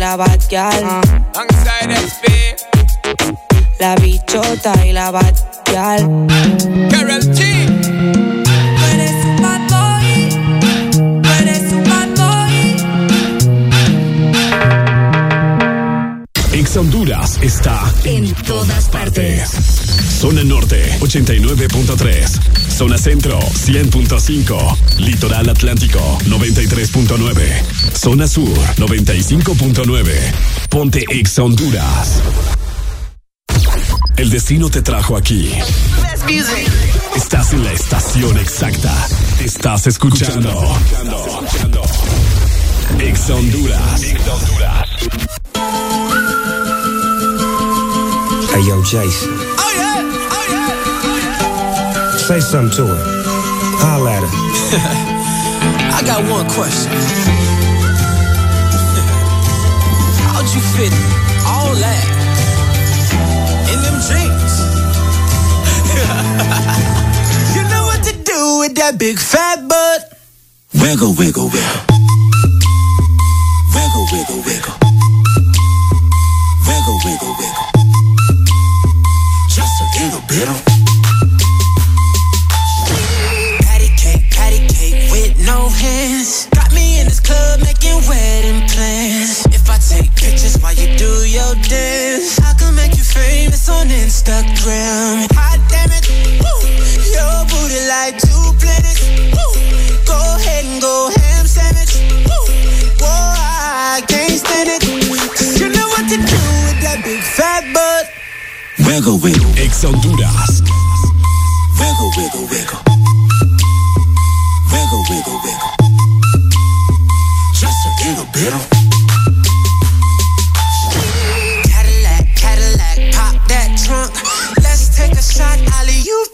la batial. La bichota y la batial. Carol G. Ex Honduras está en todas partes. Zona Norte 89.3. Zona Centro 100.5. Litoral Atlántico 93.9. Zona Sur 95.9. Ponte Ex Honduras. El destino te trajo aquí. Estás en la estación exacta. Estás escuchando. Ex Honduras. Hey, yo, Jason. Oh yeah, Say something to her. Holla at her. I got one question. How'd you fit all that in them jeans? you know what to do with that big fat butt. Wiggle, wiggle, wiggle. Wiggle, wiggle, wiggle. Wiggle, wiggle, wiggle. Just a little bit of. Hands. Got me in this club making wedding plans. If I take pictures while you do your dance, I can make you famous on Instagram. Hot damn it, woo. Your booty like two planets. Woo. Go ahead and go ham sandwich. Woo. Whoa, I can't stand it. 'Cause you know what to do with that big fat butt. Wiggle, wiggle, Ex Honduras. wiggle, wiggle, wiggle. Wiggle,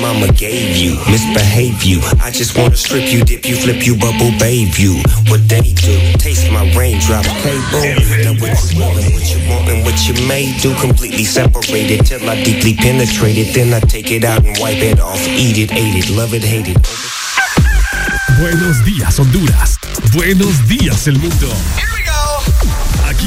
mama gave you. Misbehave you. I just wanna strip you, dip you, flip you, bubble babe you. What they do. Taste my raindrop. Hey, boom. Now what you want and what you want and what you may do. Completely separated till I deeply penetrate it. Then I take it out and wipe it off. Eat it, ate it, love it, hate it. Buenos días, Honduras. Buenos días, el mundo.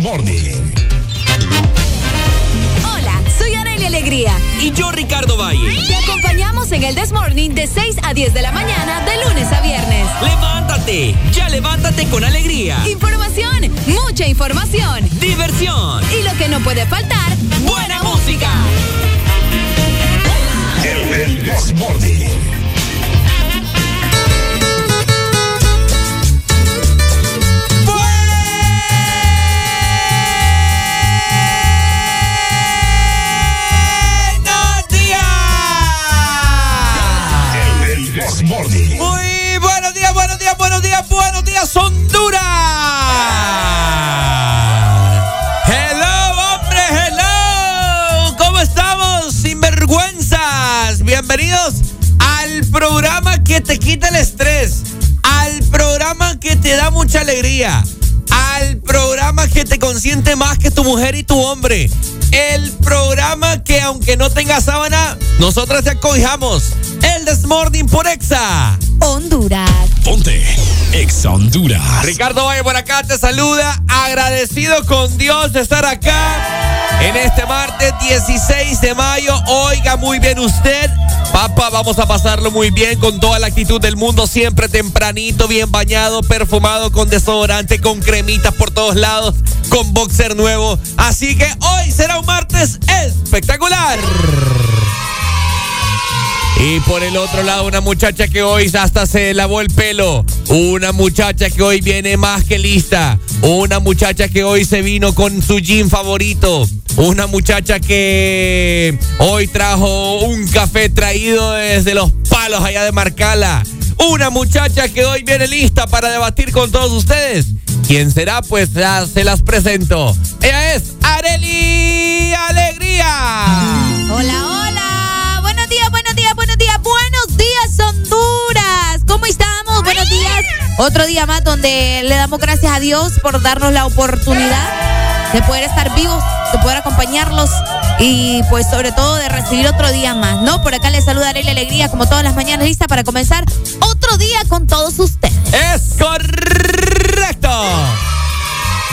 Morning. Hola, soy Arely Alegría. Y yo, Ricardo Valle. Te acompañamos en el This Morning de 6 a 10 de la mañana, de lunes a viernes. Levántate, ya levántate con alegría. Información, mucha información. Diversión. Y lo que no puede faltar, Buena música. El This Morning. Buenos días, buenos días, buenos días, Honduras. Hello, hombre, hello. ¿Cómo estamos, sinvergüenzas? Bienvenidos al programa que te quita el estrés, al programa que te da mucha alegría, al programa que te consiente más que tu mujer y tu hombre, el programa que aunque no tenga sábana, nosotras te acojamos. El Desmorning por Exa. Honduras. Ponte Exa Honduras. Ricardo Valle por acá te saluda. Agradecido con Dios de estar acá en este martes 16 de mayo. Oiga muy bien usted. Papá, vamos a pasarlo muy bien con toda la actitud del mundo. Siempre tempranito, bien bañado, perfumado, con desodorante, con cremitas por todos lados, con boxer nuevo. Así que hoy será un martes espectacular. Y por el otro lado, una muchacha que hoy hasta se lavó el pelo. Una muchacha que hoy viene más que lista. Una muchacha que hoy se vino con su jean favorito. Una muchacha que hoy trajo un café traído desde los palos allá de Marcala. Una muchacha que hoy viene lista para debatir con todos ustedes. ¿Quién será? Pues ya se las presento. Ella es Areli Alegría. Hola, hola. Otro día más donde le damos gracias a Dios por darnos la oportunidad de poder estar vivos, de poder acompañarlos y pues sobre todo de recibir otro día más, ¿no? Por acá les saludaré la alegría como todas las mañanas lista para comenzar otro día con todos ustedes. Es correcto.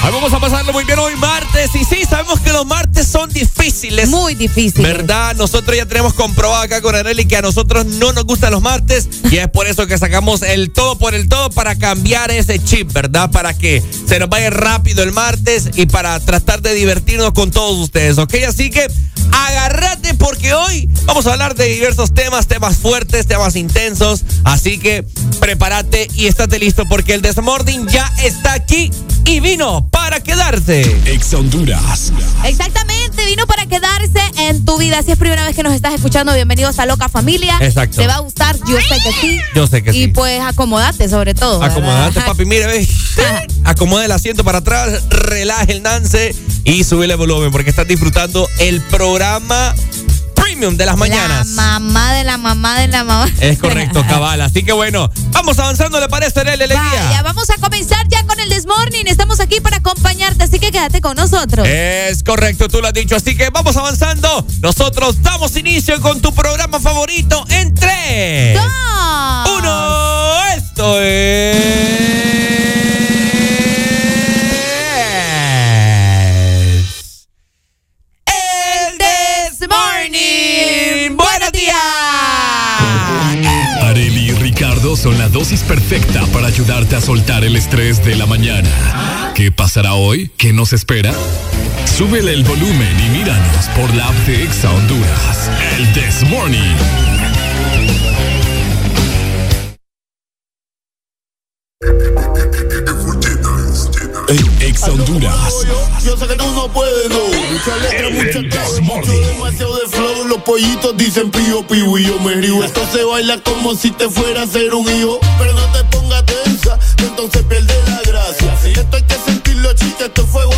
Ahí vamos a pasarlo muy bien hoy martes. Y sí, sabemos que los martes son difíciles. Muy difícil. ¿Verdad? Nosotros ya tenemos comprobado acá con Areli que a nosotros no nos gustan los martes. Y es por eso que sacamos el todo por el todo para cambiar ese chip, ¿verdad? Para que se nos vaya rápido el martes y para tratar de divertirnos con todos ustedes, ¿ok? Así que agárrate porque hoy vamos a hablar de diversos temas, temas fuertes, temas intensos. Así que prepárate y estate listo porque el Desmording ya está aquí y vino para quedarse. Exa Honduras. Exactamente, vino para quedarse en tu vida. Si es primera vez que nos estás escuchando, bienvenidos a Loca Familia. Exacto. Te va a gustar, yo sé que sí. Yo sé que y sí. pues acomódate sobre todo. ¿verdad? Acomodate, papi. Mire, ve. Acomoda el asiento para atrás, relaje el nance y sube el volumen porque estás disfrutando el programa premium de las mañanas. La mamá de la mamá de la mamá. Es correcto, cabal. Así que bueno, vamos avanzando, ¿le parece, Vaya, Alegría? vamos a comenzar ya con el Desmorning. Estamos aquí para acompañarte, así que quédate con nosotros. Es correcto, tú lo has dicho. Así que vamos avanzando. Nosotros damos inicio con tu programa favorito en 3, ¡Dos! 1. Esto es. Dosis perfecta para ayudarte a soltar el estrés de la mañana. ¿Qué pasará hoy? ¿Qué nos espera? Súbele el volumen y míranos por la app de Exa Honduras. El This Morning. Exa Honduras. Yo sé que tú no puedes, no. Mucha letra, mucha cabra, mucho demasiado de flow. Los pollitos dicen pío, pío y yo me río. Esto se baila como si te fuera a ser un hijo. Pero no te pongas tensa, entonces pierde la gracia. Esto hay que sentirlo, chica, esto es fuego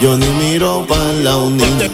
Yo ni miro pa' la unidad.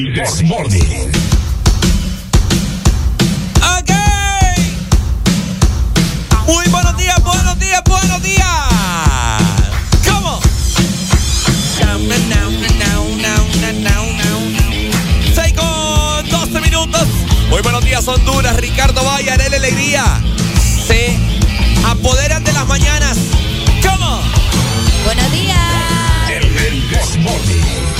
El Desmorning. Ok. Muy buenos días, buenos días, buenos días. ¿Cómo? 6 con 12 minutos. Muy buenos días, Honduras. Ricardo Valle, Arele Alegría. Se apoderan de las mañanas.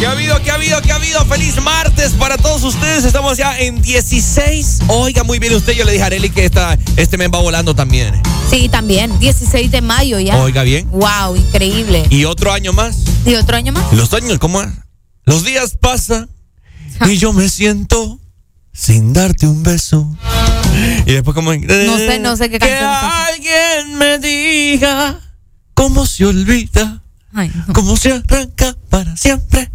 ¿Qué ha habido? ¿Qué ha habido? ¿Qué ha habido? Feliz martes para todos ustedes. Estamos ya en 16. Oiga, muy bien usted. Yo le dije a Areli que esta, este mes va volando también. Sí, también. 16 de mayo ya. Oiga bien. Wow, increíble. ¿Y otro año más? ¿Y otro año más? Los años, ¿cómo es? Los días pasan y yo me siento sin darte un beso. Y después como... No sé, no sé qué Que canción está. alguien me diga cómo se olvida, Ay, no. cómo se arranca para siempre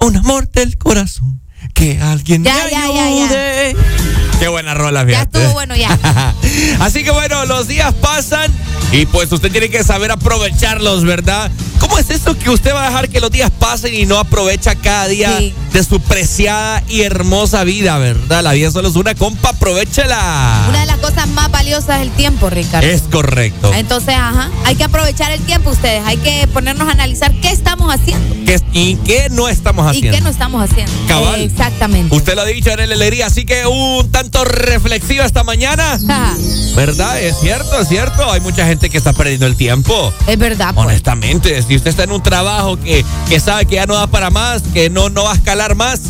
un amor del corazón. Que alguien Ya, me ya, ya. Qué buena rola, Ya fíjate. estuvo bueno ya. Así que bueno, los días pasan y pues usted tiene que saber aprovecharlos, ¿verdad? ¿Cómo es eso que usted va a dejar que los días pasen y no aprovecha cada día Sí. de su preciada y hermosa vida, ¿verdad? La vida solo es una, compa, aprovechela. Una de las cosas más valiosas es el tiempo, Ricardo. Es correcto. Entonces, ajá, hay que aprovechar el tiempo ustedes, hay que ponernos a analizar qué estamos haciendo ¿Qué- ¿Y qué no estamos y haciendo? qué no estamos haciendo. Cabal. Exactamente. Usted lo ha dicho en el alegría, así que un tanto reflexiva esta mañana. Ajá, ¿Verdad? Es cierto, es cierto. Hay mucha gente que está perdiendo el tiempo. es verdad, pues. Honestamente, si usted está en un trabajo que, que sabe que ya no da para más, que no, no va a escalar más,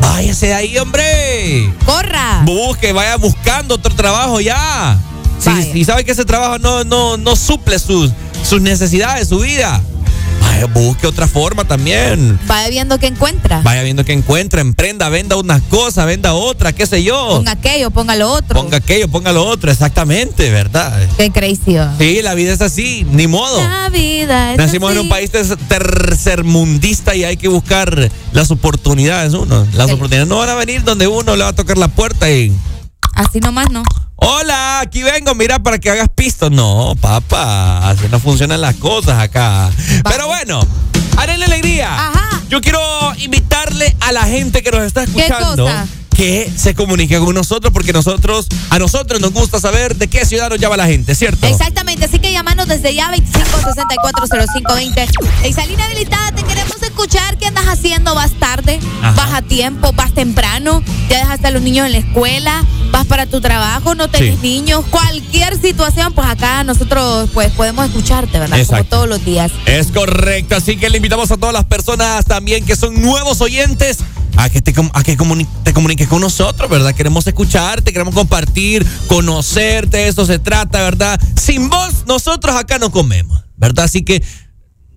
váyase de ahí, hombre. Corra. Busque, vaya buscando otro trabajo ya. Si, si sabe que ese trabajo no, no, no suple sus, sus necesidades, su vida, vaya, busque otra forma también. Vaya viendo qué encuentra. Vaya viendo que encuentra, emprenda, venda unas cosas, venda otras, qué sé yo. Ponga aquello, ponga lo otro. Ponga aquello, ponga lo otro, exactamente, ¿verdad? Qué crazy. Sí, la vida es así, ni modo. La vida es Nacimos en un país ter- tercermundista y hay que buscar las oportunidades uno. Las Sí. oportunidades no van a venir donde uno le va a tocar la puerta y Así nomás, ¿no? Hola, aquí vengo, mira para que hagas pisto. No, papá, así no funcionan las cosas acá. Pero bueno, haré la alegría. Ajá. Yo quiero invitarle a la gente que nos está ¿Qué escuchando cosa? que se comunique con nosotros porque nosotros a nosotros nos gusta saber de qué ciudad nos llama la gente, ¿cierto? Exactamente, así que llamanos desde ya 25640520. Isalina habilitada, te queremos escuchar. ¿Qué andas haciendo? ¿Vas tarde? Ajá. ¿Vas a tiempo? ¿Vas temprano? ¿Ya dejaste a los niños en la escuela? ¿Vas para tu trabajo? ¿No tenés Sí. niños? Cualquier situación, pues acá nosotros pues podemos escucharte, ¿verdad? Exacto. Como todos los días. Es correcto, así que le invitamos a todas las personas también que son nuevos oyentes a que, te, a que te comuniques con nosotros, ¿verdad? Queremos escucharte, queremos compartir, conocerte, de eso se trata, ¿verdad? Sin vos, nosotros acá no comemos, ¿verdad? Así que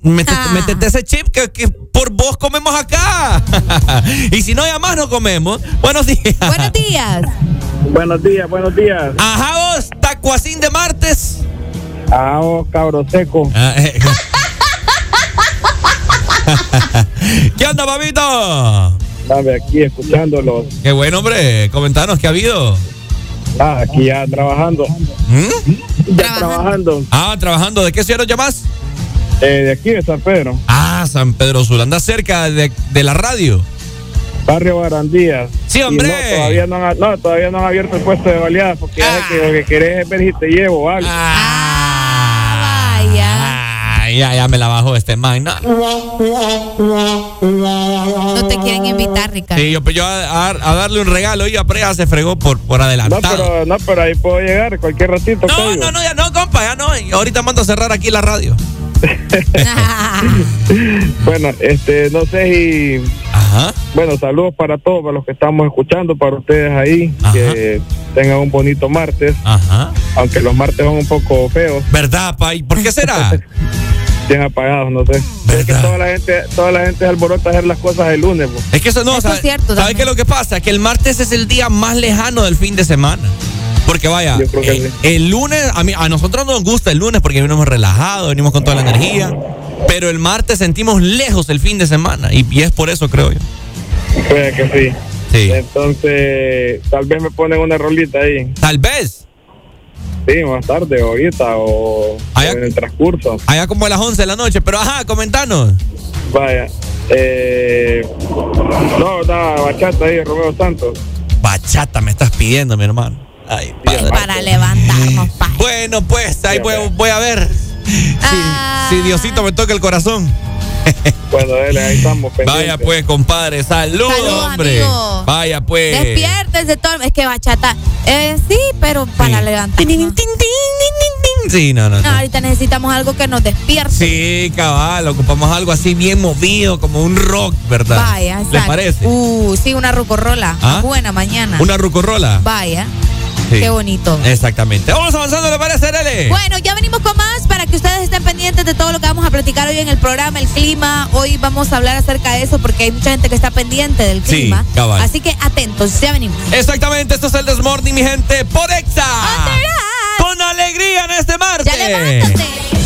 Métete, ah. ese chip que, por vos comemos acá. y si no, ya más no comemos. Buenos días. Buenos días. Buenos días, buenos días. Ajá, vos, tacuacín de martes. Ah, vos, cabro seco. Ah, eh. ¿Qué onda, papito? Dame aquí escuchándolos. Qué bueno, hombre. Comentanos, ¿qué ha habido? Ah, aquí ya trabajando. ¿Mm? Ya trabajando. Ah, trabajando. ¿De qué ciudad llamas? Eh, de aquí, de San Pedro. Ah, San Pedro Sur. ¿Anda cerca de, de la radio? Barrio Barandías. Sí, hombre. No, todavía no, han, no, todavía no han abierto el puesto de baleadas porque ah. que lo que querés es ver si te llevo, ¿vale? Ah, vaya. Ah, ya, ya me la bajó este man, ¿no? No te quieren invitar, Ricardo. Sí, yo, pues yo a, darle un regalo y a Presa se fregó por, por adelantado. No pero, no, pero ahí puedo llegar cualquier ratito. No, no, no, ya no, compa, ya no. Ahorita mando a cerrar aquí la radio. bueno, este, no sé si. Bueno, saludos para todos, para los que estamos escuchando, para ustedes ahí, que tengan un bonito martes. Aunque los martes son un poco feos. ¿Verdad, Pai? ¿Por qué será? bien apagados, no sé. Es que toda la gente, toda la gente alborota a hacer las cosas el lunes. Es que eso no, es cierto. ¿Sabes qué es lo que pasa? Que el martes es el día más lejano del fin de semana. Porque vaya, eh, el lunes, a, mí, a nosotros nos gusta el lunes porque venimos relajados, venimos con toda la energía. Pero el martes sentimos lejos el fin de semana y, es por eso, creo yo. Puede que sí. Sí. Entonces, tal vez me ponen una rolita ahí. Tal vez. Sí, más tarde, ahorita o en el transcurso. Allá como a las 11 de la noche, pero ajá, comentanos. Vaya. Eh, no, nada, bachata ahí, Romeo Santos. Bachata me estás pidiendo, mi hermano. Ay, para levantarnos, Bueno, pues ahí voy, a ver si, Diosito me toca el corazón. Bueno, dale, ahí estamos. Vaya pues, compadre, salud, hombre. Vaya pues. Despiértese todo. Es que bachata, eh, sí, pero para levantar. Sí, no, no, no, Ahorita necesitamos algo que nos despierte. Sí, cabal, ocupamos algo así bien movido, como un rock, ¿verdad? Vaya, ¿Les parece? Uh, sí, una rucorrola. ¿Ah? Buena mañana. ¿Una rucorrola? Vaya. Qué bonito. Exactamente. Vamos avanzando, ¿le parece, Lele? Bueno, ya venimos con más para que ustedes estén pendientes de todo lo que vamos a platicar hoy en el programa, el clima. Hoy vamos a hablar acerca de eso porque hay mucha gente que está pendiente del clima. Sí, Así que atentos, ya venimos. Exactamente, esto es el Desmorning, mi gente, por Exa. Con alegría en este martes. Ya levántate.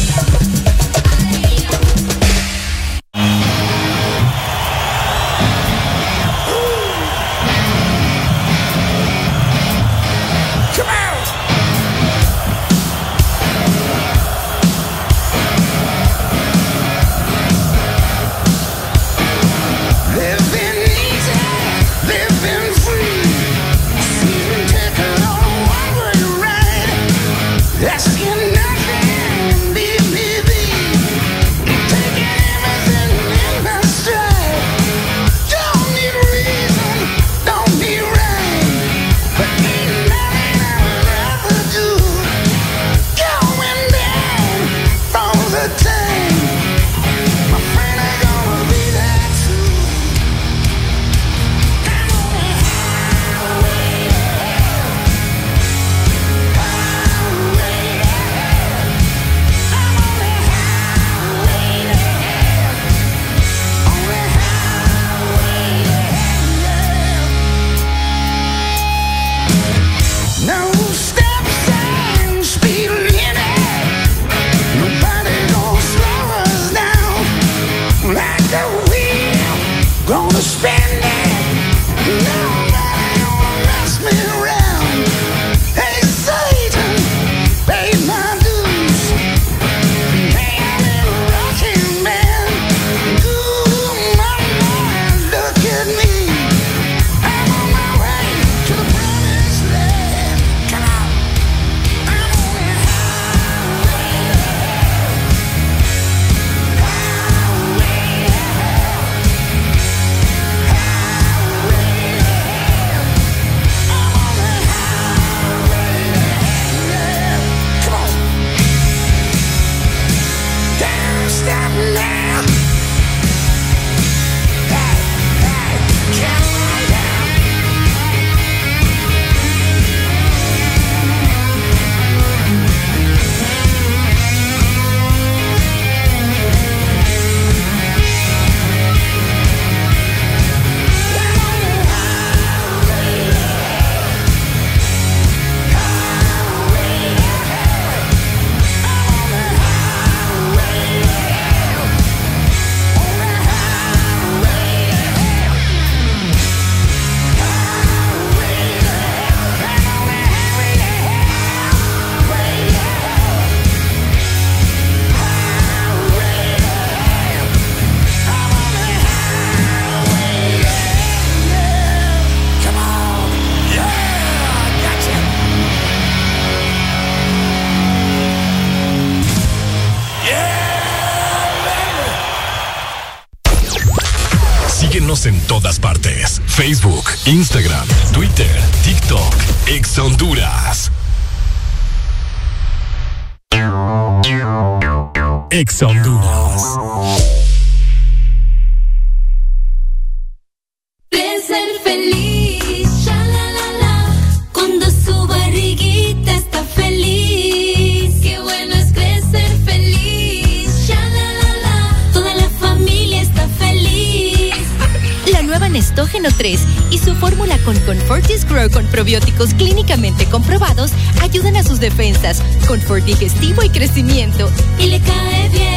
Confort digestivo y crecimiento. Y le cae bien.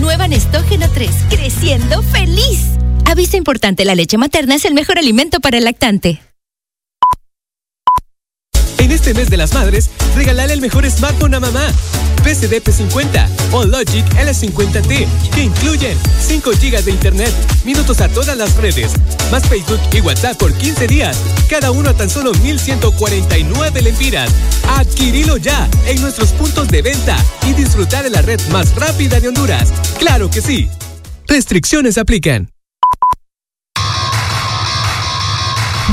Nueva Nestógeno 3, creciendo feliz. Aviso importante, la leche materna es el mejor alimento para el lactante. Este mes de las madres, regalale el mejor smartphone a mamá. PCD P50 o Logic L50T, que incluyen 5 GB de internet, minutos a todas las redes, más Facebook y WhatsApp por 15 días, cada uno a tan solo 1,149 lempiras. Adquirilo ya en nuestros puntos de venta y disfrutar de la red más rápida de Honduras. ¡Claro que sí! Restricciones aplican.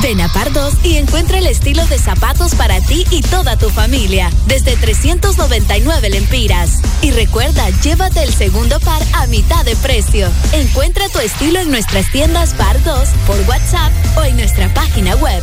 Ven a Pardos y encuentra el estilo de zapatos para ti y toda tu familia, desde 399 lempiras. Y recuerda, llévate el segundo par a mitad de precio. Encuentra tu estilo en nuestras tiendas Pardos, por WhatsApp o en nuestra página web.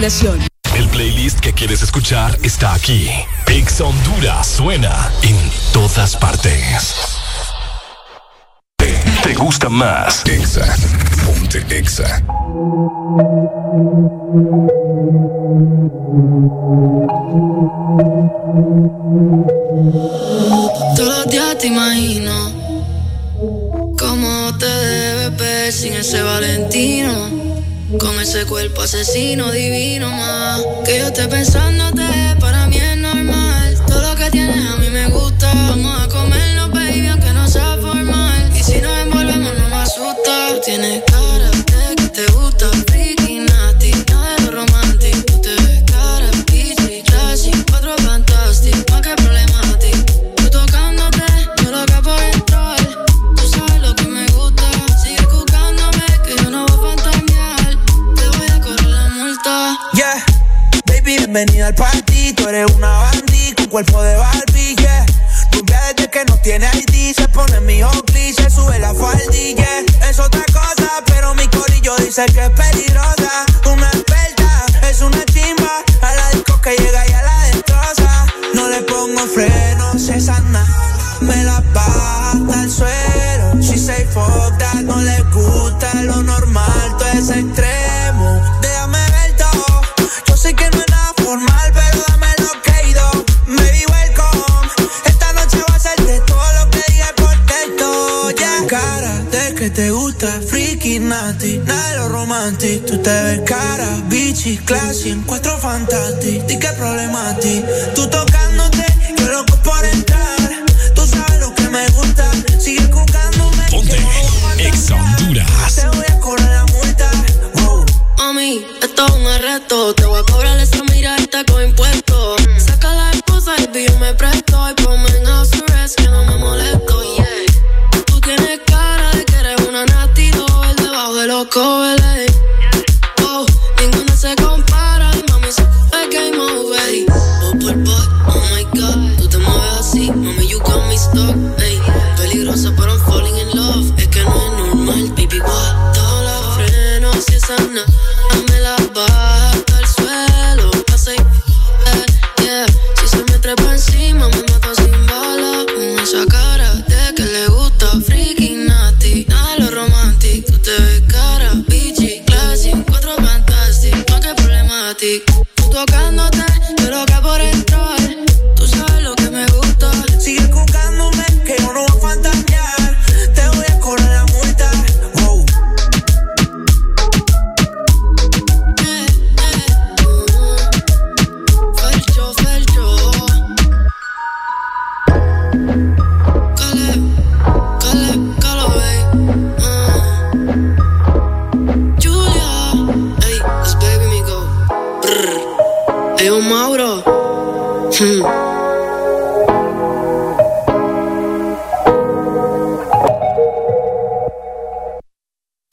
el playlist que quieres escuchar está aquí. Ex Honduras suena en todas partes. ¿Te gusta más? Exa. Ponte Exa. Todos los días te imagino cómo te debe ver sin ese Valentino. Con ese cuerpo asesino divino más. Que yo esté pensándote, para mí es normal. Todo lo que tienes a mí me gusta. Vamos a comernos, baby, aunque no sea formal. Y si nos envolvemos, no me asusta. Tú tienes bienvenida al party. Tú eres una bandita con cuerpo de Barbie, yeah. desde que no tiene ID, se pone mi Oakley, se sube la faldilla. Es otra cosa, pero mi corillo dice que es peligrosa. Una experta, es una chimba. A la disco que llega y a la destroza. No le pongo frenos, esa sana. Me la baja al suelo. She say fuck no le gusta lo normal, todo es extremo. Te gusta, freaky, nasty, nada de lo romántico. Tú te ves cara, bichi, classy, en cuatro fantastic. Di que problema a ti. Tú tocándote, yo loco por entrar. Tú sabes lo que me gusta. Sigue jugándome. Ponte, ex Honduras. Te voy a correr la multa. Mami, esto es un arresto. Te voy a cobrar esa mirada con impuestos. Saca la esposa y yo me presto. Y ponme en house arrest que no me molesto. Falling in love. Es que no es normal, baby, what? Todos los frenos y esa nada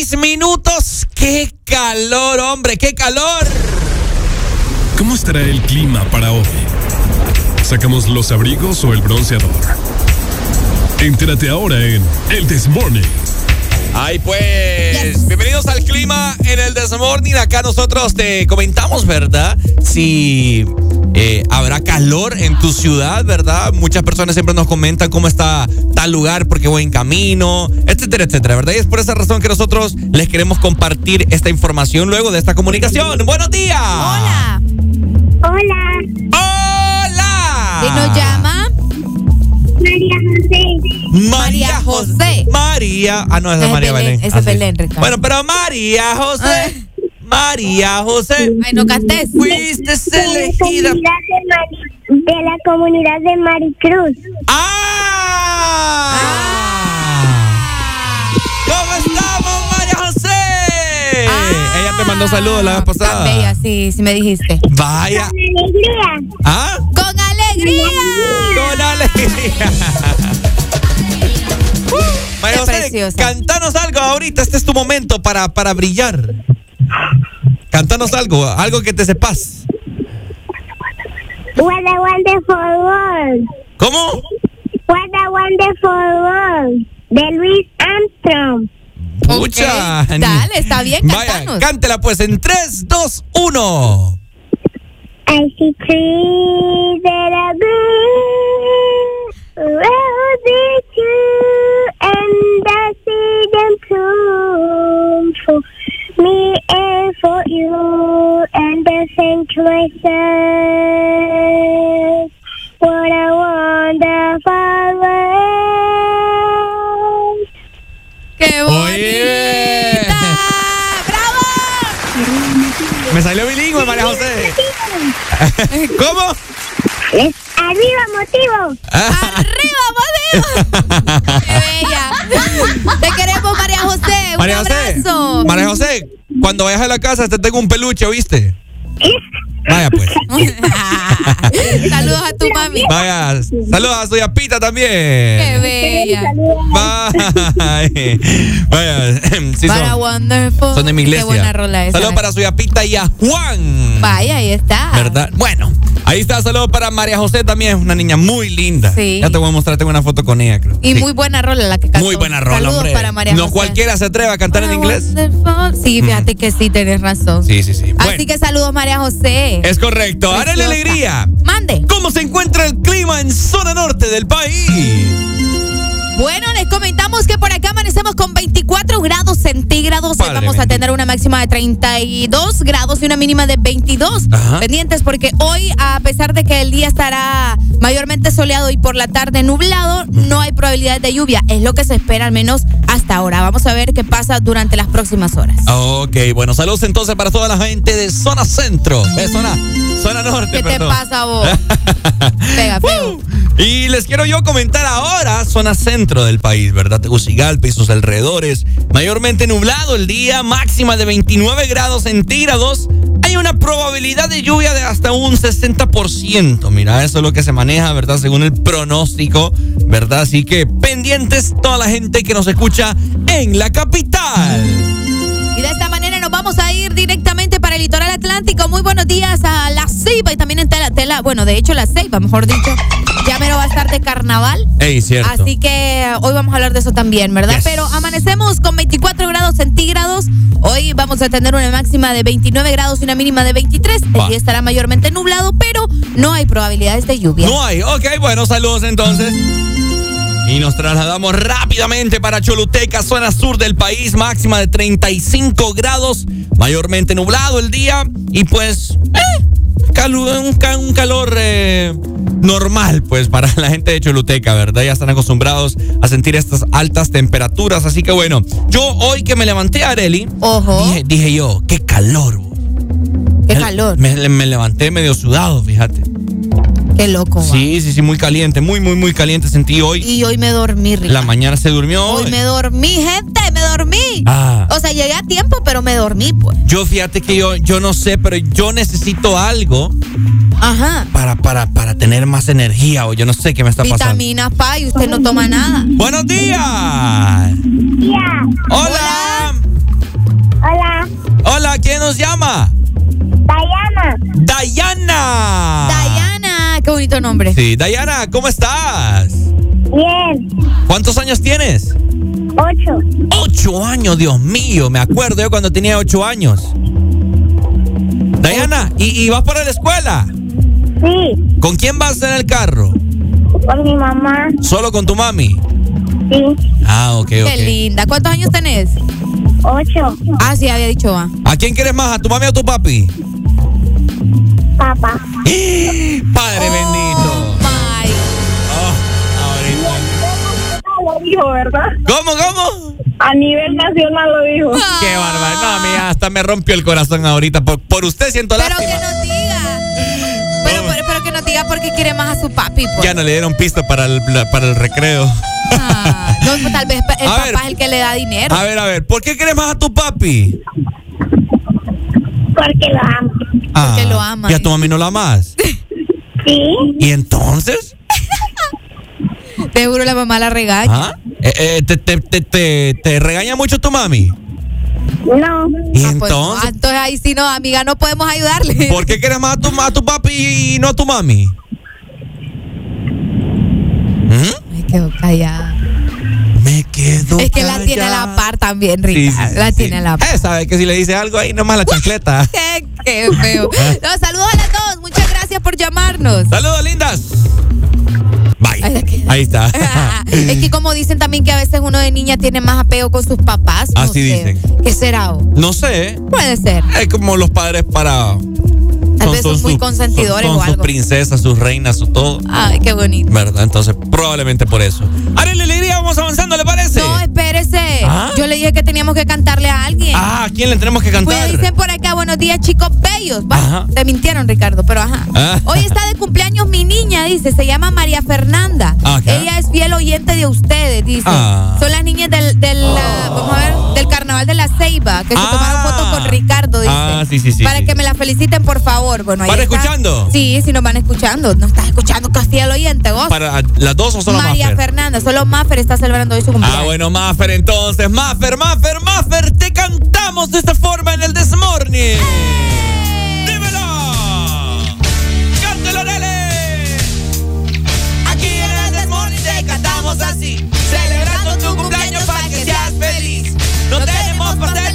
26 minutos. ¡Qué calor, hombre! ¡Qué calor! ¿Cómo estará el clima para hoy? ¿Sacamos los abrigos o el bronceador? Entérate ahora en El This Morning. Ay, pues, bienvenidos al clima en el Desmorning. Acá nosotros te comentamos, ¿verdad? Si eh, habrá calor en tu ciudad, ¿verdad? Muchas personas siempre nos comentan cómo está tal lugar porque voy en camino, etcétera, etcétera, ¿verdad? Y es por esa razón que nosotros les queremos compartir esta información luego de esta comunicación. ¡Buenos días! Hola. Hola. ¡Hola! ¿Quién nos llama? María José. María. Ah, no, es de Es María Belén, Belén. es Ah. Belén, Ricardo. Bueno, pero María José. María José. Ay, no cantes. Fuiste De la elegida. comunidad de, la comunidad de Maricruz. ¡Ah! ¿Cómo estamos, María José? Ella te mandó saludos la vez Tan pasada. bella, sí, sí me dijiste. Vaya. Alegría. ¿Ah? ¡Con alegría! Con alegría. María José, preciosa. cantanos algo ahorita. Este es tu momento para, para brillar. Cantanos algo, algo que te sepas. What a wonderful world. ¿Cómo? What a wonderful world. De Luis Armstrong. Pucha. Dale, está bien, Vaya, cantanos. cántela pues en 3, 2, 1. I see trees that are green, rosy too, and I see them bloom for me and for you, and I think to myself, what a wonderful world. ¡Qué Oye. ¡Bravo! Me salió bilingüe, María José. ¿Cómo? ¡Arriba, motivo! ¡Arriba, Mateo! ¡Qué bella! Te queremos, María José. Un María José. abrazo. María José, cuando vayas a la casa te tengo un peluche, ¿oíste? Vaya pues. Saludos a tu mami. Vaya, saludos a su yapita también. ¡Qué bella! Bye. Vaya, sí Para son, Wonderful. son de mi iglesia. Qué buena rola esa. Saludos para su yapita y a Juan. Vaya, ahí está. ¿Verdad? Bueno, ahí está. Saludos para María José también, una niña muy linda. Sí. Ya te voy a mostrar, tengo una foto con ella, creo. Y Sí. muy buena rola la que cantó. Muy buena rola, Saludos hombre. para María no José. cualquiera se atreve a cantar en inglés. Wonderful. Sí, fíjate que sí, tenés razón. Sí, sí, sí. Así que saludos, María José. Es correcto. Ahora la alegría. Mande. ¿Cómo se encuentra el clima en zona norte del país? Bueno, les comentamos que por acá amanecemos con 24 grados centígrados. Hoy vamos a tener una máxima de 32 grados y una mínima de 22. Ajá. Pendientes porque hoy, a pesar de que el día estará mayormente soleado y por la tarde nublado, no hay probabilidad de lluvia. Es lo que se espera al menos hasta ahora. Vamos a ver qué pasa durante las próximas horas. Ok, bueno, saludos entonces para toda la gente de zona centro. Zona, zona norte, ¿Qué te pasa vos? Pega, feo. Y les quiero yo comentar ahora, zona centro del país, ¿verdad? Tegucigalpa y sus alrededores. Mayormente nublado el día, máxima de 29 grados centígrados. Hay una probabilidad de lluvia de hasta un 60%. Mira, eso es lo que se maneja, ¿verdad? Según el pronóstico, ¿verdad? Así que pendientes toda la gente que nos escucha en la capital. Y de esta manera nos vamos a ir directamente para el litoral atlántico. Muy buenos días a La Ceiba y también en Tela, Tela bueno, de hecho La Ceiba, mejor dicho, ya mero va a estar de carnaval. Ey, cierto. Así que hoy vamos a hablar de eso también, ¿verdad? Yes. Pero amanecemos con 24 grados centígrados. Hoy vamos a tener una máxima de 29 grados y una mínima de 23. El Va. día estará mayormente nublado, pero no hay probabilidades de lluvia. No hay. Ok, bueno, saludos entonces. Y nos trasladamos rápidamente para Choluteca, zona sur del país, máxima de 35 grados, mayormente nublado el día y pues eh, un, calor eh, normal, pues, para la gente de Choluteca, ¿verdad? Ya están acostumbrados a sentir estas altas temperaturas. Así que bueno, yo hoy que me levanté, Areli. Dije, dije yo, qué calor. Qué calor. Me, me levanté medio sudado, fíjate. Qué loco. Sí, sí, sí, muy caliente, muy, muy, muy caliente sentí hoy. Y hoy me dormí, Ricardo. La mañana se durmió. Hoy, me dormí, gente, me dormí. Ah. O sea, llegué a tiempo, pero me dormí, pues. Yo fíjate que yo, yo no sé, pero yo necesito algo. Ajá. Para, para, para tener más energía o yo no sé qué me está pasando. Vitaminas, pa, y usted no toma nada. Buenos días. Yeah. Hola. Hola. Hola, ¿quién nos llama? Diana. Diana. Diana, qué bonito nombre. Sí, Diana, ¿cómo estás? Bien. ¿Cuántos años tienes? Ocho. Ocho años, Dios mío. Me acuerdo yo cuando tenía ocho años. Diana, ¿y, vas para la escuela? Sí. ¿Con quién vas en el carro? Con mi mamá. ¿Solo con tu mami? Sí. Ah, ok, ok. Qué linda. ¿Cuántos años tenés? Ocho. Ah, sí, había dicho va. ¿A quién quieres más? ¿A tu mami o a tu papi? Papá. Padre bendito. Bye. Lo dijo, ¿verdad? ¿Cómo, cómo? A nivel nacional lo dijo. Qué bárbaro. No, a mí hasta me rompió el corazón ahorita. Por, por usted siento Pero lástima. que nos diga. Pero, pero, pero que nos diga por qué quiere más a su papi, pues. Ya no le dieron pisto para el, para el recreo. Ah, no, pues tal vez el A papá ver. es el que le da dinero. A ver, a ver. ¿Por qué quieres más a tu papi? Porque lo amo. Porque lo ama. ¿Y a tu mami no la amas? Sí. ¿Y entonces? Te juro la mamá la regaña. ¿Ah? Eh, eh, te, te, te, te, te regaña mucho tu mami? No. ¿Y Ah, pues, entonces? ah, entonces ahí sí no, amiga, no podemos ayudarle. ¿Por qué quieres más a tu, a tu papi y no a tu mami? ¿Mm? Me quedo callada. Quedo Es que la tiene a la par también, Rica. Sí, sí, la sí. tiene a la par. Eh, sabe que si le dice algo ahí nomás la chancleta. Qué, qué feo. No, saludos a las dos. Muchas gracias por llamarnos. Saludos, lindas. Bye. Ahí está. es que como dicen también que a veces uno de niña tiene más apego con sus papás. no Así sé. dicen. ¿Qué será? No sé. Puede ser. Es como los padres para. Tal vez son muy consentidores son, o algo. sus princesas, sus reinas, su todo. Ay, qué bonito. ¿Verdad? Entonces, probablemente por eso. Arely Alegría, vamos avanzando, ¿le parece? No, espérese. ¿Ah? Yo le dije que teníamos que cantarle a alguien. Ah, ¿a quién le tenemos que cantar? Pues dicen por acá, buenos días, chicos bellos. Te mintieron, Ricardo, pero ajá. Ah. Hoy está de cumpleaños mi niña, dice. Se llama María Fernanda. Ajá. Ella es fiel oyente de ustedes, dice. Ah. Son las niñas del, del la- vamos a ver, del carnaval de la Ceiba, que se Ah. tomaron fotos con Ricardo, dice. Ah, sí, sí, sí, Para sí. que me la feliciten, por favor. Bueno, ahí ¿Van está. escuchando? Sí, sí, nos van escuchando. ¿No estás escuchando es fiel oyente, vos? ¿Para las dos o solo María Maffer? Fernanda, solo Maffer está celebrando hoy su cumpleaños. Ah, bueno, Maffer, entonces. Maffer, Maffer, Maffer, te cantamos de esta forma en el Desmorning. ¡Dímelo! ¡Cántalo, Nele! Aquí en el Desmorning te cantamos así. Celebrando tu cumpleaños para que seas feliz. No tenemos pastel,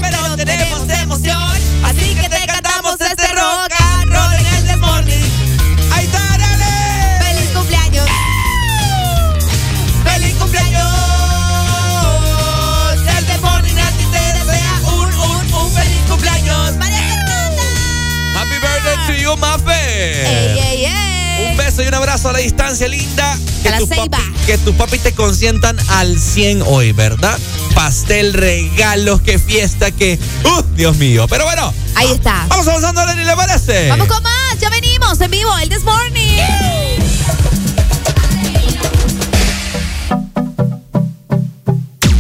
Mafe. ¡Ey, ey, ey! Un beso y un abrazo a la distancia, linda. Que A la tus ceiba. papi, que tus papi te consientan al 100 hoy, ¿verdad? Pastel, regalos, qué fiesta, que... ¡Uh, Dios mío! Pero bueno, Ahí está. vamos avanzando, Lenny, ¿le parece? Vamos con más, ya venimos en vivo, el This Morning.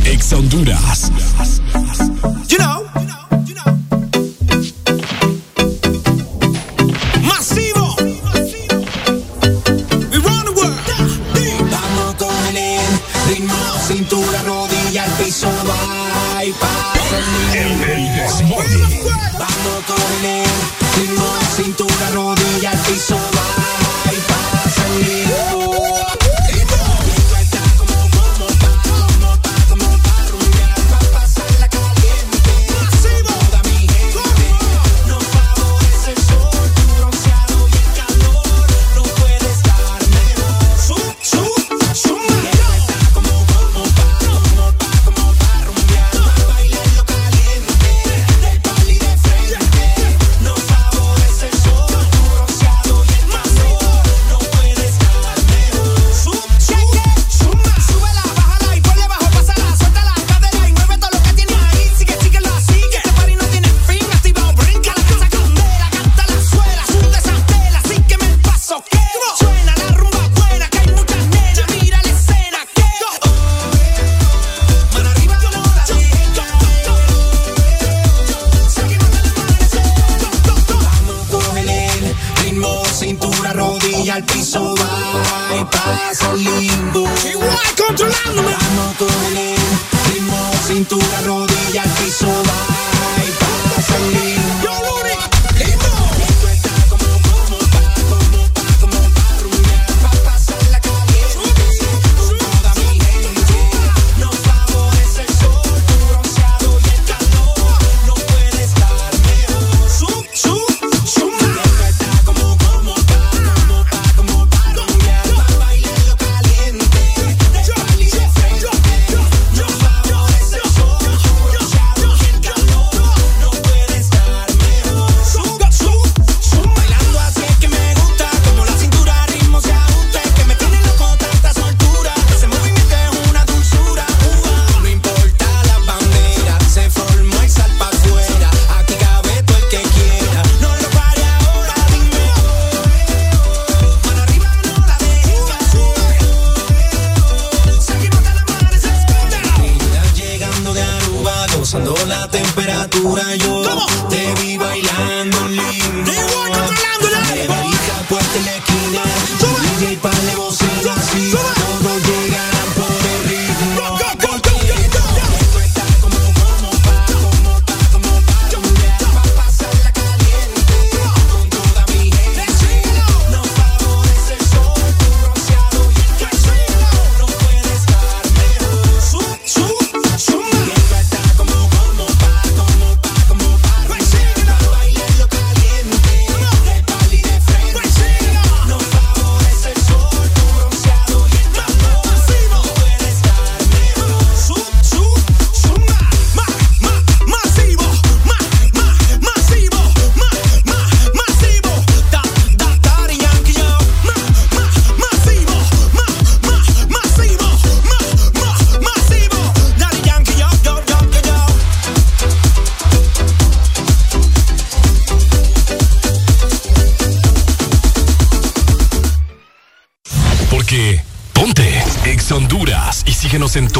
Ex Honduras.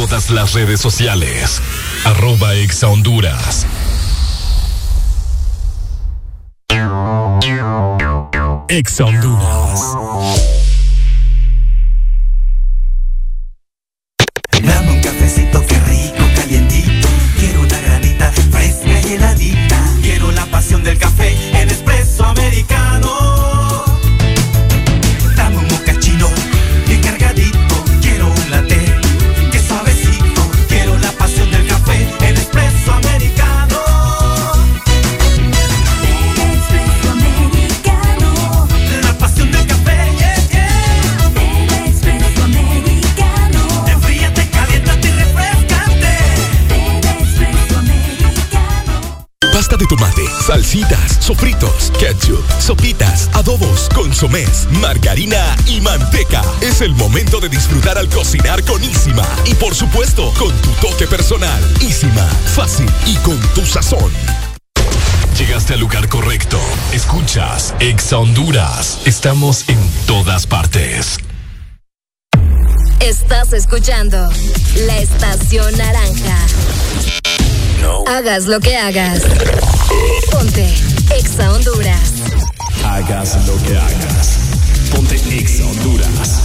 todas las redes sociales. Arroba Exa Honduras. Exa Honduras. Es el momento de disfrutar al cocinar con Ísima. Y por supuesto, con tu toque personal. Ísima, fácil y con tu sazón. Llegaste al lugar correcto. Escuchas Ex Honduras. Estamos en todas partes. Estás escuchando la estación naranja. No. Hagas lo que hagas. Ponte Exa Honduras. Hagas lo que hagas. Ponte Exa Honduras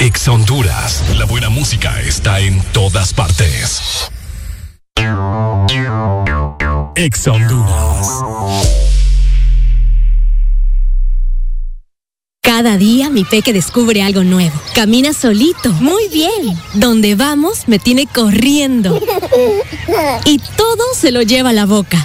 Ex Honduras. La buena música está en todas partes. Ex Honduras. Cada día mi peque descubre algo nuevo. Camina solito. Muy bien. Donde vamos me tiene corriendo. Y todo se lo lleva a la boca.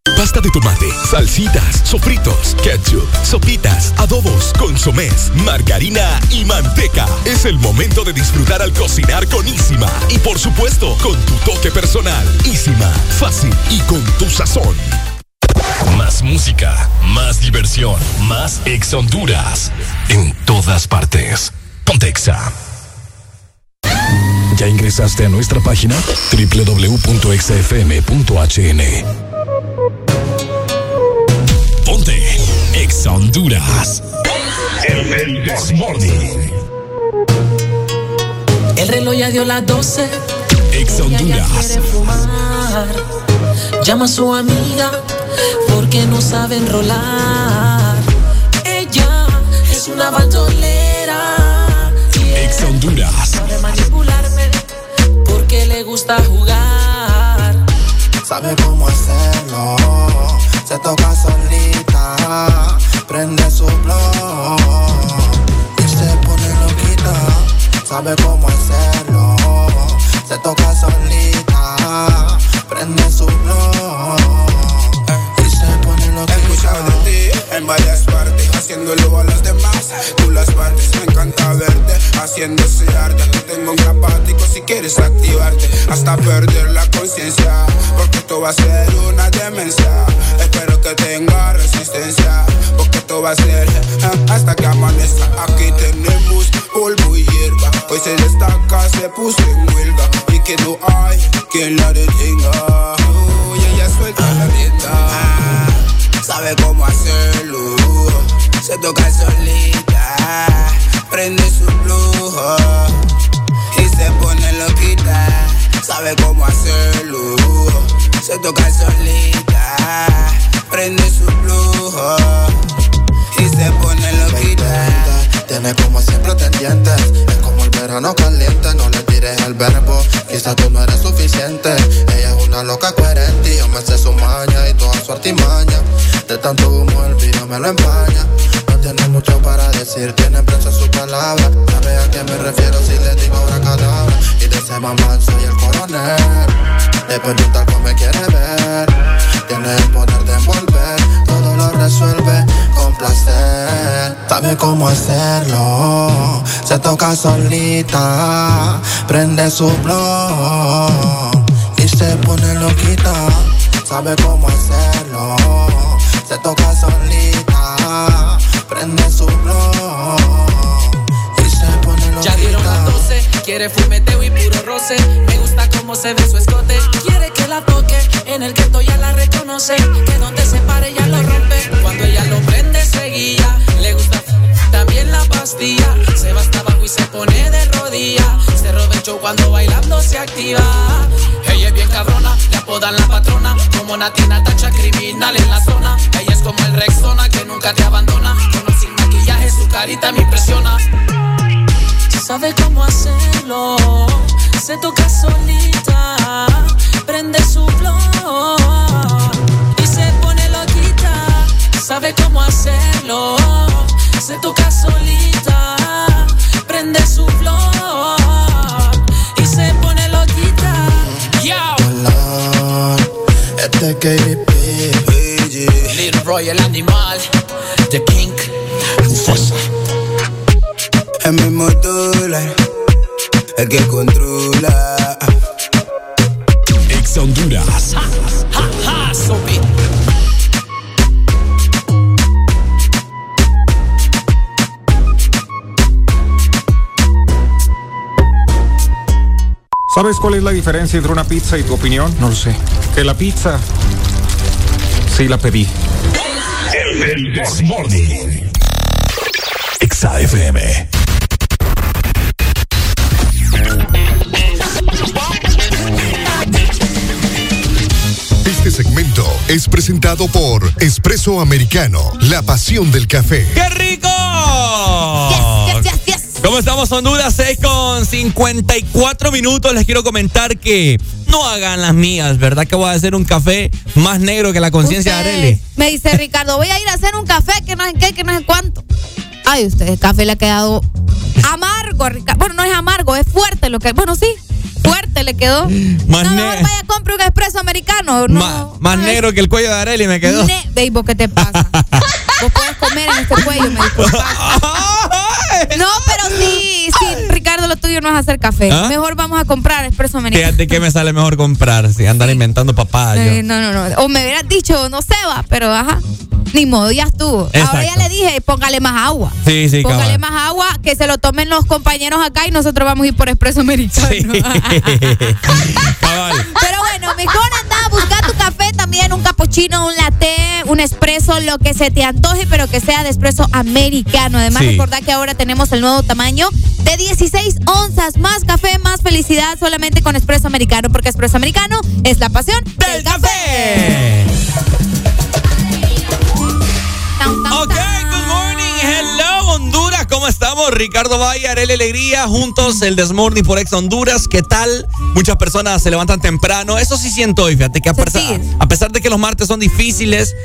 Pasta de tomate, salsitas, sofritos, ketchup, sopitas, adobos, consomés, margarina y manteca. Es el momento de disfrutar al cocinar con Isima. Y por supuesto, con tu toque personal. Isima, fácil y con tu sazón. Más música, más diversión, más ex Honduras. En todas partes. Pontexa. ¿Ya ingresaste a nuestra página? www.exafm.hn Ex Honduras. El, el This Morning. El reloj ya dio las 12. Ex Honduras. Llama a su amiga porque no sabe enrolar. Ella es una bandolera. Ex Honduras. Sabe manipularme porque le gusta jugar. Sabe cómo hacerlo, se toca prende su blog y se pone loquita. Sabe cómo hacerlo, se toca solita, prende su blog y se pone loquita. He escuchado de ti en varias partes, haciéndolo a. Tú las partes, me encanta verte, haciendo ese arte. Te tengo un grapático si quieres activarte, hasta perder la conciencia. Porque esto va a ser una demencia. Espero que tenga resistencia, porque esto va a ser eh, hasta que amanezca. Aquí tenemos polvo y hierba. Hoy se destaca, se puso en huelga. Y que no hay quien la detenga. Uy, ella suelta la rienda sabe cómo hacerlo. Se toca solita, prende su flujo y se pone loquita. Sabe cómo hacerlo. Se toca solita, prende su flujo y se pone loquita. Tiene como siempre pendientes, es como el verano caliente, no le tires el verbo, quizás tú no eres suficiente. Ella es una loca coherente y yo me sé su maña y toda su artimaña. De tanto humo el vino me lo empaña. Tiene mucho para decir, tiene preso su palabra. Sabe a qué me refiero si le digo ahora cadabra. Y de ese mamá soy el coronel. Le pregunta cómo me quiere ver. Tiene el poder de envolver, todo lo resuelve con placer. Sabe cómo hacerlo, se toca solita, prende su blog y se pone loquita. Sabe cómo hacerlo, se toca solita, blog y se pone. Ya dieron las 12, quiere fumeteo y puro roce. Me gusta cómo se ve su escote. Quiere que la toque, en el que ya la reconoce. Que donde se pare ya lo rompe. Cuando ella lo prende, seguía. Le gusta también la pastilla. Se va hasta abajo y se pone de rodillas. Se roba el show cuando bailando se activa. Ella es bien cabrona, apodan la patrona. Como Natina tacha criminal en la zona. Ella es como el Rexona que nunca te abandona. Con sin maquillaje, su carita me impresiona sabe cómo hacerlo. Se toca solita, prende su flor y se pone loquita. Sabe cómo hacerlo. Se toca solita, prende su flor KDP, Little Roy el animal, The King. Fuerza. El mismo dólar, el que controla. Ex Honduras. Ha, ha, ¿Sabes cuál es la diferencia entre una pizza y tu opinión? No lo sé. Que la pizza sí la pedí. El, Morning. Exa FM. Este segmento es presentado por Espresso Americano, la pasión del café. ¡Qué rico! ¿Cómo estamos, Honduras? 6 con 54 minutos. Les quiero comentar que no hagan las mías, ¿verdad? Que voy a hacer un café más negro que la conciencia de Arely. Me dice Ricardo, voy a ir a hacer un café que no sé qué, que no sé cuánto. Ay, usted, el café le ha quedado amargo, Ricardo. Bueno, no es amargo, es fuerte lo que. Bueno, sí, fuerte le quedó. Más no, mejor vaya a comprar un expreso americano. No, más negro que el cuello de Arely me quedó. Ne Dave, ¿qué te pasa? Vos puedes comer en este cuello, me No, pero sí, sí, Ricardo, lo tuyo no es hacer café. ¿Ah? Mejor vamos a comprar expreso americano. Fíjate que me sale mejor comprar si andar inventando papá. Eh, no, no, no. O me hubieras dicho, no sé, va, pero ajá. Ni modo, ya estuvo. Ahora ya le dije, póngale más agua. Sí, sí, Póngale cabal. más agua, que se lo tomen los compañeros acá y nosotros vamos a ir por expreso americano. Pero bueno, mejor anda también, un cappuccino, un latte, un espresso, lo que se te antoje, pero que sea de espresso americano. Además, Sí. recordad que ahora tenemos el nuevo tamaño de 16 onzas. Más café, más felicidad solamente con espresso americano, porque espresso americano es la pasión del, café. Ok, good morning, hello Honduras, ¿cómo estamos? Ricardo Valle, Arely Alegría, juntos el Desmorning por Ex Honduras, ¿qué tal? Muchas personas se levantan temprano, eso sí siento hoy, fíjate que a, pesar, a pesar de que los martes son difíciles,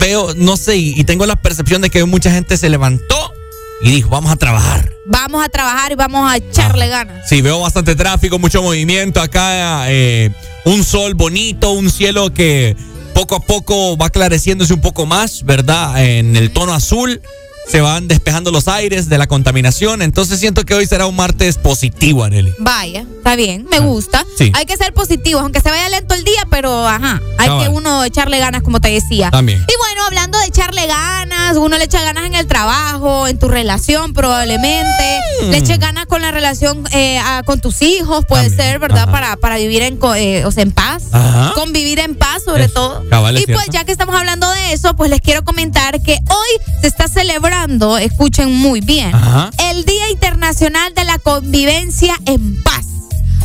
veo, no sé, y, tengo la percepción de que mucha gente se levantó y dijo, vamos a trabajar. Vamos a trabajar y vamos a echarle ganas. Sí, veo bastante tráfico, mucho movimiento acá, eh, un sol bonito, un cielo que poco a poco va clareciéndose un poco más, ¿verdad? En el tono azul. Se van despejando los aires de la contaminación. Entonces siento que hoy será un martes positivo, Arely. Vaya, está bien, me gusta. Ah, sí. Hay que ser positivos, aunque se vaya lento el día, pero ajá, hay Cabal. que uno echarle ganas, como te decía. También. Y bueno, hablando de echarle ganas, uno le echa ganas en el trabajo, en tu relación probablemente, Mm. le eche ganas con la relación eh, a- con tus hijos, puede ser, ¿verdad? Para, para vivir en, eh, o sea, en paz, Ajá. convivir en paz sobre todo. cabal, y pues cierto. ya que estamos hablando de eso, pues les quiero comentar que hoy se está celebrando, escuchen muy bien, Ajá. el Día Internacional de la Convivencia en Paz.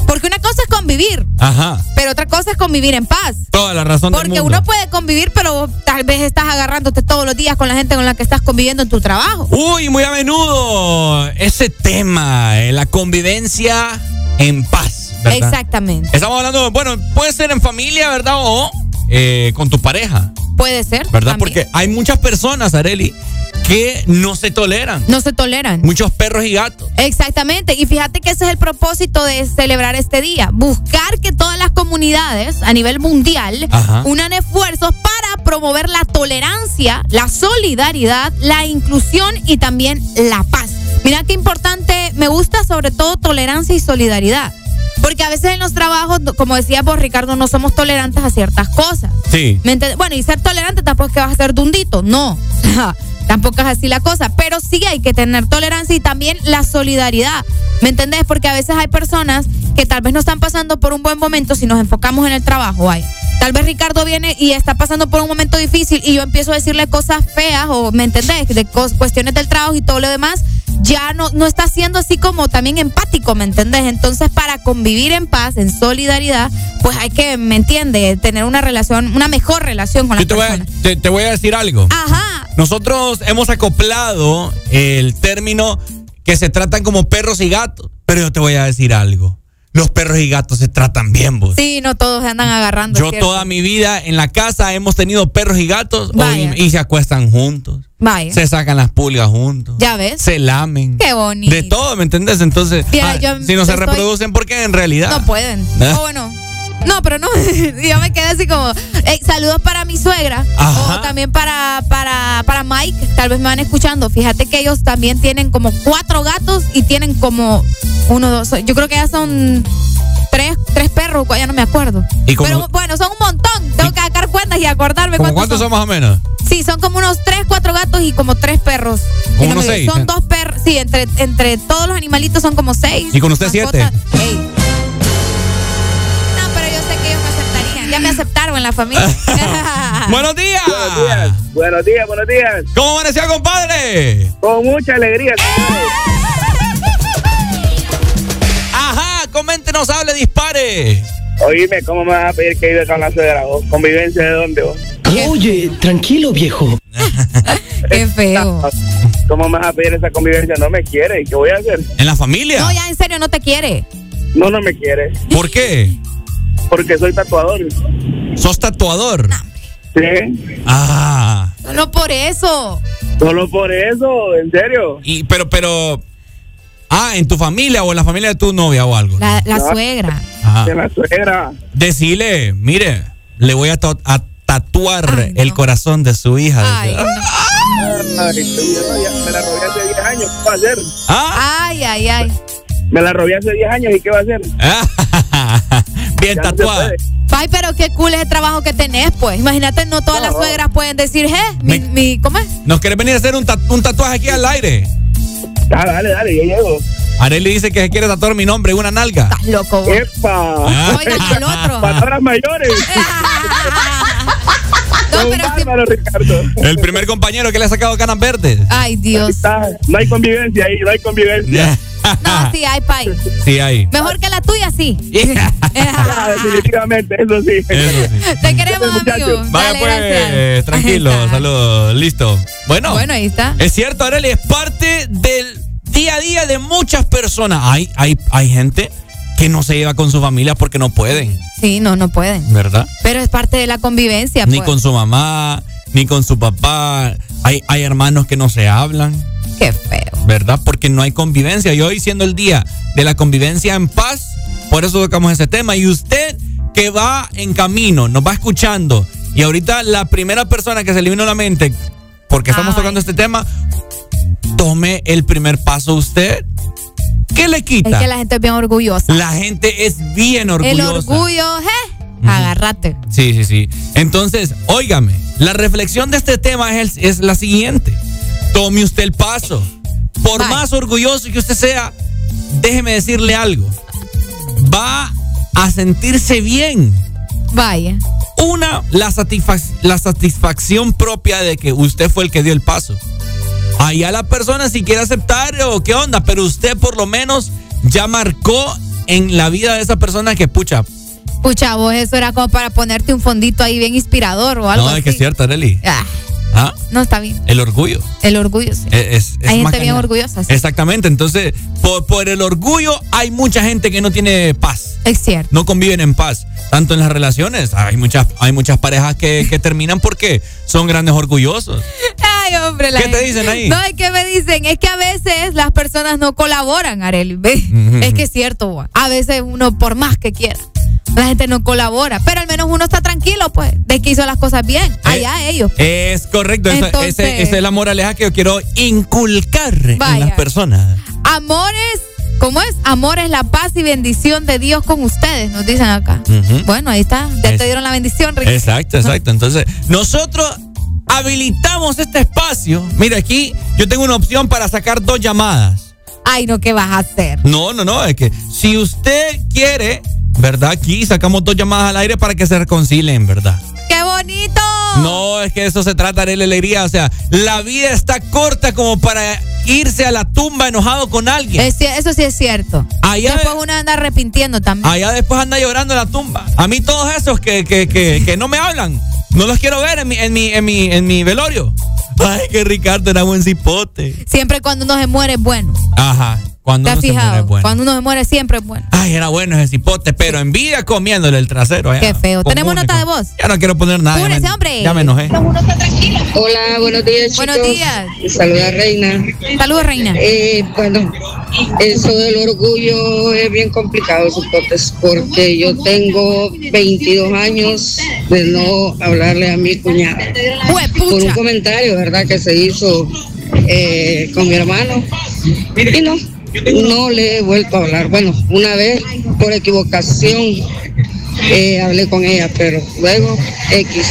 Porque una cosa es convivir, Ajá. pero otra cosa es convivir en paz. Toda la razón del Porque mundo. uno puede convivir, pero tal vez estás agarrándote todos los días con la gente con la que estás conviviendo en tu trabajo. Uy, muy a menudo ese tema, eh, la convivencia en paz, ¿verdad? Exactamente. Estamos hablando, bueno, puede ser en familia, ¿verdad? O eh, con tu pareja, Puede ser. ¿verdad? también. Porque hay muchas personas, Areli, que no se toleran. No se toleran. Muchos perros y gatos. Exactamente, y fíjate que ese es el propósito de celebrar este día, buscar que todas las comunidades a nivel mundial Ajá. unan esfuerzos para promover la tolerancia, la solidaridad, la inclusión y también la paz. Mira qué importante, me gusta sobre todo tolerancia y solidaridad. Porque a veces en los trabajos, como decía vos, Ricardo, no somos tolerantes a ciertas cosas. Sí. ¿Me? Bueno, y ser tolerante tampoco es que vas a ser dundito, no. tampoco es así la cosa, pero sí hay que tener tolerancia y también la solidaridad. ¿Me entendés? Porque a veces hay personas que tal vez no están pasando por un buen momento si nos enfocamos en el trabajo, vaya. Tal vez Ricardo viene y está pasando por un momento difícil y yo empiezo a decirle cosas feas o, ¿me entendés? De cuestiones del trabajo y todo lo demás, ya no, no está siendo así como también empático, ¿me entendés? Entonces, para convivir en paz, en solidaridad, pues hay que, ¿me entiendes? Tener una relación, una mejor relación con las Yo te voy, a, te voy a decir algo. Ajá. Nosotros hemos acoplado el término que se tratan como perros y gatos. Pero yo te voy a decir algo. Los perros y gatos se tratan bien, vos. Sí, no todos se andan agarrando. Yo toda mi vida en la casa hemos tenido perros y gatos Vaya. y, se acuestan juntos. Vaya. Se sacan las pulgas juntos. Ya ves. Se lamen. Qué bonito. De todo, ¿me entendés? Entonces, ah, yo si no se estoy- reproducen, porque en realidad. No pueden. ¿Ah? O bueno. No, pero no. yo me quedé así como. "Ey, saludos para mi suegra. Ajá. O también para, para, para Mike. Tal vez me van escuchando. Fíjate que ellos también tienen como cuatro gatos y tienen como uno, dos. Yo creo que ya son tres, tres perros. Ya no me acuerdo. ¿Y como- Pero bueno, son un montón. Tengo que sacar cuentas y acordarme ¿Cómo cuántos cuántos son. son más o menos? Sí, son como unos tres, cuatro gatos y como tres perros. Como unos seis, Son ¿eh? dos perros. Sí, entre, entre todos los animalitos son como seis. ¿Y con usted mascotas. siete? Ey. Ya me aceptaron en la familia. ¡Buenos días! Buenos días, buenos días, buenos días. ¿Cómo amaneció, compadre? Con mucha alegría. Ajá, coméntenos, hable, dispare. Oíme, ¿cómo me vas a pedir que vive con la suegra vos? ¿Convivencia de dónde vos? Oye, tranquilo, viejo. Qué feo. ¿Cómo me vas a pedir esa convivencia? No me quiere. ¿Y qué voy a hacer? ¿En la familia? No, ya en serio no te quiere. No, no me quiere. ¿Por qué? Porque soy tatuador. ¿Sos tatuador? Sí. Ah. Solo por eso. Solo por eso, en serio. Y, pero, pero. Ah, ¿en tu familia o en la familia de tu novia o algo? La, la suegra. Ajá. De la suegra. Decile, mire, le voy a, ta- a tatuar el corazón de su hija. Ay, no. Ay, me la robé hace 10 años. ¿Qué va a hacer? Ay, ay, ay. Me la robé hace 10 años. ¿Y qué va a hacer? Bien Ya tatuada. Ay, pero qué cool es el trabajo que tenés, pues. Imagínate, no todas las suegras pueden decir, ¿eh? Mi, mi, ¿Cómo es? ¿Nos querés venir a hacer un, ta- un tatuaje aquí al aire? Dale, dale, dale, yo llego. Arely dice que se quiere tatuar mi nombre una nalga. Estás loco, vos. ¡Epa! Ah. Oigan al otro. Palabras mayores. No, pero sí- Bárbaro, Ricardo. El primer compañero que le ha sacado canas verdes. Ay, Dios. Está. No hay convivencia ahí, no hay convivencia. No, sí, hay pay. Sí, hay. Mejor que la tuya, sí. Definitivamente, eso sí. Eso sí. Te queremos, amigo. Vaya Dale, pues, gracias. tranquilo, saludos, listo. Bueno, Bueno, ahí está. es cierto, Arely, es parte del día a día de muchas personas. Hay, hay, hay gente que no se lleva con su familia porque no pueden, Sí, no, no pueden. ¿verdad? Pero es parte de la convivencia, Ni pues. con su mamá, ni con su papá. Hay, hay hermanos que no se hablan. Qué feo. ¿verdad? Porque no hay convivencia. Y hoy siendo el día de la convivencia en paz, por eso tocamos ese tema. Y usted que va en camino, nos va escuchando, y ahorita la primera persona que se le vino a la mente, porque estamos tocando este tema, tome el primer paso usted. ¿Qué le quita? Es que la gente es bien orgullosa. La gente es bien orgullosa. El orgullo, ¿eh? Agárrate. Sí, sí, sí. Entonces, óigame, la reflexión de este tema es la siguiente. Tome usted el paso. Por más orgulloso que usted sea, déjeme decirle algo. Va a sentirse bien. Vaya. Una, la, satisfac- la satisfacción propia de que usted fue el que dio el paso. Allá la persona si quiere aceptar o qué onda, pero usted por lo menos ya marcó en la vida de esa persona que pucha. Pucha, vos eso era como para ponerte un fondito ahí bien inspirador o algo No, así. es que es cierto, Arely. Ah, ¿Ah? no, está bien. El orgullo. El orgullo, sí. Es- es Hay gente bien orgullosa, sí. Exactamente, entonces por, por el orgullo hay mucha gente que no tiene paz. Es cierto. No conviven en paz, tanto en las relaciones. Hay muchas, hay muchas parejas que, que terminan porque son grandes orgullosos. Ay, hombre. la ¿Qué te dicen ahí? No, es que me dicen, es que a veces las personas no colaboran, Arely. Es que es cierto, a veces uno, por más que quiera, la gente no colabora. Pero al menos uno está tranquilo, pues, de que hizo las cosas bien. Allá ellos. Es correcto, esa- Entonces- esa es la moraleja que yo quiero inculcar en Vaya. las personas. Amores, ¿cómo es? Amor es la paz y bendición de Dios con ustedes, nos dicen acá. Bueno, ahí está. Ya Es- te dieron la bendición, Ricky. Exacto, exacto. Entonces, nosotros habilitamos este espacio. Mira, aquí yo tengo una opción para sacar dos llamadas. Ay, no, ¿qué vas a hacer? No, no, no, es que si usted quiere, ¿verdad? Aquí sacamos dos llamadas al aire para que se reconcilien, ¿verdad? ¡Qué bonito! No, es que eso se trata de la alegría. O sea, la vida está corta como para irse a la tumba enojado con alguien. Es eso sí es cierto. Allá- Después uno anda arrepintiendo también. Allá después anda llorando en la tumba. A mí todos esos que, que, que, que no me hablan, no los quiero ver en mi, en mi, en mi, en mi velorio. Ay, que Ricardo era buen cipote. Siempre cuando uno se muere es bueno. Ajá. Cuando ¿Te has uno se muere fijado? es bueno. Cuando uno se muere siempre es bueno. Ay, era bueno ese cipote, pero envidia comiéndole el trasero. allá. Qué feo. ¿Tenemos nota de voz? Ya no quiero poner nada. ya Apúrese, me- hombre. Ya me enojé. Hola, buenos días, chicos. Buenos días. Saluda, Reina. Saludos, Reina. Eh, bueno, eso del orgullo es bien complicado, supotes, porque yo tengo 22 años de no hablarle a mi cuñada. Por un comentario, ¿verdad?, que se hizo eh, con mi hermano. Y no, no le he vuelto a hablar. Bueno, una vez, por equivocación, eh, hablé con ella, pero luego X.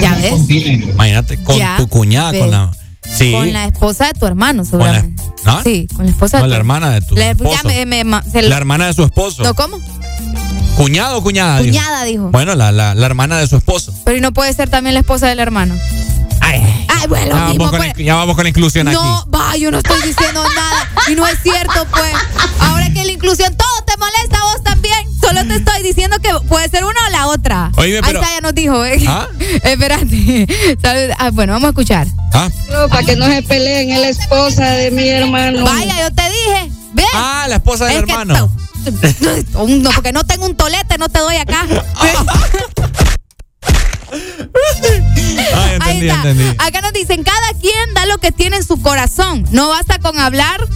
Ya ves. Imagínate, con Ya tu cuñada, ves. con la. Sí. Con la esposa de tu hermano, Con la- seguramente. ¿no? Sí, con la esposa No, de tu la hermana de tu La- esposo. ya me- me- ma- se- La hermana de su esposo. ¿No cómo? ¿Cuñado o cuñada? dijo? Cuñada, dijo. Bueno, la, la, la hermana de su esposo. Pero ¿y no puede ser también la esposa del hermano? Ay, bueno, Ya lo mismo, vamos, con, pues. la- ya vamos con la inclusión No, aquí. va, yo no estoy diciendo nada. Y no es cierto, pues. Ahora que la inclusión, todo te molesta a vos también. Solo te estoy diciendo que puede ser una o la otra. Oíme, pero- Ahí está, ya nos dijo, ¿eh? ¿Ah? Espérate. Ah, bueno, vamos a escuchar. ¿Ah? Para que no se peleen, es la esposa de mi hermano. Vaya, yo te dije. ¿Ves? Ah, la esposa del Es que hermano. Un- No, porque no tengo un tolete, no te doy acá. Ah, Ahí está. entendí. Acá nos dicen, cada quien da lo que tiene en su corazón. No basta con hablar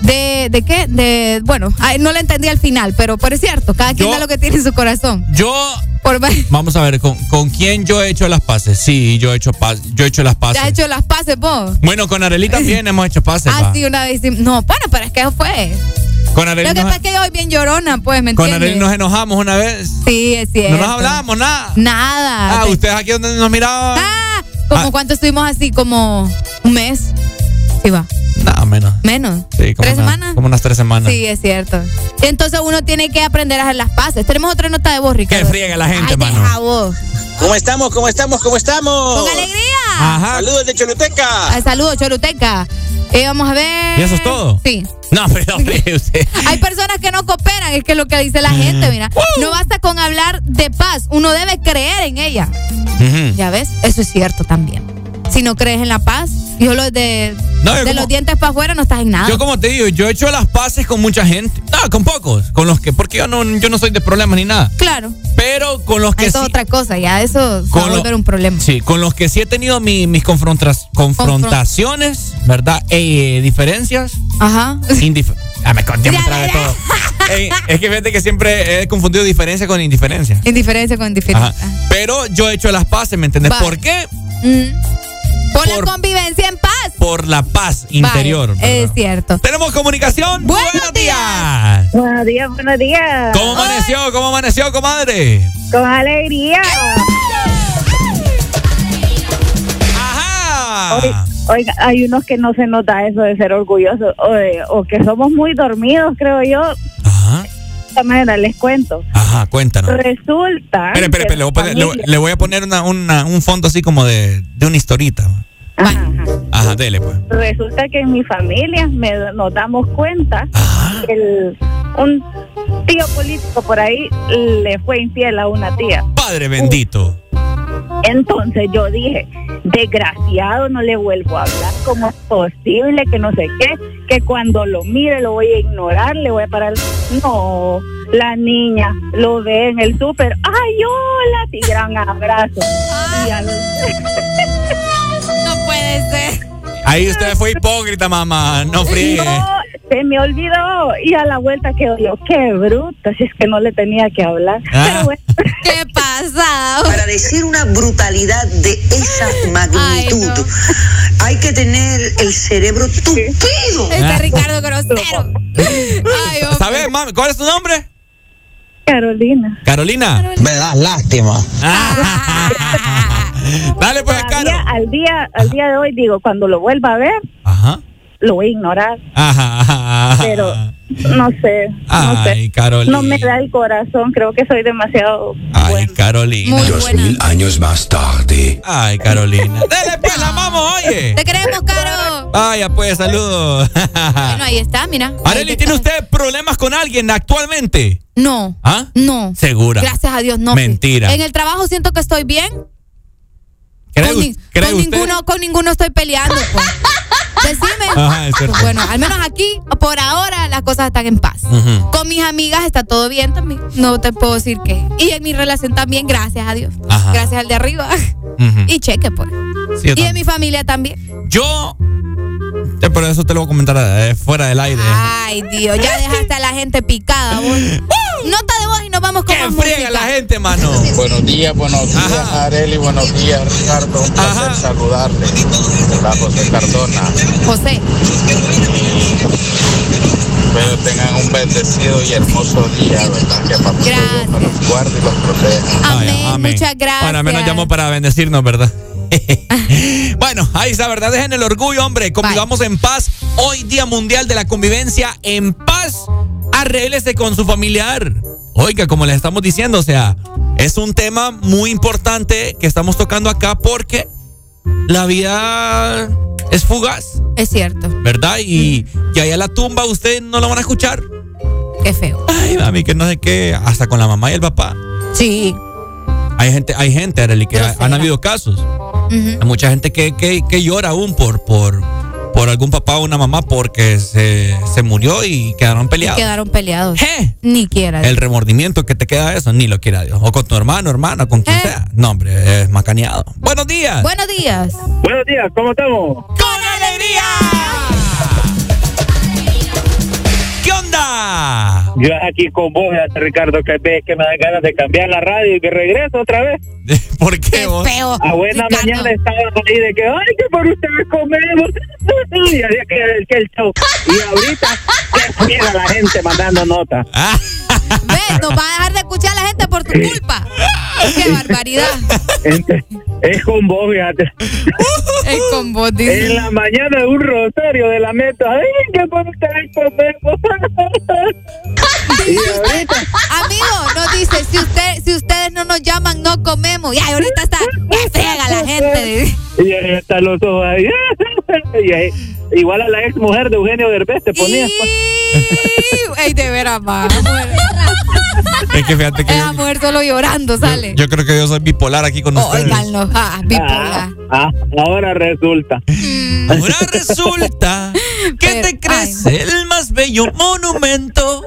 de, ¿de qué? De, bueno, ay, no le entendí al final, pero, pero es cierto, cada quien Yo- da lo que tiene en su corazón. Yo. Por Vamos a ver, ¿con, con quién yo he hecho las paces? Sí, yo he hecho, yo he hecho las ¿Te paces. has hecho las paces vos? Bueno, con Arely también hemos hecho pases. Ah, va. sí, una vez. No, bueno, pero es que fue. Con Lo que nos, pasa es que soy bien llorona, pues, ¿me con entiendes? Arely nos enojamos una vez. Sí, es cierto. No nos hablamos, nada. Nada. Ah, ustedes aquí donde nos miraban. Ah, ¿como Ah. cuánto estuvimos así? Como un mes. Sí, va. No, menos. Menos. Sí, como ¿Tres una- semanas? Como unas tres semanas. Sí, es cierto. Entonces uno tiene que aprender a hacer las paces. Tenemos otra nota de voz, Ricardo. Que friega la gente, Ay, mano. deja vos. ¿Cómo estamos? ¿Cómo estamos? ¿Cómo estamos? Con alegría. Ajá. Saludos de Choluteca. Ah, saludos, Choluteca. Eh, vamos a ver. ¿Y eso es todo? Sí. No, pero usted. Hay personas que no cooperan, es que es lo que dice la gente, mira. No basta con hablar de paz, uno debe creer en ella. Ya ves, eso es cierto también. Si no crees en la paz, yo lo de, No, yo de como- los dientes para afuera no estás en nada. Yo como te digo, yo he hecho las paces con mucha gente. No, con pocos. Con los que, porque yo no, yo no soy de problemas ni nada. Claro, Pero con los que eso es otra cosa, ya eso se va a volver un problema. Sí, con los que sí he tenido mi- mis confrontas- confrontaciones, ¿verdad? Eh, diferencias. Ajá. Indif ah, me, con- ya me Ya, tragué ya. todo. Ey, es que fíjate que siempre he confundido diferencia con indiferencia. Indiferencia con indiferencia. Ajá. Pero yo he hecho las paces, ¿me entendés? Va. ¿Por qué? Mm. Por, Por- la convivencia en paz. Por la paz interior. Es cierto. Tenemos comunicación. Buenos días. Buenos días, buenos días. ¿Cómo amaneció? ¿Cómo amaneció, comadre? Con alegría. Ajá. Oiga, oiga, hay unos que no se nota eso de ser orgullosos o, de- o que somos muy dormidos, creo yo. Esta manera les cuento. Ajá, cuéntanos. Resulta. Espera, le voy a poner, le, familia- le voy a poner una- una- un fondo así como de, de una historita. Ajá, ajá. Ajá, dele pues. Resulta que en mi familia me, nos damos cuenta que el- un tío político por ahí le fue infiel a una tía. Padre bendito. Entonces yo dije, desgraciado, no le vuelvo a hablar. ¿Cómo es posible que no sé qué? Que cuando lo mire lo voy a ignorar, le voy a parar. No, la niña lo ve en el súper. ¡Ay, hola! Y gran abrazo. Y No puede ser. Ahí usted fue hipócrita, mamá. No friegue. No, se me olvidó. Y a la vuelta quedó yo, qué bruta, si es que no le tenía que hablar. Ah. Pero bueno. ¿Qué pasa? Para decir una brutalidad de esa magnitud, hay que tener el cerebro tupido. Este Ricardo grosero. Ay. ¿Sabes, mami? ¿Cuál es tu nombre? Carolina. Carolina. Me das lástima. Dale pues, Caro. al día, al día de hoy digo, cuando lo vuelva a ver, Ajá. lo voy a ignorar. Ajá, ajá, ajá. Pero no sé, no Ay, sé. Carolina. No me da el corazón, creo que soy demasiado Ay, Carolina. Muy Dos buena. mil años más tarde. Ay, Carolina. Dale pues, la vamos, oye. Te queremos, Caro. Vaya pues, saludos. Bueno, ahí está, mira. Areli, ¿tiene usted problemas con alguien actualmente? No. ¿Ah? No. Segura. Gracias a Dios, no. Mentira. En el trabajo siento que estoy bien. ¿Cree, con, ni- cree con usted? ninguno, con ninguno estoy peleando, pues. Decime. Ajá. Pues bueno, al menos aquí, por ahora, las cosas están en paz. Con mis amigas está todo bien también. No te puedo decir que. Y en mi relación también, gracias a Dios. Ajá. Gracias al de arriba. Y cheque, pues. Sí, y en mi familia también. Yo. Eh, Pero eso te lo voy a comentar eh, fuera del aire. Ay, Dios, ya dejaste a la gente picada, vos. Nota de voz y nos vamos con ¡Que más friega la gente, mano! Buenos días, buenos días, Ajá. Areli, buenos días, Ricardo. Un placer Ajá. saludarle. Hola, José Cardona. José. Espero tengan un bendecido y hermoso día, ¿verdad? Que papá Dios los guarde y los proteja. Amén, muchas gracias. Bueno, al menos llamó para bendecirnos, ¿verdad? bueno, ahí está, ¿verdad? Dejen el orgullo, hombre. Convivamos en paz. Hoy, Día Mundial de la Convivencia en Paz. Arréglese con su familiar. Oiga, como les estamos diciendo, o sea, es un tema muy importante que estamos tocando acá porque la vida es fugaz, Es cierto. ¿verdad? Y, y allá a la tumba ustedes no lo van a escuchar. Qué feo. Ay, mami, que no sé qué, hasta con la mamá y el papá. Sí. Hay gente, hay gente, Arely, que han habido casos. Hay mucha gente que, que, que llora aún por, por, por algún papá o una mamá porque se, se murió y quedaron peleados. quedaron peleados. Ni quiera. El remordimiento que te queda eso, ni lo quiera Dios. O con tu hermano, hermana, con quien sea. No, hombre, es macaneado. Buenos días. Buenos días. Buenos días, ¿cómo estamos? ¡Con alegría! ¿Qué onda? Yo aquí con vos, Ricardo, que ves que me dan ganas de cambiar la radio y que regreso otra vez. ¿Por qué, vos? Feo. A buena mañana estaban ahí de que, ay, que por ustedes comemos. Y había que, que el show. Y ahorita, que mira la gente mandando notas. ¿Ves? Nos va a dejar de escuchar a la gente por tu culpa. ¡Qué barbaridad! Es con vos, fíjate. Es con vos, dice. En la mañana un rosario de la meta. ¡Ay, que por ustedes comemos! Y ahorita, Amigo, nos dice, si usted, si ustedes no nos llaman, no comemos. Y ahorita está, me frega la gente. y ahí están los ojos ahí. Y igual a la ex mujer de Eugenio Derbez te ponía. Ey, de veras, ma. Es que fíjate que. Esa mujer solo llorando sale. Yo creo que yo soy bipolar aquí con ustedes. Oiganlo, ah, bipolar. Ah, ahora resulta. Ahora resulta que te crees el más bello monumento.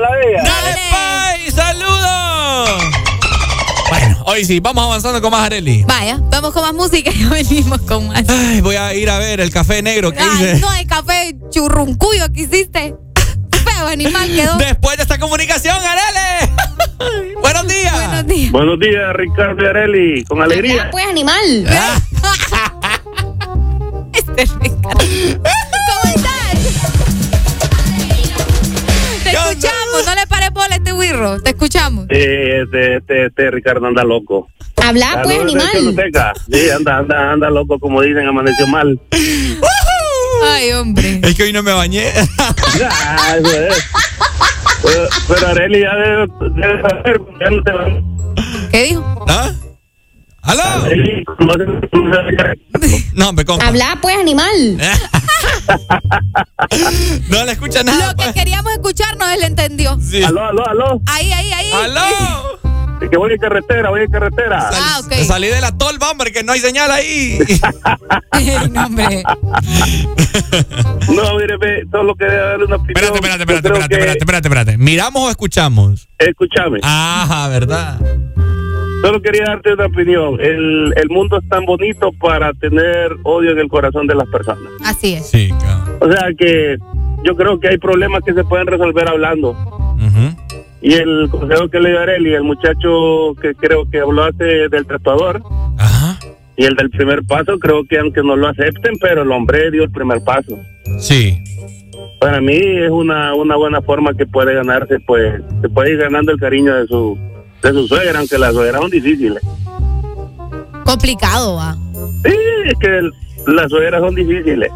La bella. ¡Dale, pay! ¡Saludos! Bueno, hoy sí, vamos avanzando con más Areli. Vaya, vamos con más música y venimos con más. Ay, voy a ir a ver el café negro que Ay, hice. no, el café churruncuyo que hiciste. Feo animal quedó. Después de esta comunicación, Arele. Buenos días. Buenos días. Buenos días, Ricardo y Areli. Con alegría. pues, animal. este Ricardo. ¿Cómo estás? Te escuchamos, no le pares bola este wirro. Te escuchamos. Eh, este, este, este Ricardo anda loco. Habla, pues, Choluteca. Sí, anda, anda, anda loco, como dicen, amaneció mal. Ay, hombre. Es que hoy no me bañé. Ah, eso es. Pero, pero Areli ya debe, debe saber, ya no te va. ¿Qué dijo? ¿Ah? ¿Aló? No No, hombre, compa. Habla, pues, animal. No le escucha nada. Lo que queríamos escucharnos, él entendió. Sí. Aló, aló, aló. Ahí, ahí, ahí. ¡Aló! Que voy en carretera, voy en carretera. Ah, ok. Salí de la tolva, hombre, que no hay señal ahí. no, hombre. No, mire, ve, solo quería darle una opinión. Espérate, espérate, espérate, espérate, que- espérate, espérate, espérate. ¿Miramos o escuchamos? Escúchame. Ajá, ¿verdad? Solo quería darte una opinión. El, el mundo es tan bonito para tener odio en el corazón de las personas. Así es. Sí, cabrón. O sea que yo creo que hay problemas que se pueden resolver hablando. Ujú. Y el consejo que le dio Areli, el muchacho que creo que habló hace del tatuador, Ajá. y el del primer paso, creo que aunque no lo acepten, pero el hombre dio el primer paso. Sí. Para mí es una, una buena forma que puede ganarse, pues, se puede ir ganando el cariño de su, de su suegra, aunque las suegras son difíciles. Complicado, va. Sí, es que el- las suegras son difíciles.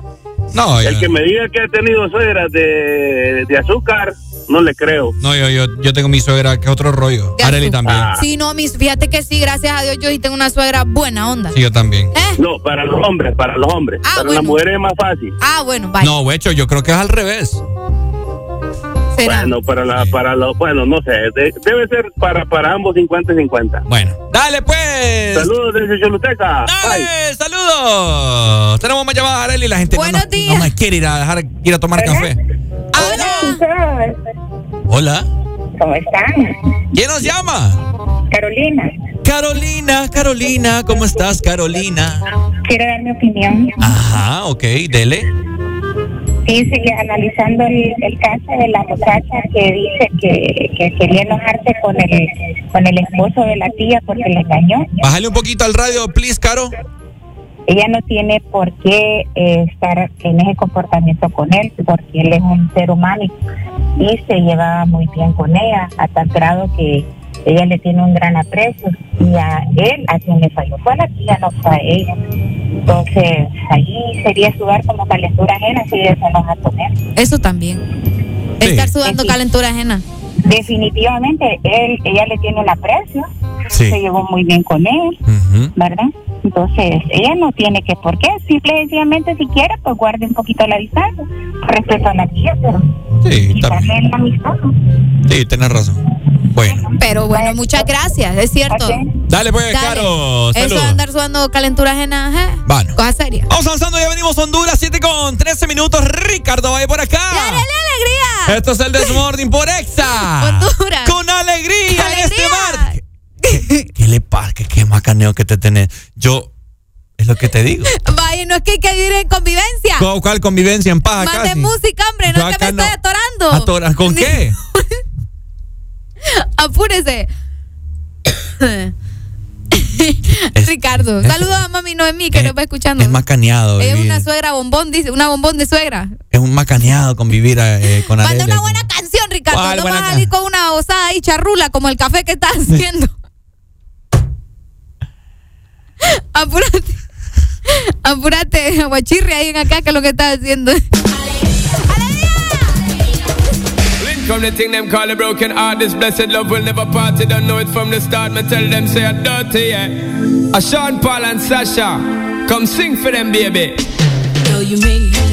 No, El yo, que me diga que ha tenido suegras de, de azúcar, no le creo. no yo, yo, yo tengo mi suegra que es otro rollo. Areli también. Sí, no, mis, fíjate que sí, gracias a Dios yo sí tengo una suegra buena onda. Sí, yo también. ¿Eh? No, para los hombres, para los hombres. Ah, para bueno. las mujeres es más fácil. Ah, bueno, vaya. No, hecho, yo creo que es al revés. Será. Bueno, para la, para los, bueno, no sé, de- debe ser para, para ambos 50 y 50. Bueno, dale pues. Saludos desde Choluteca. Bye. Dale, saludos. Tenemos más llamadas, Areli. La gente no, Buenos no- días. no me quiere ir a dejar ir a tomar café. Hola. Hola. ¿Cómo están? ¿Quién nos llama? Carolina, Carolina, Carolina, ¿cómo estás, Carolina? quiero dar mi opinión. Ajá, ok, dele. Sí, sigue analizando el, el caso de la muchacha que dice que, que quería enojarse con el, con el esposo de la tía porque le engañó. Bájale un poquito al radio, please, Caro. Ella no tiene por qué eh, estar en ese comportamiento con él, porque él es un ser humano y, y se llevaba muy bien con ella, a tal grado que ella le tiene un gran aprecio y a él a quien le falló fue la tía, no fue a ella. Entonces, ahí sería sudar como calentura ajena si ella se enoja con él. Eso también. Sí. Estar sudando Sí. calentura ajena. Definitivamente, él, ella le tiene un aprecio, Sí. se llevó muy bien con él. ¿verdad? Entonces, ella no tiene que por qué, simple y sencillamente si quiere, pues guarde un poquito la distancia, respeto a la tía, pero Sí, quitarle también. la amistad. ¿no? Sí, tenés razón. Bueno. Pero bueno, muchas gracias, es cierto. Dale, pues, Caro. Eso de andar sudando calentura ajena, ¿eh? Bueno. Cosa seria. Vamos avanzando, ya venimos a Honduras, 7 con 13 minutos. Ricardo, vaya por acá. ¡Dale, alegría! Esto es el Desmorning por Exa. Honduras. Con alegría, en este ¡Alegría! mar. ¿Qué, qué le pasa? ¿Qué, qué macaneo que te tenés? Yo, es lo que te digo. Vaya, no es que hay que vivir en convivencia. ¿Cuál, convivencia en paz? Mande casi? música, hombre, no es que me estoy no. atorando. Atora- ¿Con qué? Apúrese. Ricardo, saludos a mami Noemí que es- nos va escuchando. Es macaneado. Ella es vivir. una suegra bombón, dice, una bombón de suegra. Es un macaneado convivir eh, con Manda una buena canción, Ricardo. ¿Cuál No vas a salir con una osada ahí charrula como el café que estás haciendo. Apúrate. Apúrate, aguachirri ahí en acá que es lo que estás haciendo. Come the thing them call a broken heart. This blessed love will never part. You don't know it from the start. Me tell them say I'm dirty, yeah. A Sean Paul and Sasha, come sing for them, baby. Though you make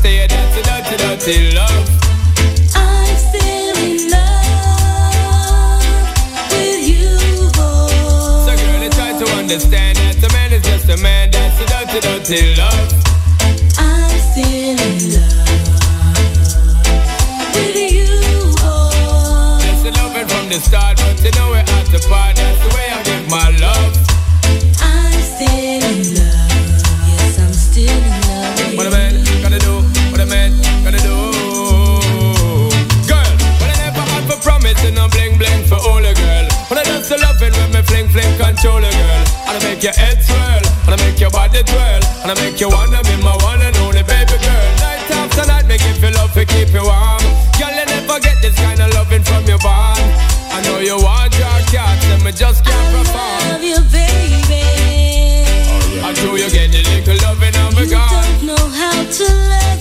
not a stayer. Dirty, dirty love. I'm still in love with you, boy. So, girl, you try to understand that a man is just a man. That's a dirty, dirty love. I'm still in love with you, boy. That's the loving from the start, but you know we're at the part. That's the way I give my love. Fling fling control a girl. And I make your head swirl, and I make your body twirl, and I make you wanna be my one and only baby girl. Night after night, make you feel love to keep you warm. Girl, you never get this kind of loving from your bond. I know you want your cat, and me just can't perform. love you, baby. Until you get the little loving of a You don't know how to let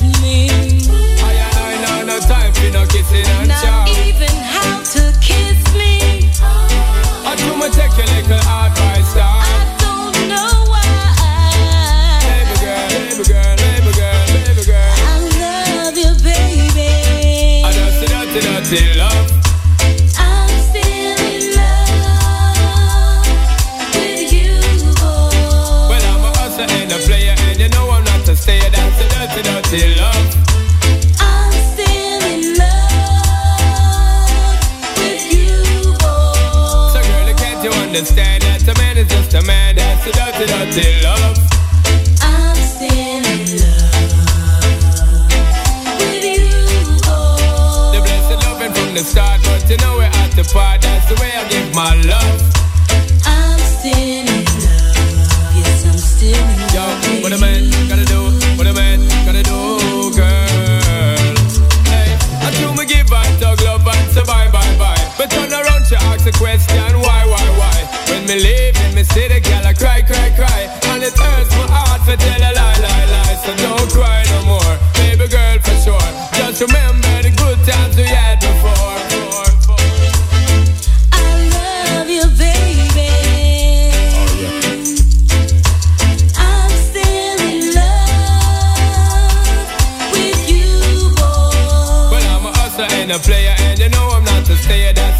I do my take your little advice down. Way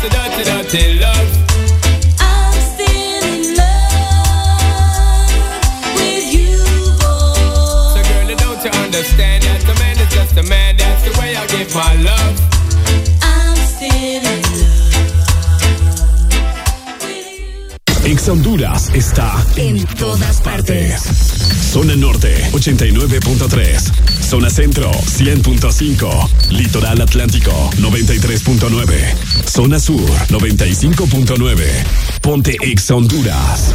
That's a dirty, dirty love. With you, you understand that a man is just a man? That's the way I give my love. I'm still in love. Ex Honduras está en todas partes. Zona Norte 89.3. Zona Centro 100.5. Litoral Atlántico 93.9. Zona Sur 95.9. Ponte Ex Honduras.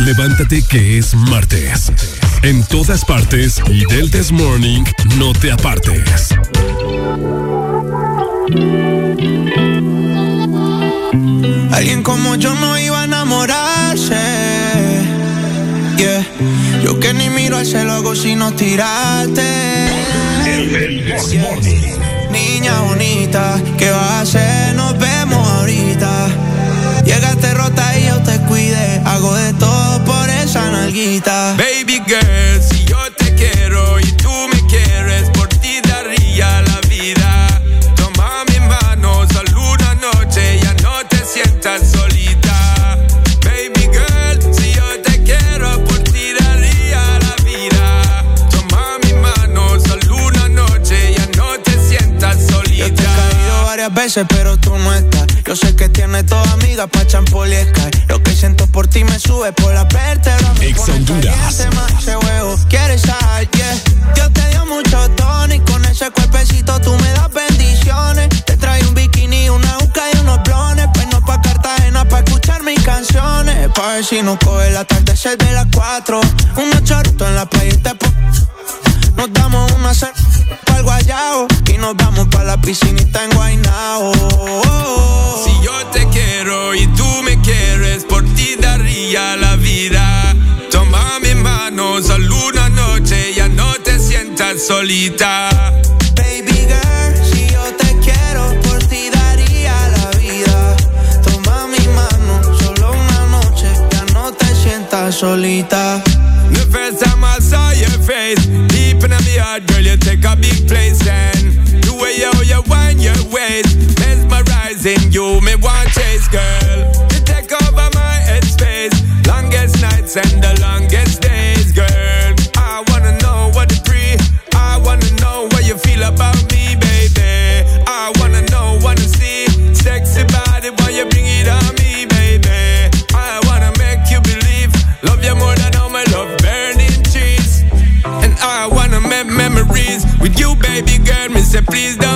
Levántate que es martes. En todas partes y del This Morning no te apartes. Alguien como yo no iba a enamorarse. Yo que ni miro al cielo hago sino tirarte. Niña bonita, ¿qué vas a hacer? Nos vemos ahorita. Llegaste rota y yo te cuide. Hago de todo por esa nalguita. Baby girl, veces, pero tú no estás. Yo sé que tienes toda amiga pa' champol y Sky. Lo que siento por ti me sube por la vértebra. Ex Honduras. Quieres sal, yeah. Dios te dio mucho tono y con ese cuerpecito tú me das bendiciones. Te trae un bikini, una uca y unos blones. Pues no pa' Cartagena pa' escuchar mis canciones. Pa' ver si nos coge el atardecer de las 4. Unos choritos en la playa y te nos damos una cena pa'l guayao y nos vamos pa' la piscinita en Guaynao. Si yo te quiero y tú me quieres, por ti daría la vida. Toma mi mano, solo una noche, ya no te sientas solita. Baby girl, si yo te quiero, por ti daría la vida. Toma mi mano, solo una noche, ya no te sientas solita. The first time I saw your face, deep in my heart, girl, you take a big place. And wind your waist, mesmerizing you, me want chase, girl. You take over my headspace, longest nights and the longest days, girl. I wanna know what the pre, I wanna know what you feel about me, baby. I wanna know, wanna see, sexy body, why you bring it on me, baby. I wanna make you believe, love you more than all my love burning trees. And I wanna make memories with you, baby girl. Me say, please don't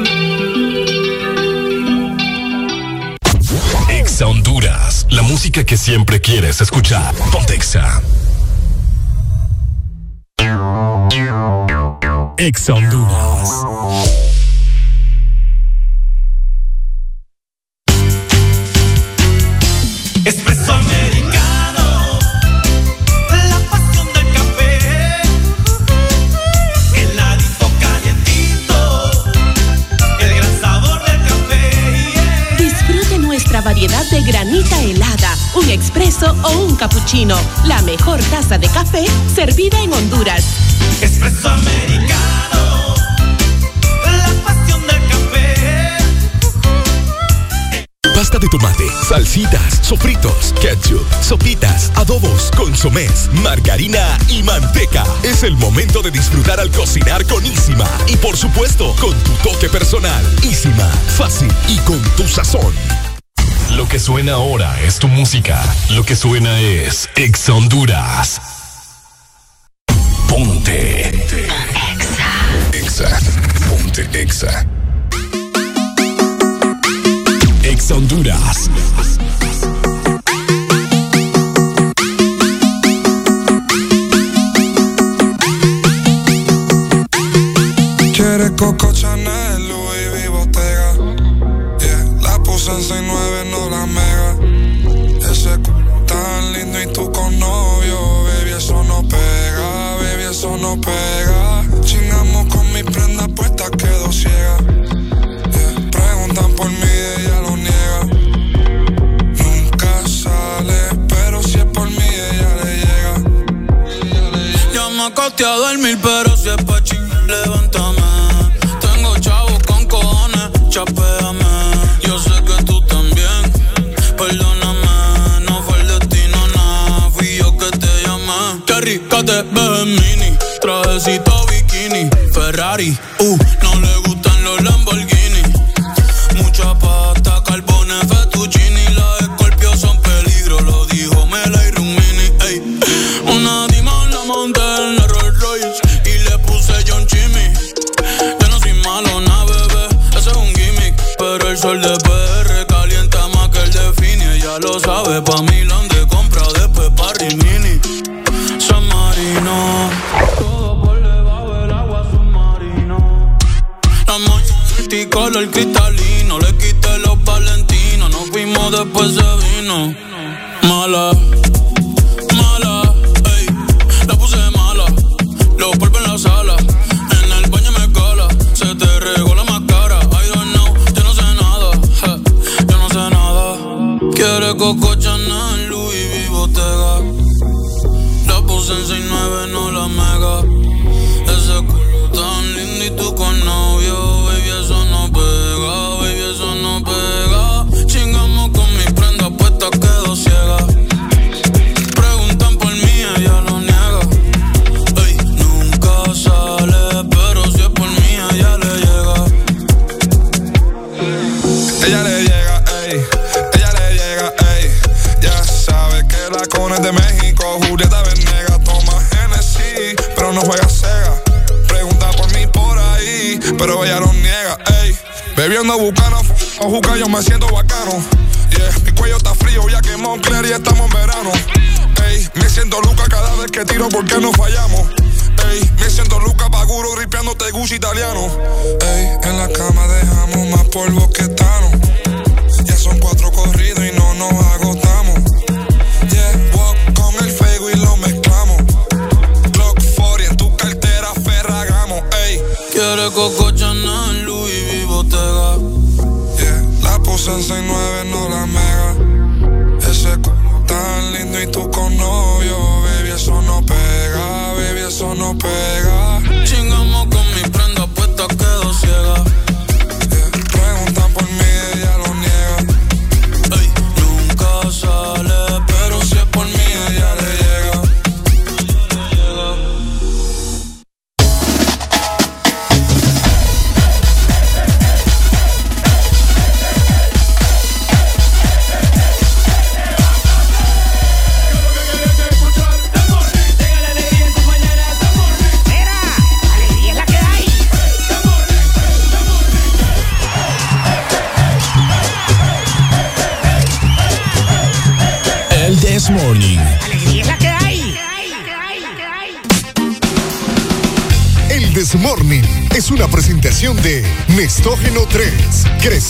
Honduras. La música que siempre quieres escuchar. Pontexa. Exa Honduras. O un cappuccino. La mejor taza de café servida en Honduras. Espresso americano, la pasión del café. Pasta de tomate, salsitas, sofritos, ketchup, sopitas, adobos, consomés, margarina y manteca. Es el momento de disfrutar al cocinar con Isima. Y por supuesto, con tu toque personal. Isima, fácil y con tu sazón. Lo que suena ahora es tu música. Lo que suena es Ex Honduras. Ponte. Exa. Exa. Ponte Exa. Ex Honduras. Acosté a dormir, pero si es pa' chingar, levántame. Tengo chavos con cojones, chapéame. Yo sé que tú también, perdóname. No fue el destino, nada, fui yo que te llamé. Qué rica te ves en mini, trajecito bikini, Ferrari. Uh,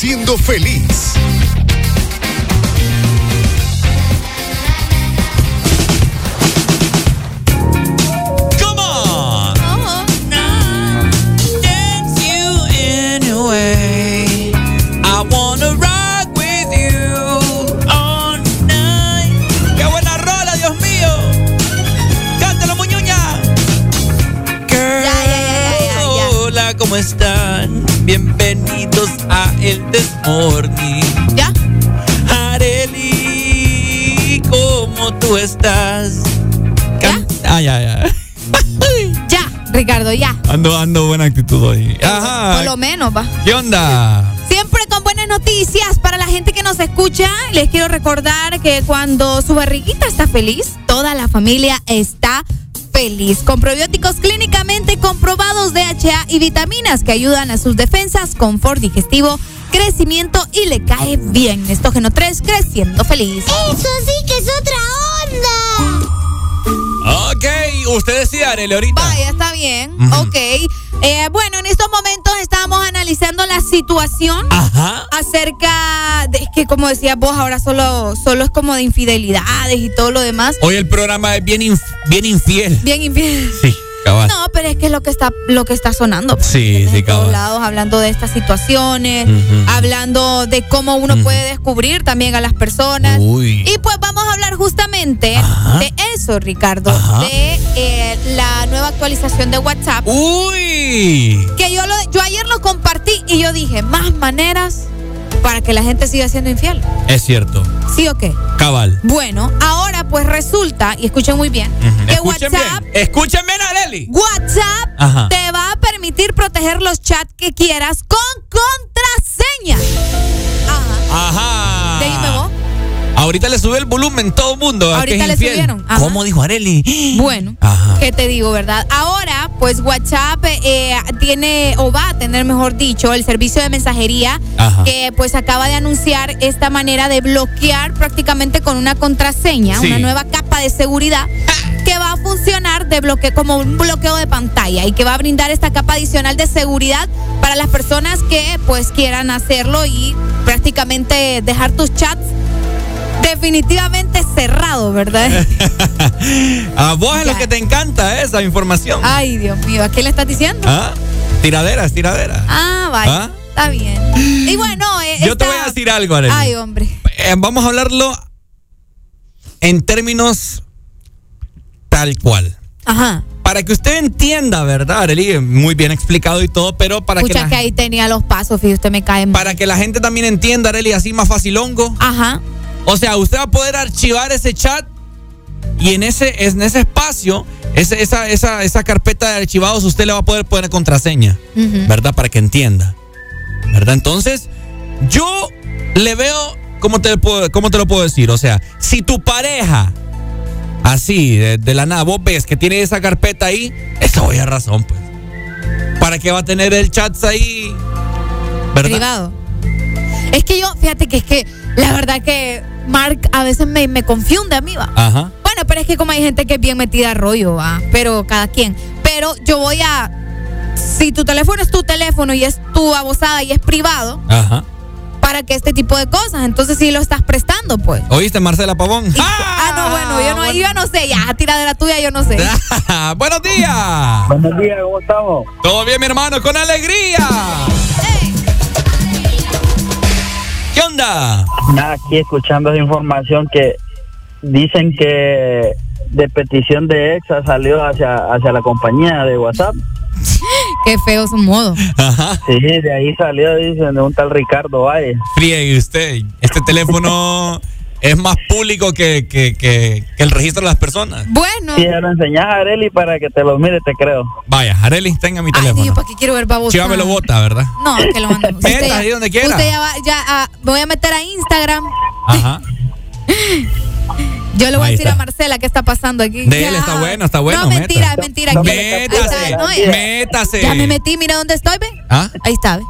Creciendo Feliz. ¿Qué onda? Siempre con buenas noticias para la gente que nos escucha. Les quiero recordar que cuando su barriguita está feliz, toda la familia está feliz. Con probióticos clínicamente comprobados DHA y vitaminas que ayudan a sus defensas, confort digestivo, crecimiento y le cae bien. Estógeno 3, creciendo feliz. Eso sí que es otra onda. Ok, usted decía, Arely, ahorita. Vaya, está bien. Ujú. Ok. Eh, bueno, en analizando la situación Ajá. acerca de es que como decías vos, ahora solo, solo es como de infidelidades y todo lo demás. Hoy el programa es bien, inf- bien infiel. Bien infiel. Sí, cabal. No, pero es que es lo que está, lo que está sonando. Sí, sí, En todos cabal. lados, hablando de estas situaciones, hablando de cómo uno puede descubrir también a las personas. Uy. Y pues vamos a hablar justamente Ajá. de eso, Ricardo, Ajá. de eh, la nueva actualización de WhatsApp. Uy. Que yo, lo, y yo dije, más maneras para que la gente siga siendo infiel. Es cierto. ¿Sí o qué? Cabal. Bueno, ahora pues resulta, y escuchen muy bien, que Escuchen WhatsApp, bien. Escuchen bien, Areli. WhatsApp Ajá. te va a permitir proteger los chats que quieras con contraseña. Ajá. Ajá. Dime vos. Ahorita le sube el volumen todo el mundo. Ahorita le subieron. Ajá. ¿Cómo dijo Areli? Bueno, Ajá. ¿qué te digo, verdad? Ahora, pues WhatsApp eh, tiene, o va a tener, mejor dicho, el servicio de mensajería Ajá. que pues acaba de anunciar esta manera de bloquear prácticamente con una contraseña, Sí. una nueva capa de seguridad que va a funcionar de bloque, como un bloqueo de pantalla y que va a brindar esta capa adicional de seguridad para las personas que pues quieran hacerlo y prácticamente dejar tus chats definitivamente cerrados, ¿verdad? A vos es lo que te encanta esa información. Ay, Dios mío, ¿a qué le estás diciendo? ¿Ah? Tiraderas, tiraderas. Ah, vaya. ¿Ah? Está bien. Y bueno, eh, Yo te voy a decir algo, Areli. Ay, hombre. Eh, vamos a hablarlo en términos tal cual. Ajá. Para que usted entienda, ¿verdad, Areli? Muy bien explicado y todo, pero para que, Escucha la, que ahí tenía los pasos, fíjate, usted me cae mal. para que la gente también entienda, Areli, así más facilongo. Ajá. O sea, usted va a poder archivar ese chat y en ese, en ese espacio, ese- esa, esa, esa carpeta de archivados, usted le va a poder poner contraseña. ¿verdad? Para que entienda. ¿Verdad? Entonces, yo le veo, ¿cómo te, puedo, cómo te lo puedo decir? O sea, si tu pareja, así, de, de la nada, vos ves que tiene esa carpeta ahí, esa voy a razón, pues. ¿Para qué va a tener el chat ahí? ¿Verdad? Privado. Es que yo, fíjate que es que la verdad que Mark a veces me, me confunde a mí, va. Ajá. Bueno, pero es que como hay gente que es bien metida a rollo, va. Pero cada quien. Pero yo voy a. Si tu teléfono es tu teléfono y es tu abosada y es privado, Ajá. para que este tipo de cosas. Entonces sí lo estás prestando, pues. ¿Oíste, Marcela Pavón? Ah, no, bueno, yo no, yo no sé, ya, tira de la tuya, yo no sé. Buenos días. Buenos días, ¿cómo estamos? Todo bien, mi hermano, con alegría. ¿Qué onda? Nada, aquí escuchando esa información que dicen que de petición de EXA salió hacia, hacia la compañía de WhatsApp. Qué feo su modo. Ajá. Sí, de ahí salió, dicen, de un tal Ricardo Valle. Friegue usted. Este teléfono es más público que, que, que, que el registro de las personas. Bueno. Si lo enseñas a Areli para que te lo mire, te creo. Vaya, Areli, tenga mi Ay, teléfono. Dios, ¿para qué quiero ver babosa? Chiva me lo bota, ¿verdad? No, que lo mando. Meta ahí donde quiera. Usted ya va, ya, ah, me voy a meter a Instagram. Ajá. Yo le voy Ahí a decir está. a Marcela qué está pasando aquí. De él está bueno, está bueno. No, mentira, es mentira. No, Métase, no, ya- métase. Ya me metí, mira dónde estoy, ve. ¿Ah? Ahí está, ve.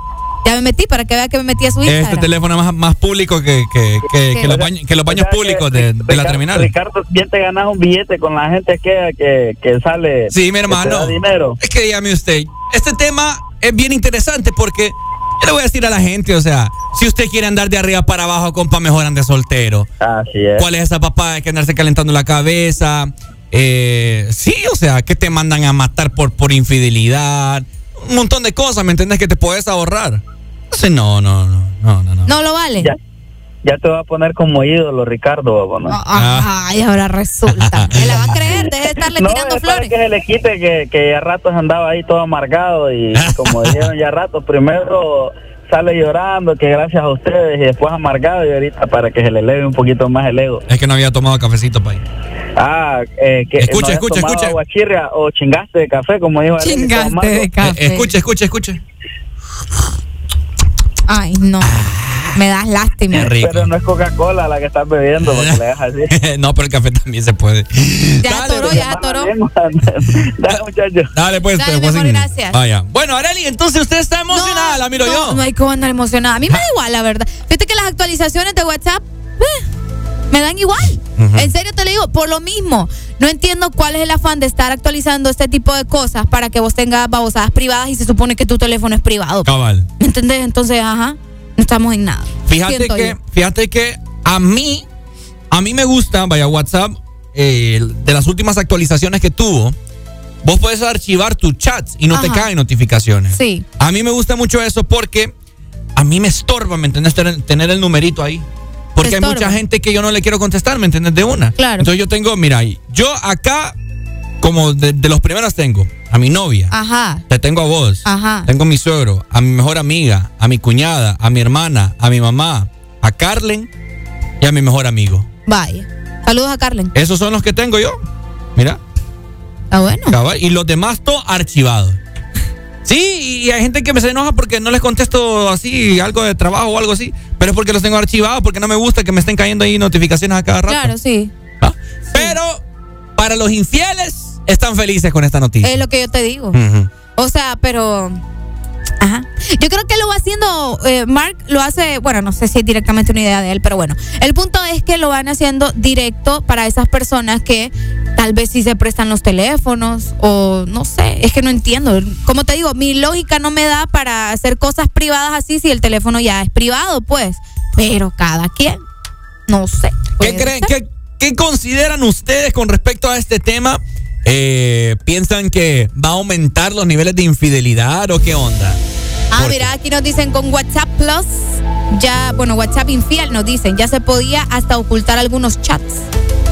Ya me metí para que vea que me metí a su Instagram. Este teléfono es más, más público que, que, que, los, baños, que los baños públicos de, de la terminal. Ricardo, bien te ganas un billete con la gente que, que, que sale. Sí, mi hermano. dinero. Es que dígame usted, este tema es bien interesante porque yo le voy a decir a la gente, o sea, si usted quiere andar de arriba para abajo, compa, mejor ande soltero. Así es. ¿Cuál es esa papá de que andarse calentando la cabeza? Eh, sí, o sea, que te mandan a matar por, por infidelidad. Un montón de cosas, ¿me entiendes? Que te puedes ahorrar. Entonces, no, no, no, no, no. no. No lo vale. Ya, ya te va a poner como ídolo, Ricardo. Bueno. Ah, Ay, ahora resulta. Me la va a creer, deje de estarle No, tirando es flores. que se le quite que, que ya ratos andaba ahí todo amargado y como dijeron ya ratos, primero sale llorando que gracias a ustedes y después amargado y ahorita para que se le eleve un poquito más el ego. Es que no había tomado cafecito, pay. Ah, eh, que Escuche, no escuche, escuche. aguachirria o chingaste de café, como dijo Arely, todo amargo. Eh, escuche, escuche, escuche. Ay, no. Me das lástima. Pero no es Coca-Cola la que estás bebiendo, porque le dejas así. no, pero el café también se puede. Ya atoró, ya atoró. Dale, muchachos. Dale, pues, Dale, pues, gracias. Vaya. Bueno, Areli, entonces usted está emocionada, la miro no, yo. No hay cómo andar emocionada. A mí me da igual, la verdad. Fíjate que las actualizaciones de WhatsApp eh, me dan igual. En serio te lo digo, por lo mismo. No entiendo cuál es el afán de estar actualizando este tipo de cosas para que vos tengas babosadas privadas y se supone que tu teléfono es privado. Cabal. ¿Me entendés? Entonces, ajá, no estamos en nada. Fíjate que, yo. fíjate que a mí, a mí me gusta, vaya, WhatsApp, eh, de las últimas actualizaciones que tuvo, vos puedes archivar tus chats y no te caen notificaciones. Sí. A mí me gusta mucho eso porque a mí me estorba, ¿me entiendes? Tener, el numerito ahí. Porque hay mucha gente que yo no le quiero contestar, ¿me entiendes? De una. Claro. Entonces yo tengo, mira, yo acá, como de, de los primeros tengo, a mi novia. Ajá. Te tengo a vos. Ajá. Tengo a mi suegro, a mi mejor amiga, a mi cuñada, a mi hermana, a mi mamá, a Carlen y a mi mejor amigo. Vaya. Saludos a Carlen. Esos son los que tengo yo. Mira. Está bueno. cabal, Y los demás todo archivados. Sí, y hay gente que me se enoja porque no les contesto así, algo de trabajo o algo así, pero es porque los tengo archivados, porque no me gusta que me estén cayendo ahí notificaciones a cada rato. Claro, sí. Pero para los infieles están felices con esta noticia. Es lo que yo te digo. O sea, pero. Ajá. Yo creo que lo va haciendo, eh, Mark lo hace, bueno, no sé si es directamente una idea de él, pero bueno. El punto es que lo van haciendo directo para esas personas que tal vez sí se prestan los teléfonos o no sé, es que no entiendo. Como te digo, mi lógica no me da para hacer cosas privadas así si el teléfono ya es privado, pues. Pero cada quien, no sé. ¿Qué creen? ¿Qué, qué consideran ustedes con respecto a este tema? Eh, ¿Piensan que va a aumentar los niveles de infidelidad o qué onda? Ah, mira, aquí nos dicen con WhatsApp Plus, ya, bueno, WhatsApp infiel nos dicen, ya se podía hasta ocultar algunos chats.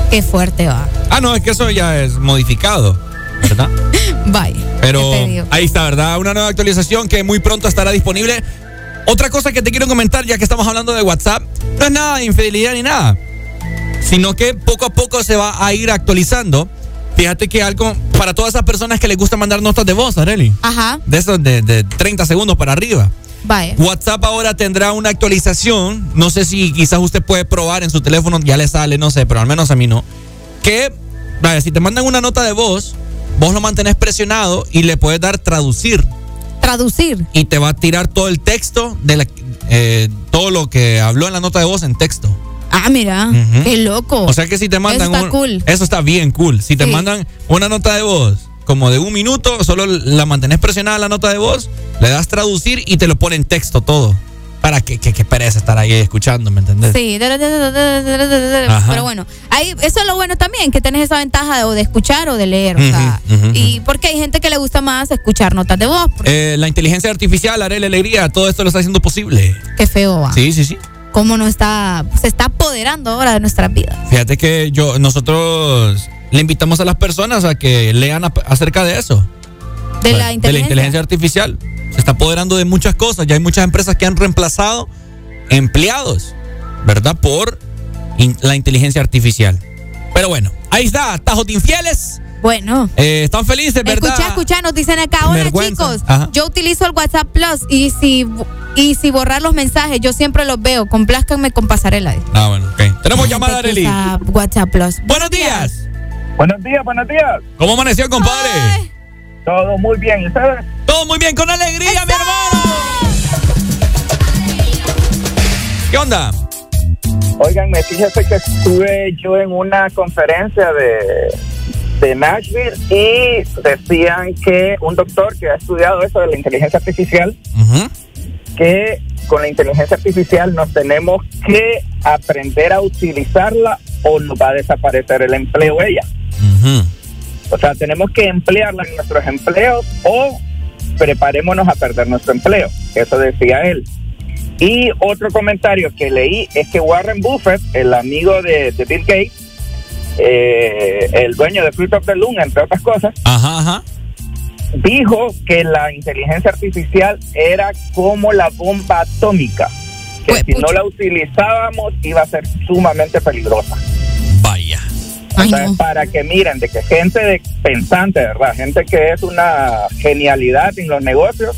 Qué fuerte va. Ah, no, es que eso ya es modificado, ¿verdad? Bye. Pero ahí está, ¿verdad? Una nueva actualización que muy pronto estará disponible. Otra cosa que te quiero comentar, ya que estamos hablando de WhatsApp, no es nada de infidelidad ni nada, sino que poco a poco se va a ir actualizando. Fíjate que algo para todas esas personas que les gusta mandar notas de voz, Areli, Ajá, de esos de, de 30 segundos para arriba. vaya. WhatsApp ahora tendrá una actualización. No sé si quizás usted puede probar en su teléfono, ya le sale, no sé, pero al menos a mí no. Que, vaya, si te mandan una nota de voz, vos lo mantenés presionado y le puedes dar traducir. Traducir. Y te va a tirar todo el texto de la, eh, todo lo que habló en la nota de voz en texto. Ah, mira, qué loco. O sea que si te mandan Eso está un- cool. eso está bien cool. Si te Sí. mandan una nota de voz como de un minuto, solo la mantenés presionada la nota de voz, le das traducir y te lo pone en texto todo. Para que, que, que pereza estar ahí escuchando, ¿me entendés? Sí, Ajá. pero bueno, ahí, eso es lo bueno también, que tenés esa ventaja de, o de escuchar o de leer. o sea, y porque hay gente que le gusta más escuchar notas de voz. Eh, la inteligencia artificial, haré la alegría, todo esto lo está haciendo posible. Qué feo va. Sí, sí, sí. Cómo no está, se está apoderando ahora de nuestras vidas. Fíjate que yo, nosotros le invitamos a las personas a que lean acerca de eso. De la de la inteligencia. inteligencia artificial. Se está apoderando de muchas cosas. Ya hay muchas empresas que han reemplazado empleados, ¿verdad? Por in- la inteligencia artificial. Pero bueno, ahí está, tajos de infieles. Bueno. Eh, están felices, ¿verdad? Escucha, escucha, nos dicen acá, hola Vergüenza. chicos, Ajá. yo utilizo el WhatsApp Plus y si y si borrar los mensajes, yo siempre los veo, complázcanme con pasarela. Ah, bueno, ok. Tenemos llamada, Gente que Arely. WhatsApp Plus. Buenos días. Buenos días, buenos días. ¿Cómo amaneció, compadre? Todo muy bien, ¿y ustedes? Todo muy bien, con alegría, mi hermano. ¿Qué onda? Oigan, me fíjese que estuve yo en una conferencia de, de Nashville y decían que un doctor que ha estudiado eso de la inteligencia artificial, que con la inteligencia artificial nos tenemos que aprender a utilizarla o nos va a desaparecer el empleo ella. O sea, tenemos que emplearla en nuestros empleos o preparémonos a perder nuestro empleo. Eso decía él. Y otro comentario que leí es que Warren Buffett, el amigo de, de Bill Gates, eh, el dueño de Fruit of the Loom, entre otras cosas, Ajá, ajá. dijo que la inteligencia artificial era como la bomba atómica, que si no la utilizábamos iba a ser sumamente peligrosa. Vaya. O sea, es para que miren de que gente de pensante, ¿verdad? Gente que es una genialidad en los negocios,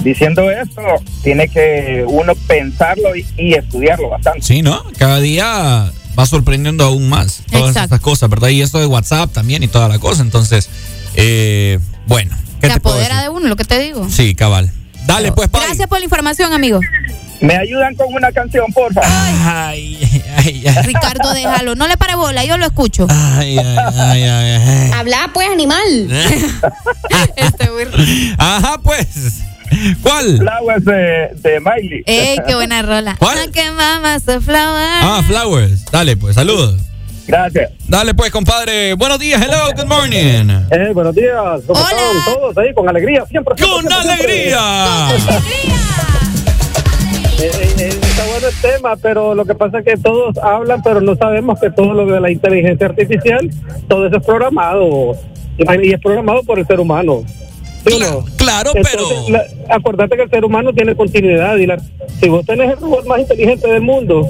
diciendo esto, tiene que uno pensarlo y, y estudiarlo bastante. Sí, ¿no? Cada día va sorprendiendo aún más todas Exacto. estas cosas, ¿verdad? Y esto de WhatsApp también y toda la cosa. Entonces, eh, bueno, ¿qué Se te puedo apodera decir? de uno, lo que te digo. Sí, cabal. Dale, pues, Pai. Gracias por la información, amigo. ¿Me ayudan con una canción, por favor? Ay, ay, ay. Ricardo, déjalo. No le pare bola, yo lo escucho. Ay, ay, ay, ay, ay. Habla, pues, animal. Ajá, pues. ¿Cuál? Flowers de, de Miley. Ey, qué buena rola. ¿Cuál? Ah, que mama's a flower. Ah, Flowers. Dale, pues, saludos. Gracias. Dale, pues, compadre. Buenos días, hello, good morning. Eh, buenos días. ¿Cómo están todos ahí? Con alegría, siempre. ¡Con alegría! Eh, eh, eh, está bueno el tema, pero lo que pasa es que todos hablan, pero no sabemos que todo lo de la inteligencia artificial, todo eso es programado. Y es programado por el ser humano. ¿Sí o no? Claro, pero... acordate que el ser humano tiene continuidad. y la- Si vos tenés el robot más inteligente del mundo,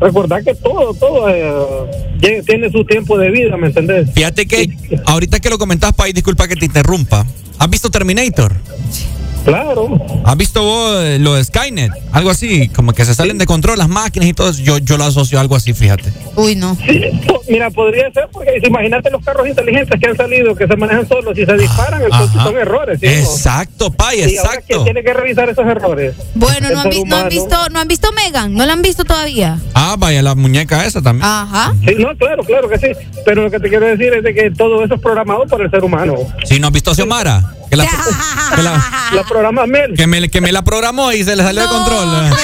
recordad que todo, todo eh, tiene su tiempo de vida, ¿me entendés? Fíjate que ahorita que lo comentabas, Pai, disculpa que te interrumpa. ¿Has visto Terminator? Claro. ¿Has visto vos eh, lo de Skynet? Algo así, como que se salen de control las máquinas y todo eso. Yo, yo lo asocio a algo así, fíjate. Uy, no. Po- Mira, podría ser porque imagínate los carros inteligentes que han salido, que se manejan solos y se disparan, entonces Ajá. son errores. ¿sí? Exacto, pay, Y ahora, ¿quién exacto. tiene que revisar esos errores? Bueno, no han, vi- no han visto, no han visto Megan, no la han visto todavía. Ah, vaya, la muñeca esa también. Ajá. Sí, no, claro, claro que sí. Pero lo que te quiero decir es de que todo eso es programado por el ser humano. Si no has visto a Xiomara, que, la, que, la- La programa Mel. que me, que me la programó y se le salió de control.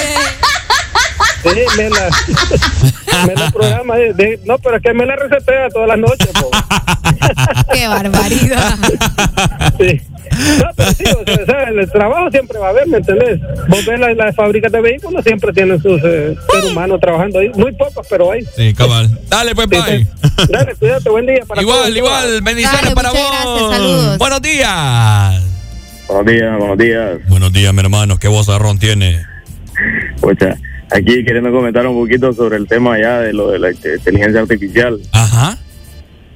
Sí, me la, me la programa. de- de- no, pero es que me la resetea todas las noches. po. Qué barbaridad. Sí. No, pero sí, o sea, o sea, el trabajo siempre va a haber, ¿me entendés? Vos ves las, las fábricas de vehículos, siempre tienen sus eh, seres humanos trabajando ahí. Muy pocos, pero hay. Sí, cabal. Dale, pues, bye. Dale, cuídate, buen día. Para Igual, todos. igual. Bendiciones Dale, para vos. gracias, saludos. Buenos días. Buenos días, buenos días. Buenos días, mi hermano. ¿Qué vozarrón tiene? Pucha, aquí queriendo comentar un poquito sobre el tema ya de lo de la inteligencia artificial. Ajá.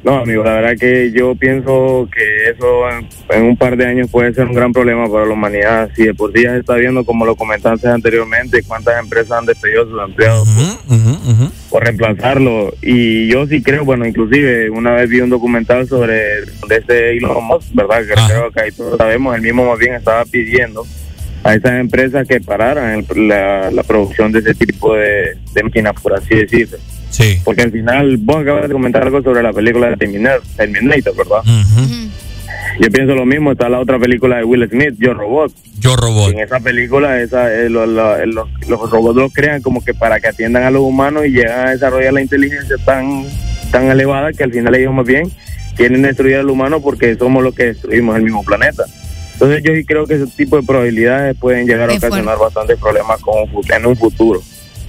No, amigo, la verdad que yo pienso que eso en, en un par de años puede ser un gran problema para la humanidad. Si de por sí ya se está viendo, como lo comentaste anteriormente, cuántas empresas han despedido a sus empleados por, por reemplazarlo. Y yo sí creo, bueno, inclusive una vez vi un documental sobre este Elon Musk, ¿verdad? Que creo que ahí todos sabemos, el mismo más bien estaba pidiendo a esas empresas que pararan el- la, la producción de ese tipo de, de máquinas, por así decirlo. Sí. Porque al final, vos acabas de comentar algo sobre la película de Terminator, Terminator ¿verdad? Yo pienso lo mismo, está la otra película de Will Smith, Yo Robot. Yo Robot. En esa película, esa, eh, lo- lo- eh, los, los robots los crean como que para que atiendan a los humanos y llegan a desarrollar la inteligencia tan, tan elevada que al final ellos más bien quieren destruir al humano porque somos los que destruimos el mismo planeta. Entonces yo sí creo que ese tipo de probabilidades pueden llegar a ocasionar bastantes problemas con en un futuro.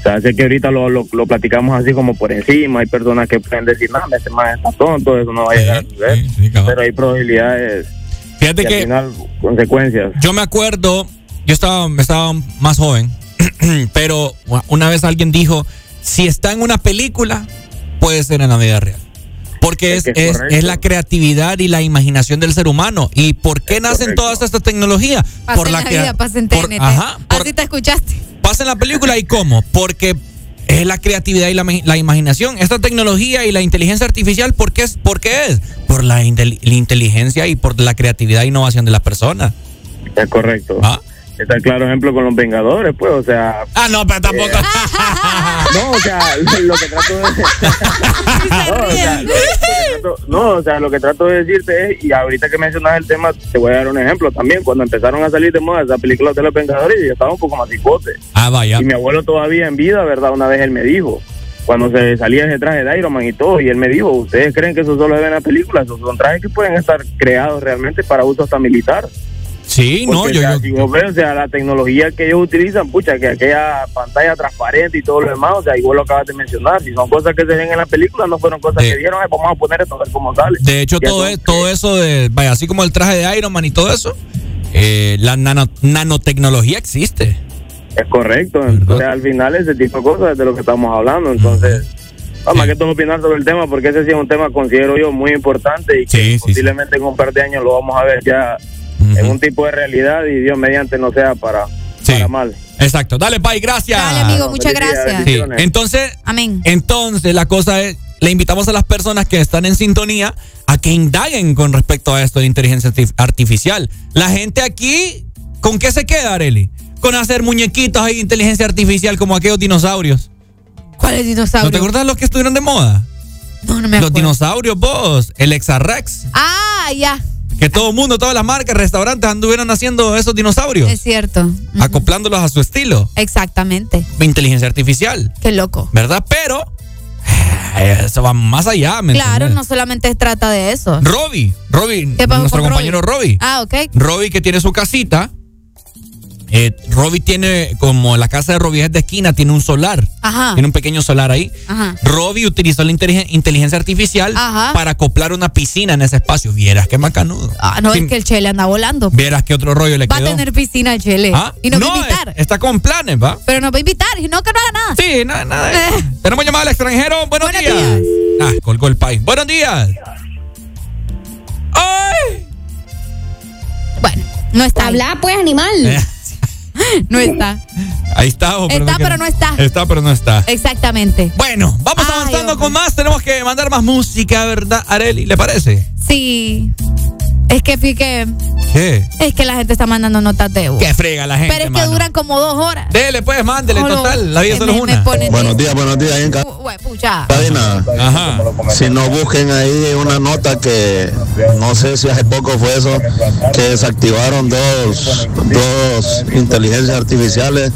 O sea, sé que ahorita lo, lo, lo platicamos así como por encima, hay personas que pueden decir, no, este man está tonto, eso no va a llegar a suceder. Pero hay probabilidades Fíjate que- al final consecuencias. Yo me acuerdo, yo estaba, estaba más joven, pero una vez alguien dijo, si está en una película, puede ser en la vida real. Porque es, Es que es la creatividad y la imaginación del ser humano. ¿Y por qué nacen todas estas tecnologías? Pasa en la, crea- vida, pasa en por- TNT. ajá, Así te escuchaste. Pasa en la película y cómo? Porque es la creatividad y la, la imaginación. Esta tecnología y la inteligencia artificial, ¿por qué es? ¿Por qué es? Por la, intel- la inteligencia y por la creatividad e innovación de las personas. Es correcto. Ah. Está el claro ejemplo con los Vengadores, pues, o sea... Ah, no, pero tampoco... no, o sea, lo, que trato de... no, o sea, lo, lo que trato, no, o sea, lo que trato de decirte es, y ahorita que mencionas el tema, te voy a dar un ejemplo también. Cuando empezaron a salir de moda esas películas de los Vengadores, yo estaba un poco más cipote. Ah, vaya. Y mi abuelo todavía en vida, ¿verdad? Una vez él me dijo, cuando se salía ese traje de Iron Man y todo, y él me dijo, ¿ustedes creen que eso solo es en las películas? Esos son trajes que pueden estar creados realmente para uso hasta militar. Sí, no, yo, o sea, yo- si ves, o sea, la tecnología que ellos utilizan, pucha, que aquella pantalla transparente y todo lo demás, o sea, igual lo acabas de mencionar, si son cosas que se ven en la película, no fueron cosas De- que dieron, "Ay, vamos a poner esto a ver cómo sale. De hecho, todo, son- es- todo eso de, vaya, así como el traje de Iron Man y todo eso, eh, la nano- nanotecnología existe. Es correcto, entonces al final ese tipo de cosas es de lo que estamos hablando, entonces... Vamos a que todo opinar sobre el tema, porque ese sí es un tema, considero yo, muy importante y que posiblemente en un par de años lo vamos a ver ya en un tipo de realidad y Dios mediante no sea para, para mal. Exacto. Dale, Pai, gracias. Dale, amigo, muchas gracias. Sí, entonces, Amén. entonces la cosa es, le invitamos a las personas que están en sintonía a que indaguen con respecto a esto de inteligencia artif- artificial. La gente aquí, ¿con qué se queda, Areli? Con hacer muñequitos ahí de inteligencia artificial como aquellos dinosaurios. ¿Cuáles ¿No dinosaurios? te acuerdas los que estuvieron de moda? No, no me Los acuerdo. dinosaurios, vos, el Exarrex. Ah, ya. Que todo el mundo, todas las marcas, restaurantes anduvieron haciendo esos dinosaurios, Es cierto. acoplándolos a su estilo. Exactamente. Inteligencia artificial, Qué loco. ¿verdad? Pero eh, eso va más allá, ¿me Claro, no solamente se trata de eso. Robbie, Robbie, ¿Qué pasó nuestro compañero Robbie. Ah, ok. Robbie que tiene su casita. Eh, Robbie tiene, como la casa de Robbie es de esquina, tiene un solar. Ajá. Tiene un pequeño solar ahí. Ajá. Robbie utilizó la inteligen- inteligencia artificial Ajá. para acoplar una piscina en ese espacio. Vieras qué macanudo. Ah, no, Sí, es que el Chele anda volando. Vieras qué otro rollo le Va a quedó. tener piscina el Chele. ¿Ah? Y nos va a invitar. es- está con planes, ¿va? Pero nos va a invitar. Y no que no haga nada. Sí, nada, nada. de eso. Tenemos llamada al extranjero. Buenos, Buenos días. días. Ah, colgó el país. Buenos días. ¡Ay! Bueno, no está. Habla, pues, animal. no está. Ahí está. pero está, pero no está. Está, pero no está. Exactamente. Bueno, vamos avanzando con más. Tenemos que mandar más música, ¿verdad, Areli? ¿Le parece? Sí. Es que fíjate. ¿Qué? Es que la gente está mandando notas de voz. Que frega la gente. Pero es que duran como dos horas. Dele, pues, mándele, total. La vida solo es una. Buenos días, buenos días. En pucha. Ajá. Si no busquen ahí una nota que no sé si hace poco fue eso, que desactivaron dos, dos inteligencias artificiales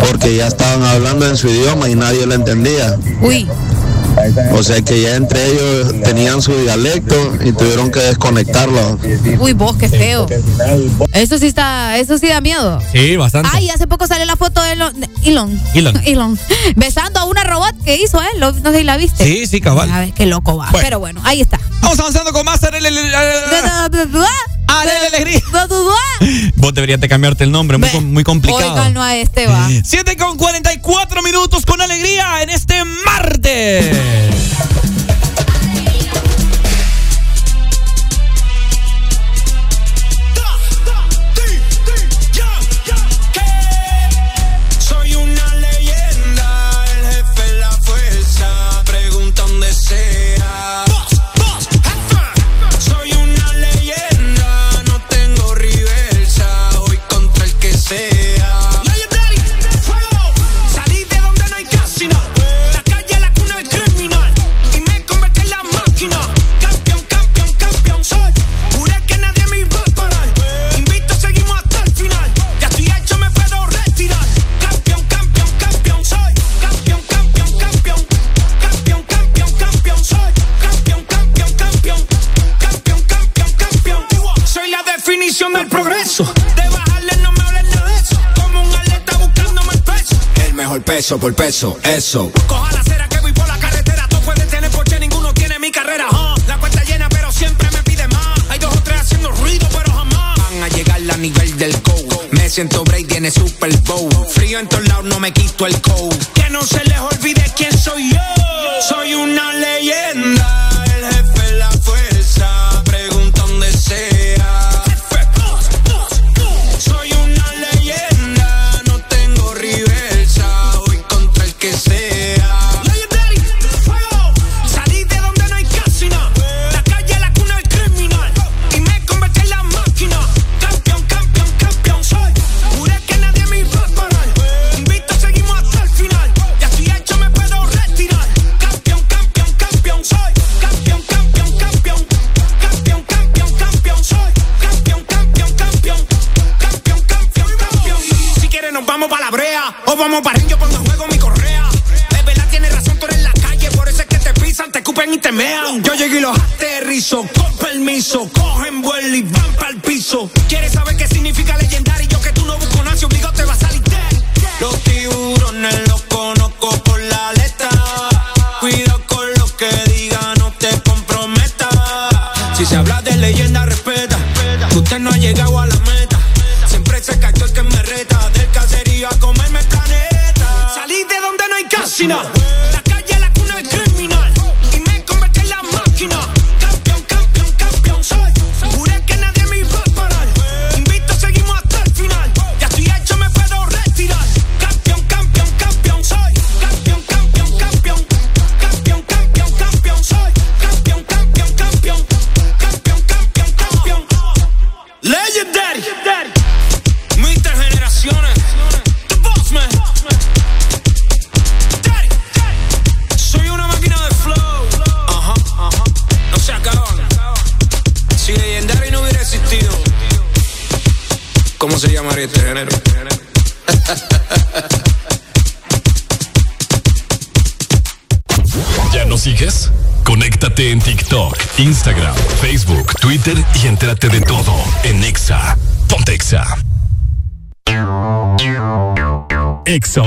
porque ya estaban hablando en su idioma y nadie lo entendía. Uy. O sea que ya entre ellos tenían su dialecto y tuvieron que desconectarlo. Uy, vos, qué feo. Eso sí está, eso sí da miedo. Sí, bastante. Ay, hace poco salió la foto de Elon. Elon. Elon. Elon. Besando a una robot que hizo él. no sé si la viste. Sí, sí, cabal. A ver, qué loco va. Pero bueno, ahí está. Vamos avanzando con más. Alegría. Vos deberías de cambiarte el nombre, muy, muy complicado. Oigan, no a este va. 7 con 44 minutos con alegría en este martes. Peso por peso, eso. Coja la acera que voy por la carretera. Tú puedes tener coche, ninguno tiene mi carrera. La cuenta llena, pero siempre me pide más. Hay dos o tres haciendo ruido, pero jamás van a llegar a nivel del go. Me siento Brady tiene Super Bowl. Frío en todos lados, no me quito el cold. Que no se les olvide quién soy yo. Soy una leyenda. Con permiso, cogen vuelo y van para el piso. ¿Quieres saber Instagram, Facebook, Twitter y entérate de todo en Exa. Ponte Exa. Exa.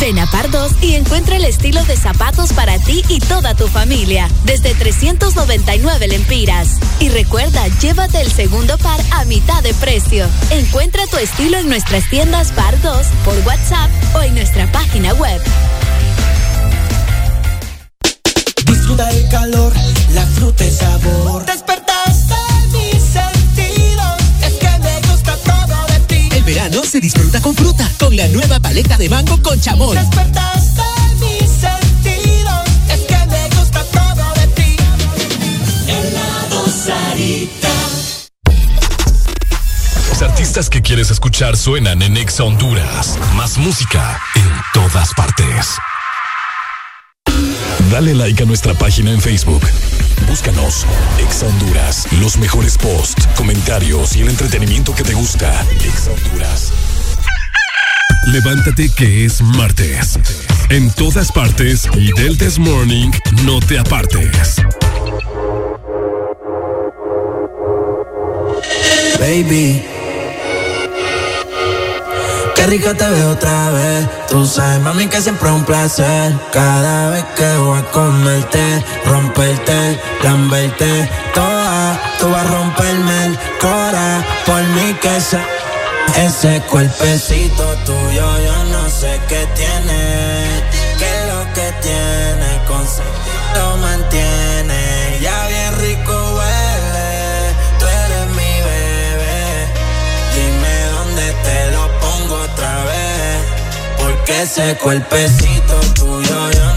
Ven a Pardos y encuentra el estilo de zapatos para ti y toda tu familia, desde 399 lempiras. Y recuerda, llévate el segundo par a mitad de precio. Encuentra tu estilo en nuestras tiendas Pardos, por WhatsApp o en nuestra página web. Disfruta el calor, la fruta y sabor. Despertaste mis sentidos, es que me gusta todo de ti. El verano se disfruta con fruta, con la nueva paleta de mango con chamón. Despertaste que quieres escuchar suenan en Exa Honduras. Más música en todas partes. Dale like a nuestra página en Facebook. Búscanos, Exa Honduras. Los mejores posts, comentarios y el entretenimiento que te gusta. Exa Honduras. Levántate que es martes. En todas partes y del This Morning, no te apartes. Baby. Qué rico te veo otra vez. Tú sabes, mami, que siempre es un placer. Cada vez que voy a comerte, romperte, lamberte, toda. Tú vas a romperme el cora. Por mí que se. Ese cuerpecito tuyo, yo no sé qué tiene. ¿Qué es lo que tiene? Consigo lo mantiene. Porque ese cuerpecito tuyo, yo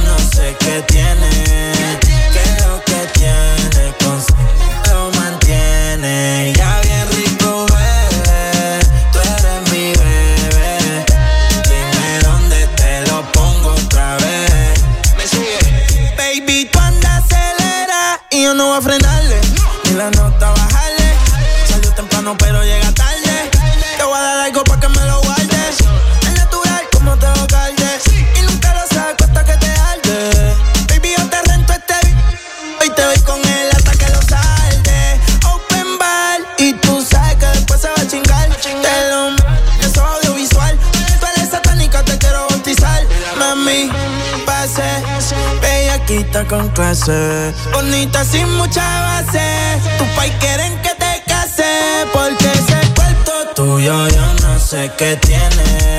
Bonita sin mucha base. Tu pai quieren que te case. Porque ese cuerpo tuyo yo no sé qué tiene.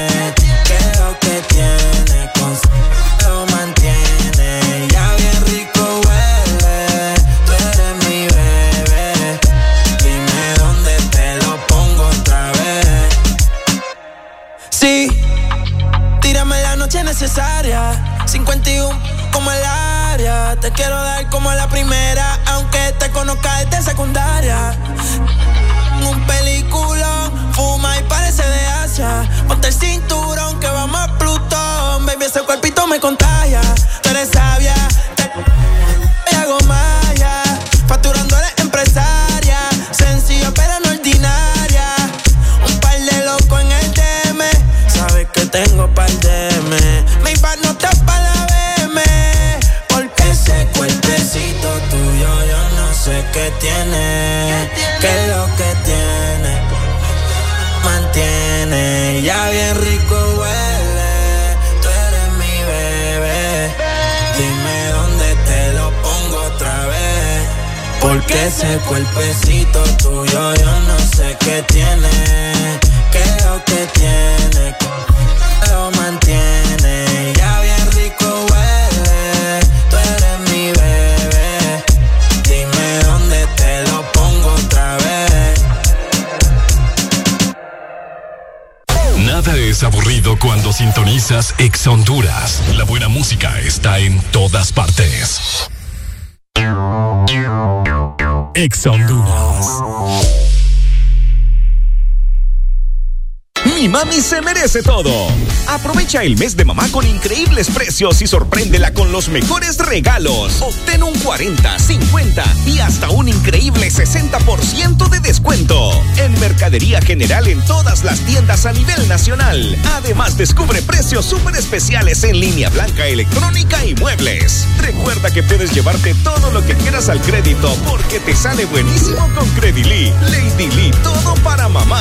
Es aburrido cuando sintonizas Exa Honduras. La buena música está en todas partes. Exa Honduras. Mi mami se merece todo. Aprovecha el mes de mamá con increíbles precios y sorpréndela con los mejores regalos. Obtén un 40, 50 y hasta un increíble 60% de descuento. En Mercadería General en todas las tiendas a nivel nacional. Además, descubre precios súper especiales en línea blanca, electrónica y muebles. Recuerda que puedes llevarte todo lo que quieras al crédito porque te sale buenísimo con Credily. Lady Lee, todo para mamá.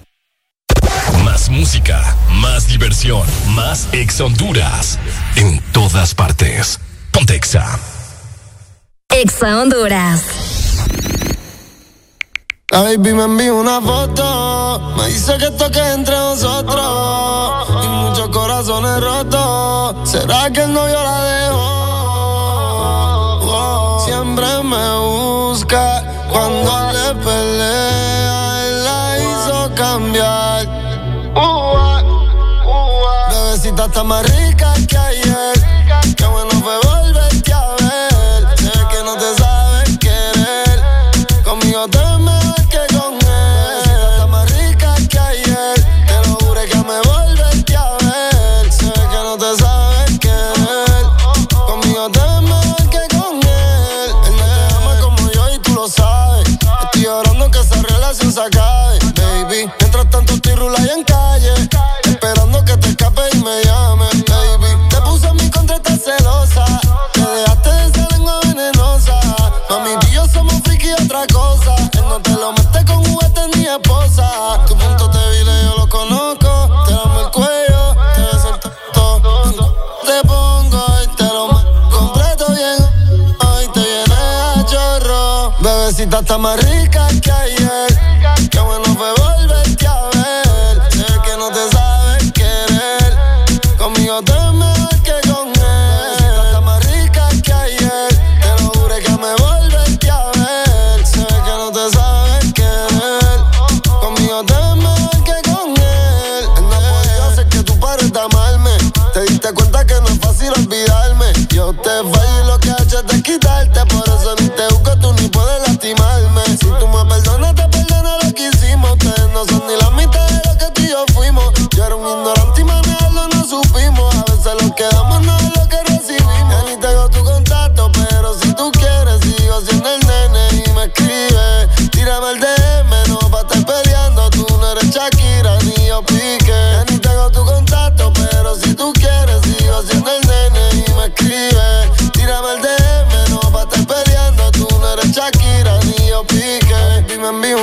Música, más diversión, más ex Honduras. En todas partes. Pontexa. Exa Honduras. La baby me envió una foto, me dice que esto que entre nosotros y muchos corazones rotos. ¿Será que el novio la dejó? Bebecita Está más rica que ayer.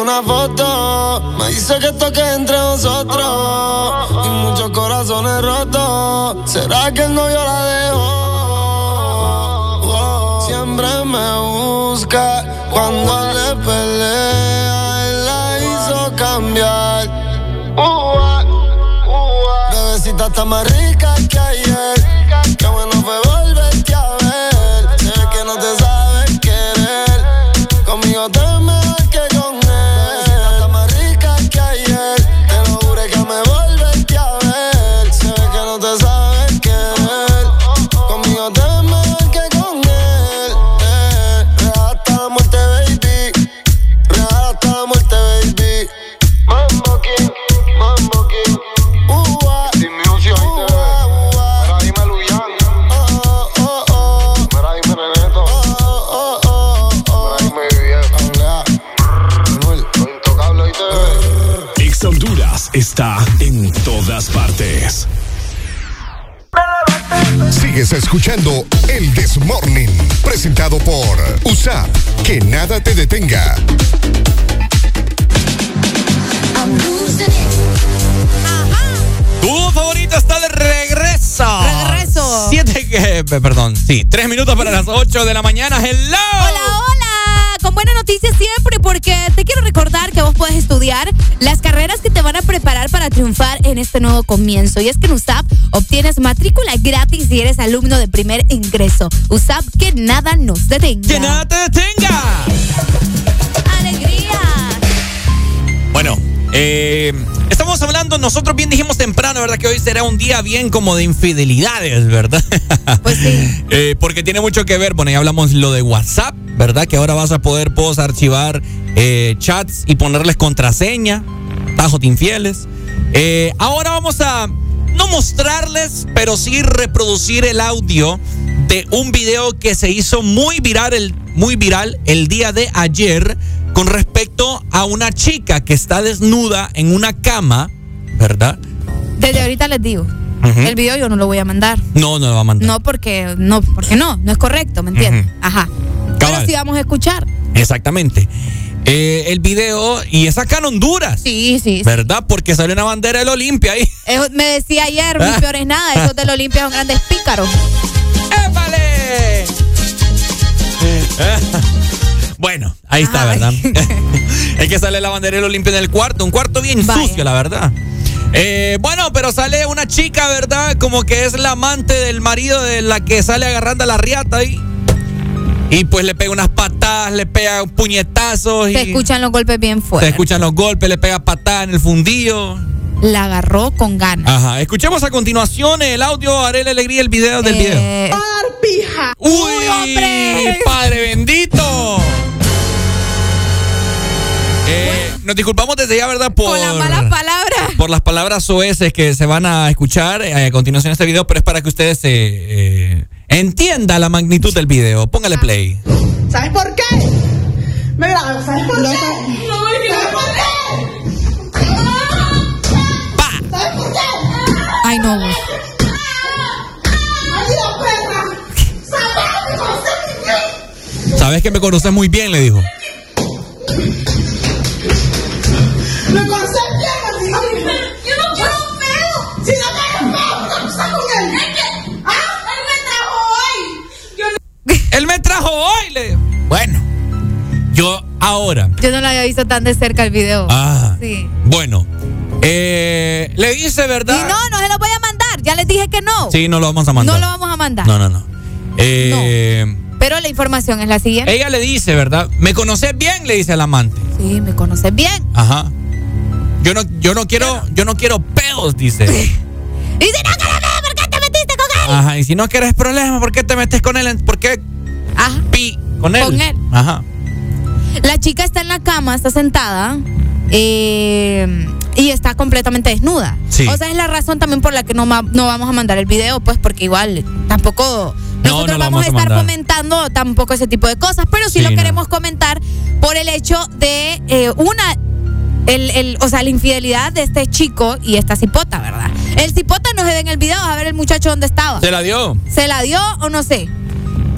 Una foto, me dice que esto entre nosotros y muchos corazones rotos. ¿Será que el novio la dejó? Oh, Siempre me busca cuando le pelea, él la hizo cambiar. Bebecita está más está en todas partes. Sigues escuchando El Desmorning, presentado por USAP. Que nada te detenga. Tu favorito está de regreso. Regreso. Siete que, perdón, sí, tres minutos para las ocho de la mañana. Hello. Hola, hola. Con buenas noticias siempre, porque te quiero recordar que vos puedes estudiar las carreras que te van a preparar para triunfar en este nuevo comienzo. Y es que en USAP obtienes matrícula gratis si eres alumno de primer ingreso. USAP, que nada nos detenga. Que nada te detenga. ¡Alegría! Bueno, eh, estamos hablando, nosotros bien dijimos temprano, ¿verdad? Que hoy será un día bien como de infidelidades, ¿verdad? Pues sí. Eh, porque tiene mucho que ver, bueno, ya hablamos lo de WhatsApp, ¿verdad? Que ahora vas a poder vos archivar eh, chats y ponerles contraseña, tajos de infieles. Eh, ahora vamos a no mostrarles, pero sí reproducir el audio de un video que se hizo muy viral el, muy viral el día de ayer con respecto a una chica que está desnuda en una cama, ¿verdad? Desde ahorita les digo. El video yo no lo voy a mandar. No, no lo va a mandar. No porque no, porque no, no es correcto, ¿me entiendes? Ajá. Pero sí vamos a escuchar. Exactamente. Eh, el video, y es acá en Honduras. Sí, sí. sí. ¿Verdad? Porque sale una bandera del Olimpia ahí. Me decía ayer, Ah. mi peor es nada, esos del Olimpia son grandes pícaros. ¡Épale! Bueno, ahí está, ¿verdad? es que sale la bandera del Olimpia en el cuarto, un cuarto bien sucio, la verdad. Eh, bueno, pero sale una chica, ¿verdad? Como que es la amante del marido de la que sale agarrando a la riata ahí. Y pues le pega unas patadas, le pega puñetazos. Se y escuchan los golpes bien se fuertes. escuchan los golpes, le pega patadas en el fundillo. La agarró con ganas. Ajá, escuchemos a continuación el audio, haré la alegría, el video del video. Eh, ¡Uy, hombre! ¡Padre bendito! Nos disculpamos desde ya, ¿verdad? Por, las malas palabras. por las palabras soeces que se van a escuchar eh, a continuación de este video, pero es para que ustedes se eh, entienda la magnitud del video. Póngale play. ¿Sabes por qué? Mira, ¿sabes por qué? ¿Sabes por qué? ¿Sabes por qué? Ay, no. Sabes que me conoces muy bien, le dijo. Yo no lo había visto tan de cerca el video. Ah, Sí. bueno. Eh, le dice, Y ¿verdad? no, no se lo voy a mandar. Ya les dije que no. Sí, no lo vamos a mandar. No lo vamos a mandar. No, no, no. Eh, Pero la información es la siguiente. Ella le dice, ¿verdad? ¿Me conoces bien? Le dice al amante. Sí, me conoces bien. Ajá. Yo no, yo no quiero, yo no quiero pedos, dice. Y si no quieres ¿por qué te metiste con él? Ajá. Y si no quieres problemas, ¿por qué te metes con él? ¿Por qué Ajá. pi con él? Con él. Ajá. La chica está en la cama, está sentada. eh, y está completamente desnuda. Sí. O sea, es la razón también por la que no, no vamos a mandar el video, pues porque igual tampoco No, nosotros no vamos, vamos a estar mandar. comentando tampoco ese tipo de cosas, pero sí, Sí, lo no. queremos comentar por el hecho de eh, una, el, el- o sea, la infidelidad de este chico y esta cipota, ¿verdad? El cipota no se ve en el video, a ver el muchacho dónde estaba. ¿Se la dio? ¿Se la dio o no sé?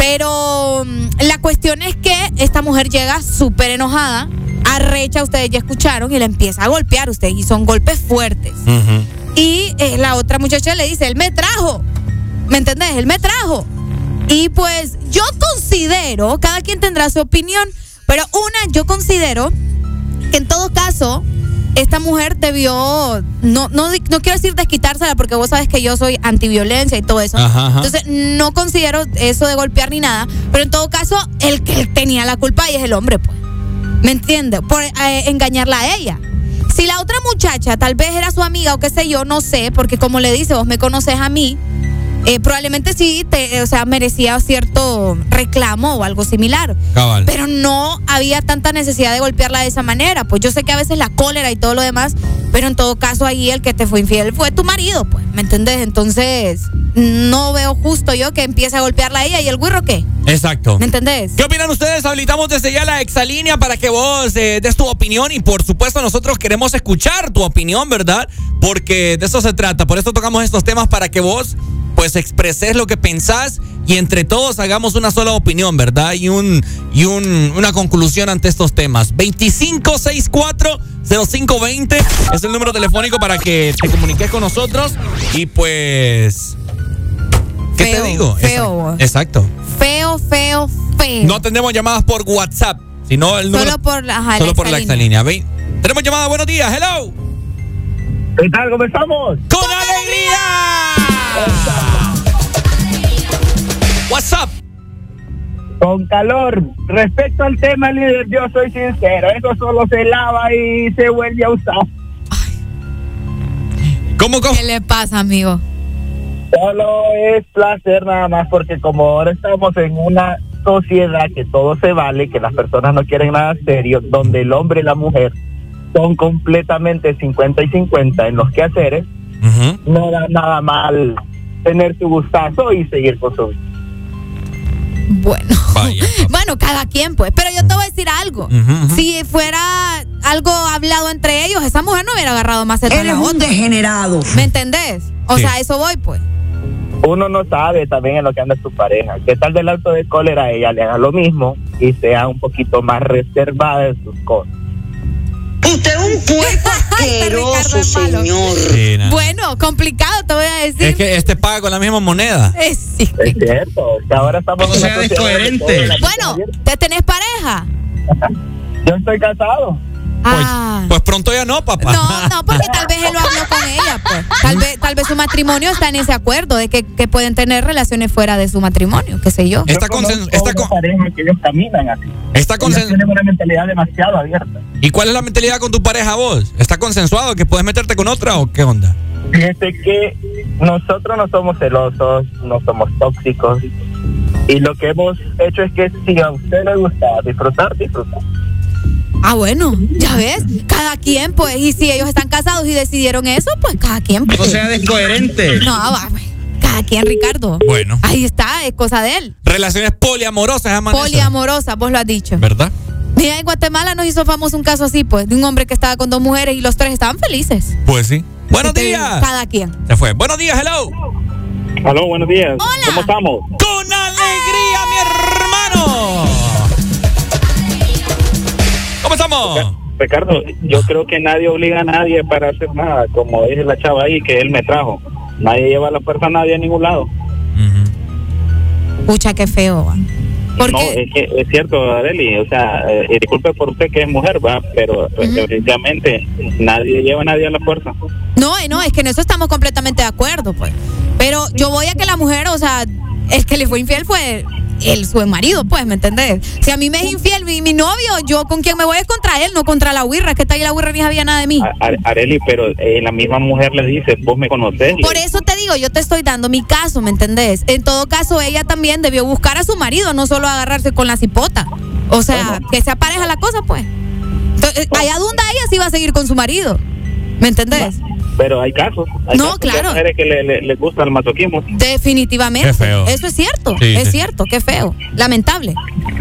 Pero mm, la cuestión es que esta mujer llega súper enojada, arrecha, ustedes ya escucharon, y le empieza a golpear ustedes, y son golpes fuertes. Y eh, la otra muchacha le dice, él me trajo, ¿me entendés? Él me trajo. Y pues yo considero, cada quien tendrá su opinión, pero una, yo considero que en todo caso, esta mujer debió, no, no, no quiero decir desquitársela porque vos sabes que yo soy antiviolencia y todo eso. Ajá, ajá. Entonces no considero eso de golpear ni nada, pero en todo caso, el que tenía la culpa ahí es el hombre, pues. ¿Me entiendes? Por eh, engañarla a ella. Si la otra muchacha tal vez era su amiga o qué sé yo, no sé, porque como le dice, vos me conoces a mí, eh, probablemente sí, te, o sea, merecía cierto reclamo o algo similar. Cabal. Pero no había tanta necesidad de golpearla de esa manera. Pues yo sé que a veces la cólera y todo lo demás, pero en todo caso ahí el que te fue infiel fue tu marido, pues, ¿me entendés? Entonces, no veo justo yo que empiece a golpearla a ella y el güiro qué. Exacto. ¿Me entendés? ¿Qué opinan ustedes? Habilitamos desde ya la exalínea para que vos eh, des tu opinión y por supuesto nosotros queremos escuchar tu opinión, ¿verdad? Porque de eso se trata. Por eso tocamos estos temas para que vos pues expreses lo que pensás y entre todos hagamos una sola opinión, ¿verdad? Y un y un, una conclusión ante estos temas. 2564-0520 es el número telefónico para que te comuniques con nosotros y pues ¿Qué Feo, te digo? feo. Exacto. Feo, feo, feo. No tenemos llamadas por WhatsApp, sino el número. Solo por, ajá, solo la por exalínea. Ve- Tenemos llamada, buenos días, hello. ¿Qué tal? ¿Cómo estamos? ¡Con alegría! WhatsApp. Con calor. Respecto al tema, líder, yo soy sincero. Eso solo se lava y se vuelve a usar. ¿Cómo, cómo? ¿Qué le pasa, amigo? Solo es placer nada más porque como ahora estamos en una sociedad que todo se vale, que las personas no quieren nada serio, donde el hombre y la mujer son completamente 50 y 50 en los quehaceres, no da nada mal tener su gustazo y seguir con su vida. Bueno. bueno, cada quien, pues. Pero yo te voy a decir algo. Si fuera algo hablado entre ellos, esa mujer no hubiera agarrado más el Eres un degenerado. ¿Me entendés? O Sí. sea, a eso voy, pues. Uno no sabe también en lo que anda su pareja. ¿Qué tal del alto de cólera ella le haga lo mismo y sea un poquito más reservada en sus cosas? Usted es un puerco asqueroso, señor. Bueno, complicado, te voy a decir. Es que este paga con la misma moneda. Eh, sí. Es cierto, que ahora estamos O en sea, una es la- Bueno, ¿te tenés pareja? Yo estoy casado. Ah. Pues pronto ya no, papá. No, no, porque tal vez él lo habló con ella, pues. Tal vez, tal vez su matrimonio está en ese acuerdo de que, que pueden tener relaciones fuera de su matrimonio, qué sé yo. Está consen- está con- pareja que ellos caminan así. Está Ellos consen- tienen una mentalidad demasiado abierta. ¿Y cuál es la mentalidad con tu pareja vos? ¿Está consensuado que puedes meterte con otra o qué onda? Fíjate que nosotros no somos celosos, no somos tóxicos. Y lo que hemos hecho es que si a usted le gusta disfrutar, disfrutar. Ah, bueno, ya ves, cada quien, pues, y si ellos están casados y decidieron eso, pues cada quien. Pues. O sea, descoherente. No, va, pues, cada quien, Ricardo. Bueno. Ahí está, es cosa de él. Relaciones poliamorosas llaman eso. Poliamorosa, vos lo has dicho. ¿Verdad? Mira, en Guatemala nos hizo famoso un caso así, pues, de un hombre que estaba con dos mujeres y los tres estaban felices. Pues sí. Buenos Te digo, días. Cada quien. Se fue. Buenos días, hello. Aló, buenos días. ¿Cómo estamos? Con alegría, mi hermano. Ricardo, yo creo que nadie obliga a nadie para hacer nada, como dice la chava ahí, que él me trajo. Nadie lleva a la fuerza a nadie a ningún lado. Pucha, qué feo. va. ¿Por no, qué? es que es cierto, Areli, o sea, eh, disculpe por usted que es mujer, va, pero pues, definitivamente nadie lleva a nadie a la fuerza. No, eh, no, es que en eso estamos completamente de acuerdo, pues. Pero yo voy a que la mujer, o sea, el que le fue infiel fue el su marido, pues, ¿me entendés? Si a mí me es infiel mi, mi novio, yo con quien me voy es contra él, no contra la huirra, que está ahí la huirra ni sabía nada de mí. A- Areli, pero eh, la misma mujer le dice, vos me conocés. Por eso te digo, yo te estoy dando mi caso, ¿me entendés? En todo caso, ella también debió buscar a su marido, no solo agarrarse con la cipota. O sea, que se apareja la cosa, pues. Entonces, allá donde ella sí va a seguir con su marido. ¿Me entendés? Pero hay casos. Hay No, casos de claro. mujeres que le, le- les gusta el masoquismo. Definitivamente. Qué feo. Eso es cierto. Sí, es sí. cierto, qué feo. Lamentable.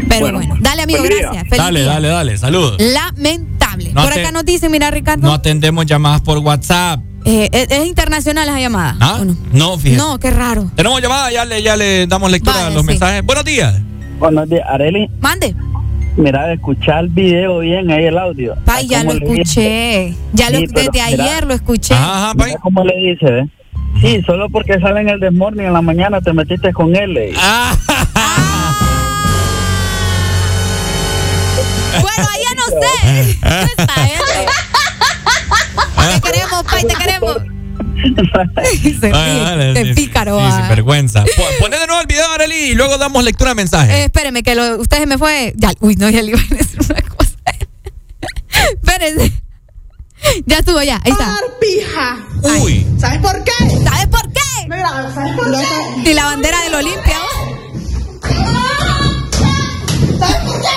Pero bueno, Bueno, dale, amigo, feliz gracias. Feliz Dale, día. dale, dale. Saludos. Lamentable. No Por acá nos dicen, mira, Ricardo. No atendemos llamadas por WhatsApp. eh, es, es internacional esa llamada. ¿Ah? No, fíjate. No, qué raro. Tenemos llamada, ya le, ya le damos lectura Vale, a los sí. mensajes. Buenos días. Buenos días, Areli. Mande. Mira, escuchar el video bien ahí el audio. Ay, ya lo escuché. Ya lo, Sí, pero desde mira- ayer lo escuché. Mira ¿Cómo le dice? eh? Sí, solo porque sale en el desmorning en la mañana te metiste con él. eh. Ah. Bueno, ahí ya no sé. Te queremos, Pai, te queremos. Se dale, qué sí, pícaro. sí, ah. sin vergüenza. Po- Poné de nuevo el video, Arely, y luego damos lectura a mensajes. Eh, espéreme, que lo, usted se me fue. Ya, uy, no, ya le iba a decir una cosa. Espérense. Ya estuvo, ya. Ahí está. pija. Uy. ¿Sabes por qué? ¿Sabes por qué? Mira, ¿sabes por qué? Y la bandera del Olimpia. ¿Sabes por qué?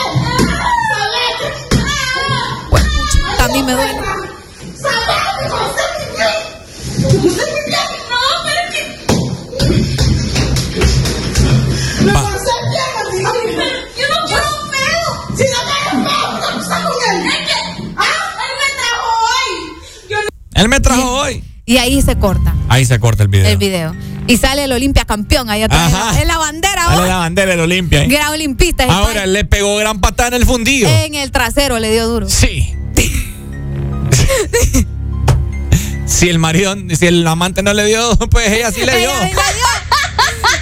Pucha, a mí me duele. Lo él? Ah, él me trajo hoy. Yo no- Él me trajo hoy. Y ahí se corta Ahí se corta el video. el video. Y sale el Olimpia campeón ahí atrás. Ajá. En la bandera, Dale ¿oh? la bandera del Olimpia. ¿eh? Gran olimpista. Ahora le pegó gran patada en el fundido. En el trasero le dio duro. Sí. Si el marido, si el amante no le dio, pues ella sí le dio. Ella.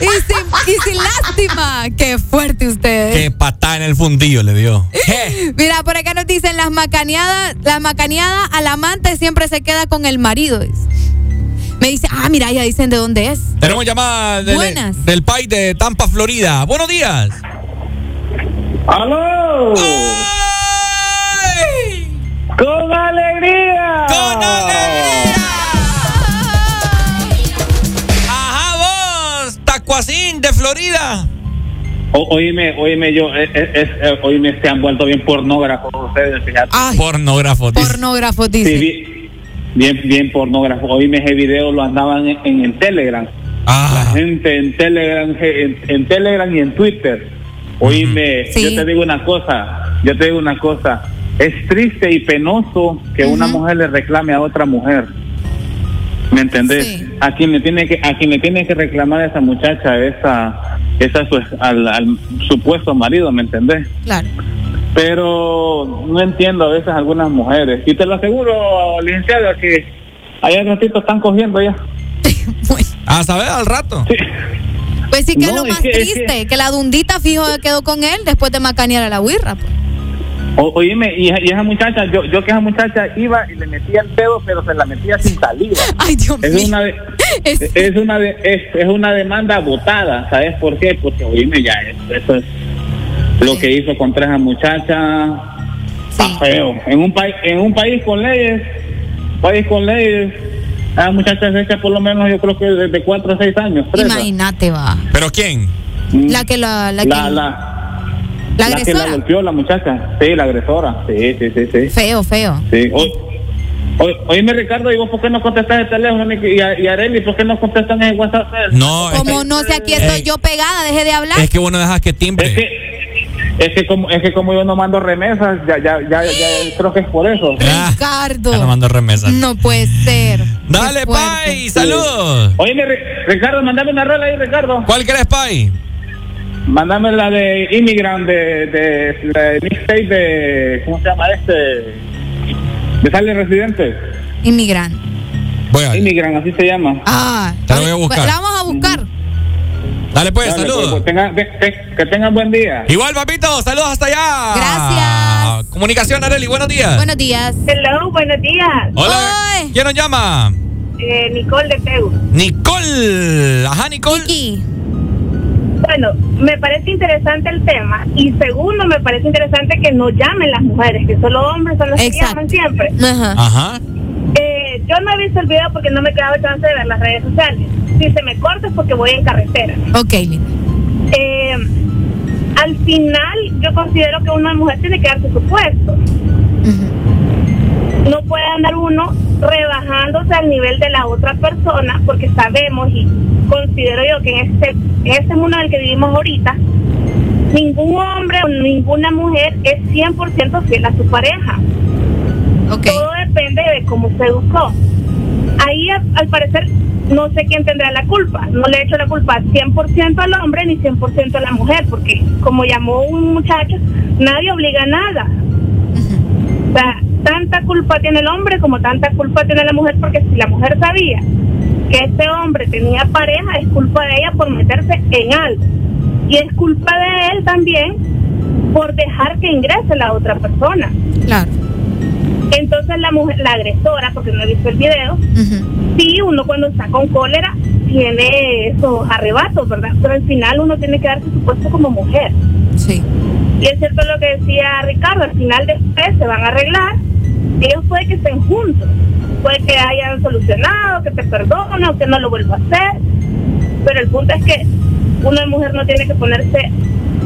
Y sin, y sin lástima. Qué fuerte ustedes. Qué patada en el fundillo le dio. Mira, por acá nos dicen las macaneadas, las macaneadas al amante siempre se queda con el marido. Me dice, ah, mira, ya dicen de dónde es. Tenemos llamada Buenas. del país de Tampa, Florida. Buenos días. ¡Aló! ¡Con alegría! ¡Con alegría! Tacuacín de Florida. O- oíme, oíme, yo, es, es- es- eh, oíme, se han vuelto bien pornógrafos ustedes, fíjate. Pornógrafo. dice. Pornógrafo, Sí, dice. bien, bien, bien pornógrafo. Oíme, ese video lo andaban en, en, en Telegram. Ah. La gente en Telegram, en, en Telegram y en Twitter. Oíme, Sí. yo te digo una cosa, yo te digo una cosa. es triste y penoso que una mujer le reclame a otra mujer. ¿Me entendés? A quien le tiene que a quien le tiene que reclamar a esa muchacha esa esa su- al, al supuesto marido, ¿me entendés? Claro. Pero no entiendo a veces algunas mujeres. Y te lo aseguro, licenciada, que allá ratito están cogiendo ya. A saber al rato. Pues sí que es lo es más que- es triste, que... la dundita fijo quedó con él después de macanear a la huirra. pues. O, oíme, y, y esa muchacha, yo, yo que esa muchacha iba y le metía el dedo, pero se la metía sin saliva. Ay, Dios es mío. Una de- es, una de- es, es una demanda votada, ¿sabes por qué? Porque, oíme, ya, es- eso es lo que hizo contra esa muchacha. Feo. En un, país en un país con leyes, país con leyes, esa muchacha se echa por lo menos, yo creo que desde 4 a 6 años. presa. Imagínate, va. ¿Pero quién? La que la, la, La, que, la, la la que la golpeó la muchacha. Sí, la agresora. Sí, sí, sí, sí. Feo, feo. Sí. O- o- oíme, Ricardo, ¿y vos por qué no contestas el teléfono? Y, a- y Areli, ¿por qué no contestan en el WhatsApp? No, Como no sé, aquí estoy Ey. yo pegada, deje de hablar. Es que vos no dejas que timbre. Es que, es que como es que como yo no mando remesas, ya ya ya, ya creo que es por eso. Ricardo. Ya no mando remesas. No puede ser. Dale, Pai, saludos. Oíme, Ri- Ricardo, mandame una rola ahí, Ricardo. ¿Cuál querés, Pai? Mándame la de Immigrant de, de, la de mixtape de ¿cómo se llama este? De Sale Residente. Inmigrante. Voy a Immigrant, así se llama. Ah. Te la voy a buscar. La vamos a buscar. Dale, pues, Dale, saludos. pues, tengan- te- te- que tengan buen día. Igual, papito, saludos hasta allá. Gracias. Comunicación, Areli, buenos días. Buenos días. Hello, buenos días. Hola. ¿Quién nos llama? Eh, Nicole de Teu. Nicole. Ajá, Nicole. Bueno, me parece interesante el tema y segundo, me parece interesante que no llamen las mujeres, que solo hombres son los que llaman siempre. Ajá. Eh, yo no he visto el video porque no me quedaba chance de ver las redes sociales. Si se me corta es porque voy en carretera. Ok, Linda. Eh, al final, yo considero que una mujer tiene que darse su puesto. No puede andar uno rebajándose al nivel de la otra persona porque sabemos y considero yo que en este, en este mundo en el que vivimos ahorita, ningún hombre o ninguna mujer es 100% fiel a su pareja. Todo depende de cómo se educó. Ahí, al parecer, no sé quién tendrá la culpa. No le he hecho la culpa 100% al hombre ni 100% a la mujer, porque como llamó un muchacho, nadie obliga a nada. O sea, tanta culpa tiene el hombre como tanta culpa tiene la mujer, porque si la mujer sabía que este hombre tenía pareja, es culpa de ella por meterse en algo. Y es culpa de él también por dejar que ingrese la otra persona. Claro. Entonces la mujer, la agresora, porque no he visto el video, sí, uno cuando está con cólera tiene esos arrebatos, ¿verdad? Pero al final uno tiene que darse su puesto como mujer. Sí. Y es cierto lo que decía Ricardo, al final después se van a arreglar, ellos puede que estén juntos, puede que hayan solucionado, que te perdone o que no lo vuelva a hacer, pero el punto es que una mujer no tiene que ponerse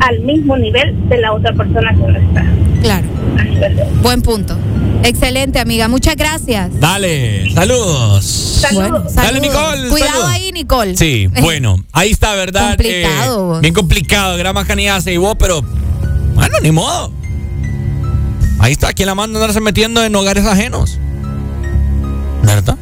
al mismo nivel de la otra persona que no está. Claro. Buen punto. Excelente, amiga. Muchas gracias. Dale, saludos. Bueno, Dale, saludos. Nicole. Cuidado saludos. ahí, Nicole. Sí, bueno, ahí está, ¿verdad? Complicado. Eh, bien complicado, gran macanillaza y vos, pero bueno, ni modo. Ahí está, ¿quién la manda a andarse metiendo en hogares ajenos? ¿Verdad?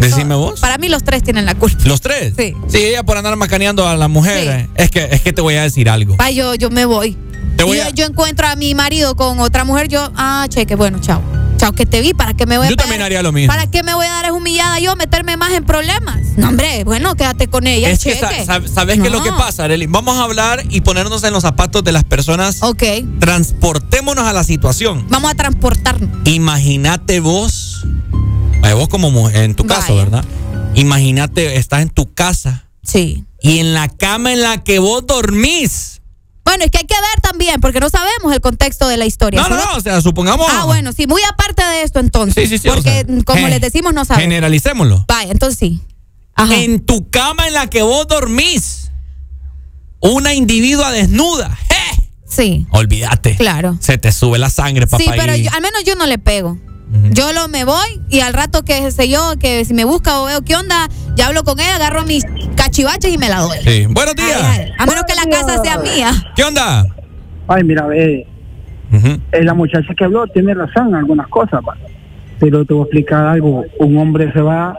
Decime vos. Para mí los tres tienen la culpa. ¿Los tres? Sí. Sí, ella por andar macaneando a la mujer. eh. Es, que, es que te voy a decir algo. Pa, yo, yo me voy. Te voy yo, a- yo encuentro a mi marido con otra mujer, yo, ah, cheque, bueno, chao. Chao, que te vi, ¿para qué me voy a Yo también haría lo mismo. ¿Para qué me voy a dar es humillada yo, meterme más en problemas? No, hombre, bueno, quédate con ella, Es que cheque. sa- sab- ¿sabes qué es lo que No. pasa, Arely? Vamos a hablar y ponernos en los zapatos de las personas. Ok. Transportémonos a la situación. Vamos a transportarnos. Imagínate vos, eh, vos como mujer, en tu caso, Vaya. ¿verdad? Imagínate, estás en tu casa. Sí. Y en la cama en la que vos dormís. Bueno, es que hay que ver también, porque no sabemos el contexto de la historia. No, no, no, o sea, supongamos. Ah, bueno, sí, muy aparte de esto entonces. Sí, sí, sí, o Porque, sea, como les decimos, no sabemos. Generalicémoslo. Vaya, entonces sí. En tu cama en la que vos dormís. Una individua desnuda. ¡Eh! Sí. Olvídate. Claro. Se te sube la sangre, papá. Sí, pero yo- al menos yo no le pego. Yo lo me voy y al rato que sé yo, que si me busca o veo qué onda, ya hablo con él, agarro mis cachivaches y me la doy. Sí. Buenos días. Ay, ay, a menos que la casa sea mía. ¿Qué onda? Ay, mira, ve. Eh, la muchacha que habló tiene razón en algunas cosas, pero te voy a explicar algo. Un hombre se va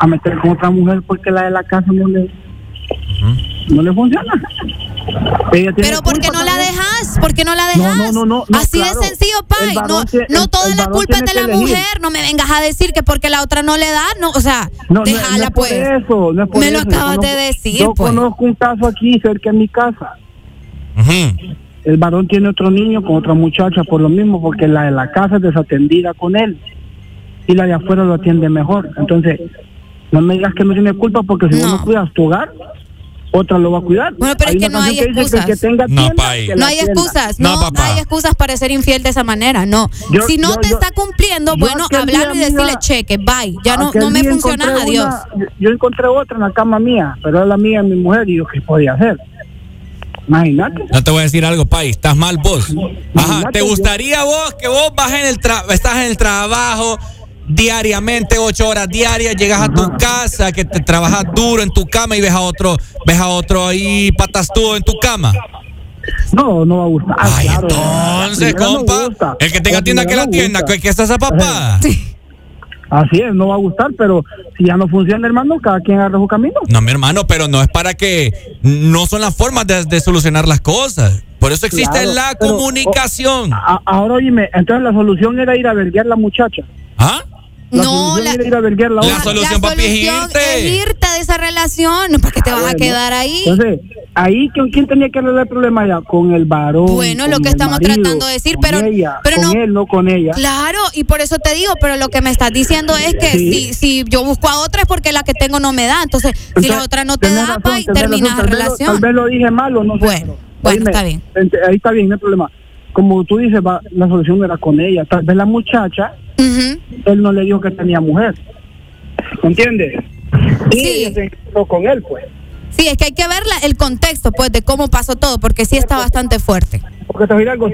a meter con otra mujer porque la de la casa no le, no le funciona. Ella tiene Pero ¿por qué no la dejas? ¿Por qué no la dejas? No, no, no, no, no, Así claro. de sencillo, Pai. No, no toda la culpa es de la mujer. No me vengas a decir que porque la otra no le da, no, o sea, déjala no es por pues. eso, no es por Me lo eso. acabas Yo de decir, Yo pues. conozco un caso aquí cerca de mi casa. El varón tiene otro niño con otra muchacha por lo mismo, porque la de la casa es desatendida con él y la de afuera lo atiende mejor. Entonces, no me digas que no tiene culpa porque si no cuidas tu hogar, otra lo va a cuidar. Bueno, pero es que no hay excusas. que tenga No, tienda, Pai. que No la hay excusas, no, no hay excusas para ser infiel de esa manera, no. Yo- si no yo- te yo- está cumpliendo, bueno, hablarlo y decirle cheque, bye. Ya no, no me funciona, adiós. una- yo encontré otra en la cama mía, pero era la mía de mi mujer y yo, ¿qué podía hacer? Imagínate. No te voy a decir algo, Pai, estás mal vos. Ajá, ¿te gustaría vos que vos vas en el tra- estás en el trabajo diariamente, ocho horas diarias, llegas a tu casa, que te trabajas duro en tu cama y ves a otro, ves a otro ahí patastudo en tu cama? No, no va a gustar. Ay, claro. entonces, no compa, el que tenga tienda que la no tienda, gusta. ¿qué, qué es esa papada? Así es, no va a gustar, pero si ya no funciona, hermano, cada quien agarra su camino. No, mi hermano, pero no es para que no son las formas de, de solucionar las cosas. Por eso existe Claro, la pero, comunicación. A- ahora oíme, entonces la solución era ir a verguiar la muchacha. ¿Ah? La No, solución la- ir a la, La otra. solución, papi, es solución irte. es irte de esa relación, ¿para qué te vas a Bueno, quedar ahí? Entonces, ahí, ¿con quién tenía que arreglar el problema ya? Con el varón. Bueno, lo que estamos marido, tratando de decir, con pero- ella, pero con no- él, no con ella. Claro, y por eso te digo, pero lo que me estás diciendo es que Sí. si, si yo busco a otra es porque la que tengo no me da. Entonces, si la Entonces, otra no te da, razón, pa, y terminas razón, la tal vez lo- relación. Tal vez lo dije mal o no sé. Bueno, pero, bueno, oíme, está bien. Ahí está bien, no hay problema. Como tú dices, va, la solución era con ella. Tal vez la muchacha, él no le dijo que tenía mujer. ¿Entiendes? Y ella se encontró con él, pues. Sí, es que hay que ver la- el contexto, pues, de cómo pasó todo, porque sí está bastante fuerte. Porque te voy a decir algo,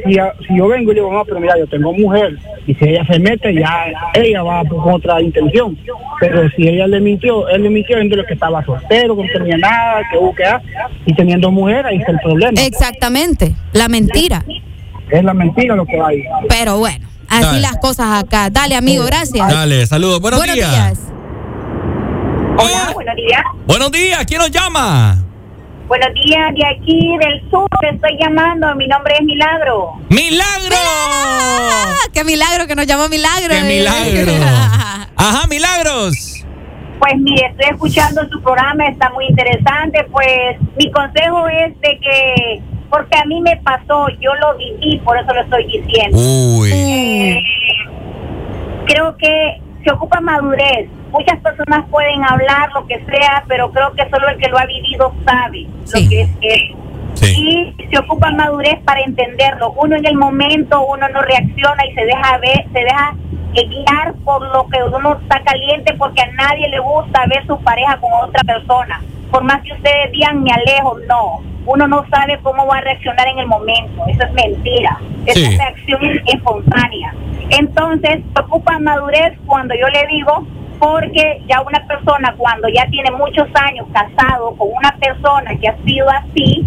si, yo vengo y le digo, no, pero mira, yo tengo mujer, y si ella se mete, ya ella va con otra intención. Pero si ella le mintió, él le mintió diciendo que estaba soltero, que no tenía nada, que hubo que dar, y teniendo mujer, ahí está el problema. Exactamente, la mentira. Es la mentira lo que va ahí. Pero bueno, así Dale. las cosas acá. Dale, amigo, gracias. Dale, saludos. Buenos, días. Hola, buenos días. Buenos días, ¿quién nos llama? Buenos días, de aquí del sur te estoy llamando. Mi nombre es Milagro. ¡Milagro! Ah, ¡Qué milagro que nos llamó Milagro! ¡Qué milagro! Ajá, milagros. Pues mire, estoy escuchando su programa, está muy interesante. Pues mi consejo es de que, porque a mí me pasó, yo lo viví, por eso lo estoy diciendo. Uy. Eh, creo que se ocupa madurez. Muchas personas pueden hablar lo que sea, pero creo que solo el que lo ha vivido sabe lo que es eso. Y se ocupa madurez para entenderlo. Uno en el momento, uno no reacciona y se deja ver, se deja guiar por lo que uno está caliente porque a nadie le gusta ver su pareja con otra persona. Por más que ustedes digan me alejo, no. Uno no sabe cómo va a reaccionar en el momento. Eso es mentira. Esa Sí. reacción es espontánea. Entonces, ocupa madurez cuando yo le digo, porque ya una persona cuando ya tiene muchos años casado con una persona que ha sido así,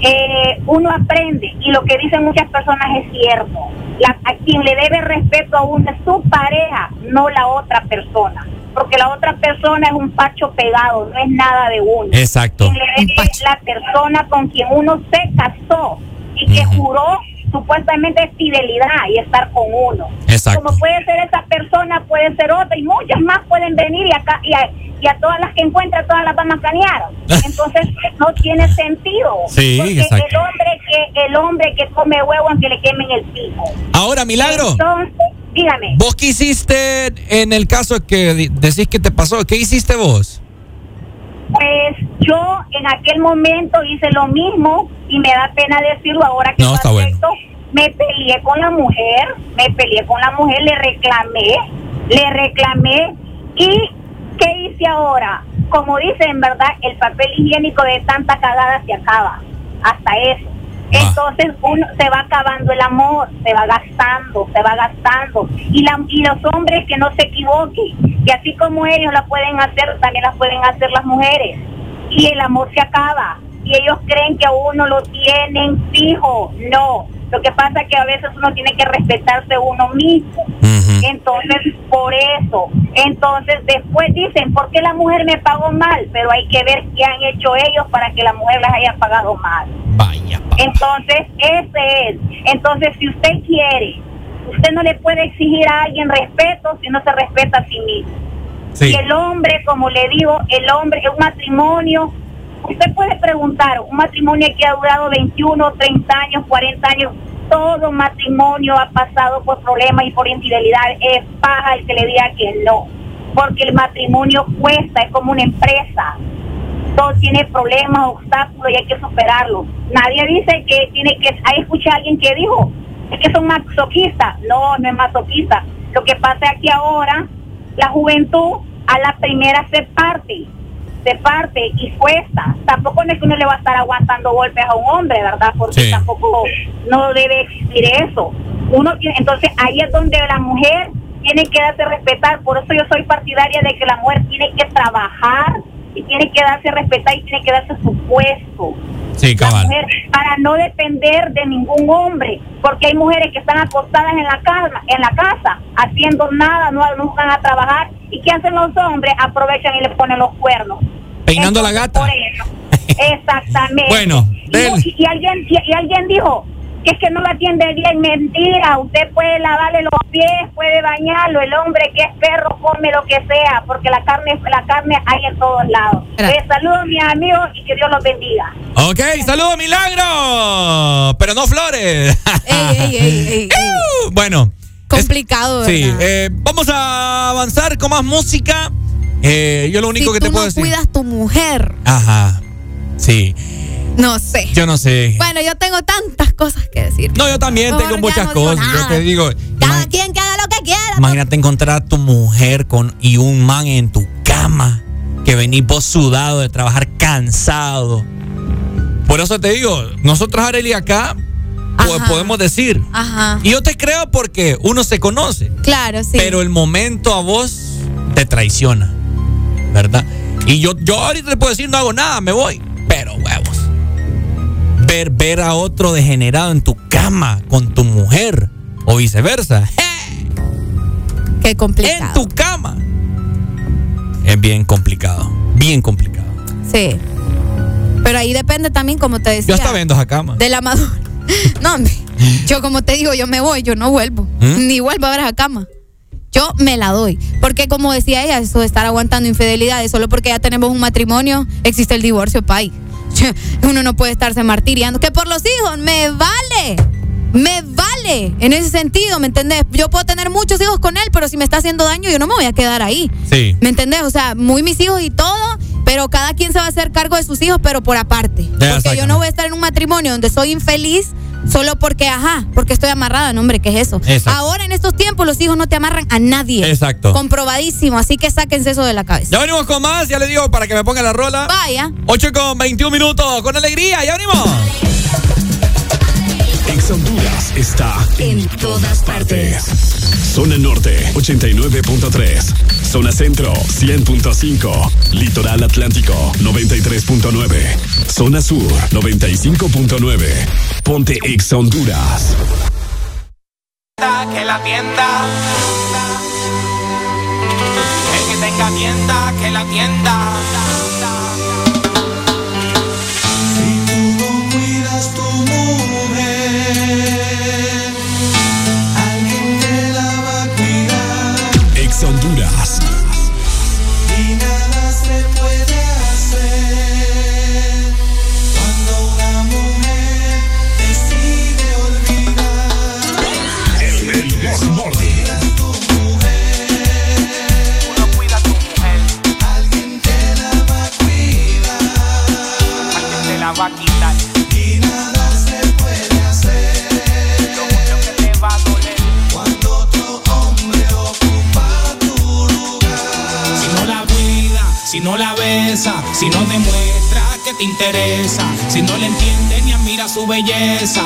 eh, uno aprende y lo que dicen muchas personas es cierto. La, a quien le debe respeto a uno es su pareja, no la otra persona. Porque la otra persona es un pacho pegado, no es nada de uno. Exacto. Es la persona con quien uno se casó y que juró supuestamente fidelidad y estar con uno. Exacto. Como puede ser esa persona, puede ser otra y muchas más pueden venir y acá y a, y a todas las que encuentra todas las van a canear. Entonces no tiene sentido. Sí, Porque exacto. el hombre que el hombre que come huevo aunque le quemen el pico. Ahora, milagro. Entonces, dígame. ¿Vos qué hiciste en el caso que decís que te pasó? ¿Qué hiciste vos? Pues yo en aquel momento hice lo mismo y me da pena decirlo ahora que No, está bueno. Me peleé con la mujer, me peleé con la mujer, le reclamé, le reclamé y ¿qué hice ahora? Como dice en verdad, el papel higiénico de tanta cagada se acaba, hasta eso. Entonces uno se va acabando el amor, se va gastando, se va gastando. Y, la, y los hombres que no se equivoquen, y así como ellos la pueden hacer, también la pueden hacer las mujeres. Y el amor se acaba. y ellos creen que a uno lo tienen fijo. No, lo que pasa es que a veces uno tiene que respetarse uno mismo. Entonces, por eso. Entonces, después dicen, ¿por qué la mujer me pagó mal? Pero hay que ver qué han hecho ellos para que la mujer las haya pagado mal. Entonces, ese es. Entonces, si usted quiere, usted no le puede exigir a alguien respeto si no se respeta a sí mismo. Y el hombre, como le digo, el hombre es un matrimonio. Usted puede preguntar, un matrimonio que ha durado 21, 30 años, 40 años, todo matrimonio ha pasado por problemas y por infidelidad. Es paja el que le diga que no. Porque el matrimonio cuesta, es como una empresa. Todo tiene problemas, obstáculos y hay que superarlos. Nadie dice que tiene que. Ahí escuché a alguien que dijo, es que son masoquistas. No, no es masoquista. Lo que pasa es que ahora la juventud a la primera se parte, se parte y cuesta. Tampoco no es que uno le va a estar aguantando golpes a un hombre, ¿verdad? Porque tampoco no debe existir eso. Uno tiene, entonces ahí es donde la mujer tiene que darse respetar. Por eso yo soy partidaria de que la mujer tiene que trabajar y tiene que darse a respetar y tiene que darse su puesto. Sí, La mujer, para no depender de ningún hombre, porque hay mujeres que están acostadas en la casa, en la casa, haciendo nada, no, no van a trabajar, y qué hacen los hombres, aprovechan y le ponen los cuernos. Peinando la gata. Por eso. Exactamente. Bueno, y, y alguien y, y alguien dijo que es que no la atiende bien, mentira. Usted puede lavarle los pies, puede bañarlo. El hombre que es perro come lo que sea, porque la carne la carne hay en todos lados. Eh, saludos mis amigos y que Dios los bendiga. Ok, saludos, Milagro. Pero no flores. Uh, bueno. Complicado, Sí, ¿verdad? eh, vamos a avanzar con más música. Eh, yo lo único si que te tú puedo no decir. cuidas tu mujer, Ajá. Sí. No sé. Yo no sé. Bueno, yo tengo tantas cosas que decir. No, yo también Mejor tengo muchas no cosas. Yo te digo. Cada quien que haga lo que quiera. Imagínate encontrar a tu mujer con y un man en tu cama que venís vos sudado de trabajar cansado. Por eso te digo, nosotros Arely acá Ajá. podemos decir. Ajá. Y yo te creo porque uno se conoce, Claro, sí. pero el momento a vos te traiciona, ¿verdad? Y yo, yo ahorita te puedo decir, no hago nada, me voy, pero huevos. Ver, ver a otro degenerado en tu cama con tu mujer o viceversa. Qué complicado. En tu cama. Es bien complicado. Bien complicado. Sí. Pero ahí depende también, como te decía. Yo hasta vendo esa cama. De la madurez. No, hombre. Yo, como te digo, yo me voy, yo no vuelvo. ¿Mm? Ni vuelvo a ver esa cama. Yo me la doy. Porque, como decía ella, eso de estar aguantando infidelidades, solo porque ya tenemos un matrimonio, existe el divorcio, pay. Uno no puede estarse martiriando. Que por los hijos, me vale. Me vale. En ese sentido, ¿me entendés? Yo puedo tener muchos hijos con él, pero si me está haciendo daño, yo no me voy a quedar ahí. Sí. ¿Me entendés? O sea, muy mis hijos y todo, pero cada quien se va a hacer cargo de sus hijos, pero por aparte. Porque yo no voy a estar en un matrimonio donde soy infeliz solo porque, ajá, porque estoy amarrada. No, hombre, ¿qué es eso? Exacto. Ahora en estos tiempos los hijos no te amarran a nadie. Exacto. Comprobadísimo, así que sáquense eso de la cabeza. Ya venimos con más, ya le digo para que me ponga la rola. Vaya. 8 con 21 minutos, con alegría, ya venimos. Está en todas partes. Zona Norte 89.3. Zona Centro 100.5. Litoral Atlántico 93.9. Zona Sur 95.9. Ponte Ex Honduras. que la tienda. El que tenga tienda, que la tienda. Si tú no cuidas tu belleza,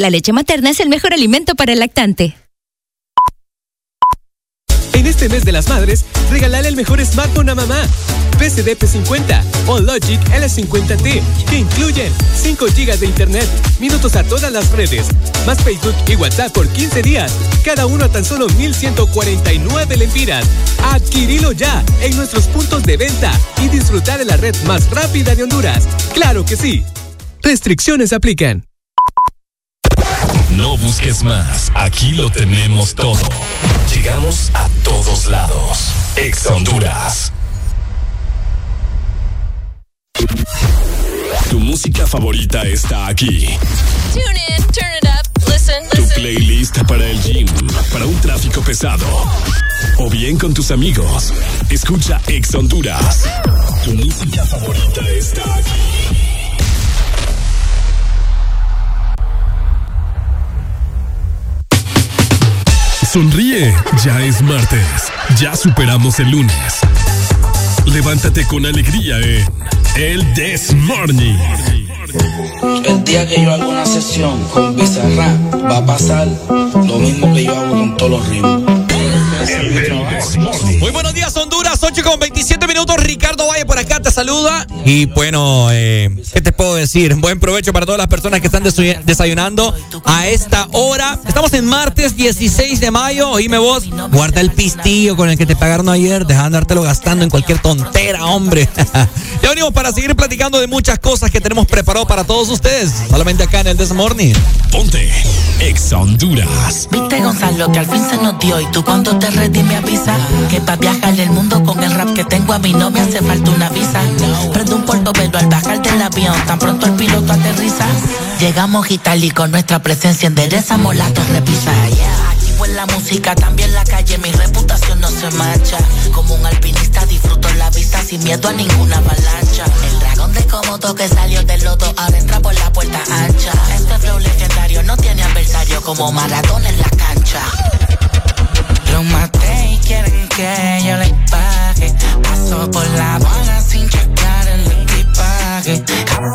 la leche materna es el mejor alimento para el lactante. En este mes de las madres, regalale el mejor smartphone a mamá. PCD P50 o Logic L50T, que incluyen 5 GB de internet, minutos a todas las redes, más Facebook y WhatsApp por 15 días, cada uno a tan solo 1,149 lempiras. Adquirilo ya en nuestros puntos de venta y disfrutar de la red más rápida de Honduras. ¡Claro que sí! Restricciones aplican. No busques más. Aquí lo tenemos todo. Llegamos a todos lados. Ex Honduras. Tu música favorita está aquí. Tune in, turn it up, listen, Tu playlist para el gym, para un tráfico pesado. O bien con tus amigos. Escucha Ex Honduras. Tu música favorita está aquí. Sonríe, ya es martes. Ya superamos el lunes. Levántate con alegría en El This Morning. El día que yo haga una sesión con Bizarra va a pasar lo mismo que yo hago con todos los ritmos. Muy buenos minutos. Ricardo Valle por acá te saluda. Y bueno, eh, ¿qué te puedo decir? Buen provecho para todas las personas que están desayunando a esta hora. Estamos en martes 16 de mayo. Oíme vos, guarda el pistillo con el que te pagaron ayer. Deja de andártelo gastando en cualquier tontera, hombre. ya venimos para seguir platicando de muchas cosas que tenemos preparado para todos ustedes. Solamente acá en el This Morning. Ponte Ex Honduras. Viste Gonzalo que al fin se nos dio y tú cuando te ready me avisa que para viajar el mundo con el rap que tengo a mí y no me hace falta una visa. Prende un portobelo al bajar del avión, tan pronto el piloto aterriza. Llegamos y con nuestra presencia enderezamos la torre pisa. Yeah. Activo en la música, también la calle, mi reputación no se marcha. Como un alpinista disfruto la vista sin miedo a ninguna avalancha. El dragón de Komodo que salió del lodo ahora entra por la puerta ancha. Este flow legendario no tiene adversario como maratón en la cancha. Los maté y quieren que yo les pare pague. Paso por la aduana sin checar el equipaje.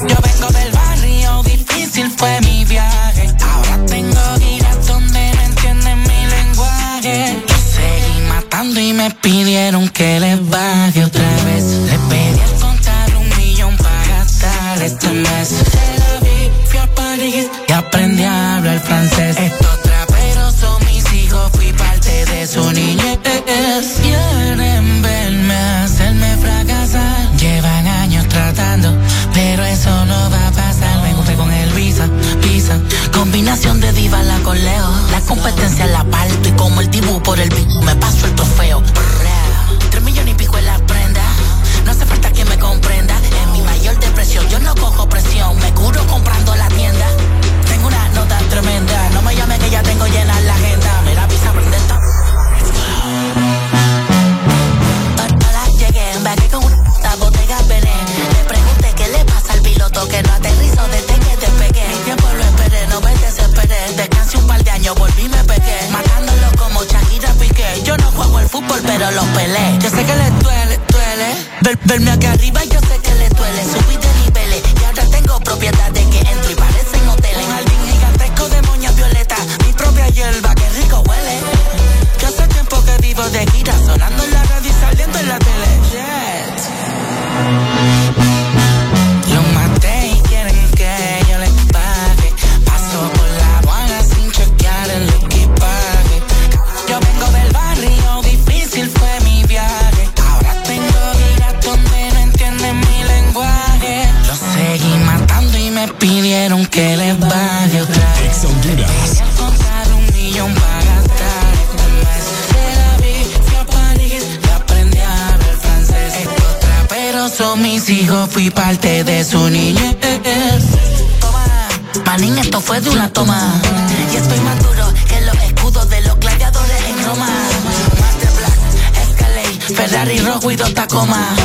Yo vengo del barrio, difícil fue mi viaje. Ahora tengo giras donde no entienden mi lenguaje. Yo seguí matando y me pidieron que les baje otra vez. Les pedí al contar un millón para gastar este mes. Se la vi, fui a París y aprendí a hablar francés. Combinación de diva la con Leo. La competencia la parto y como el dibujo por el beat, me paso el trofeo. Tres millones y pico en la prenda. No hace falta que me comprenda. En mi mayor depresión yo no cojo presión. Me curo comprando la tienda. Tengo una nota tremenda. No me llame que ya tengo llena la agenda. Los pelé. Yo sé que le duele, duele. Ver- verme aquí arriba, yo coma.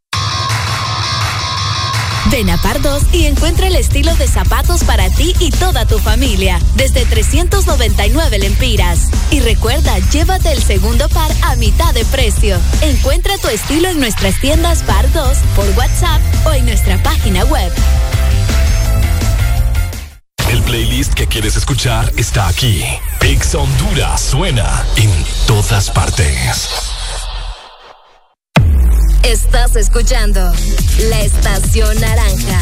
Ven a Pardos y encuentra el estilo de zapatos para ti y toda tu familia, desde 399 lempiras. Y recuerda, llévate el segundo par a mitad de precio. Encuentra tu estilo en nuestras tiendas Pardos, por WhatsApp o en nuestra página web. El playlist que quieres escuchar está aquí. Ex Honduras suena en todas partes. Estás escuchando la estación naranja.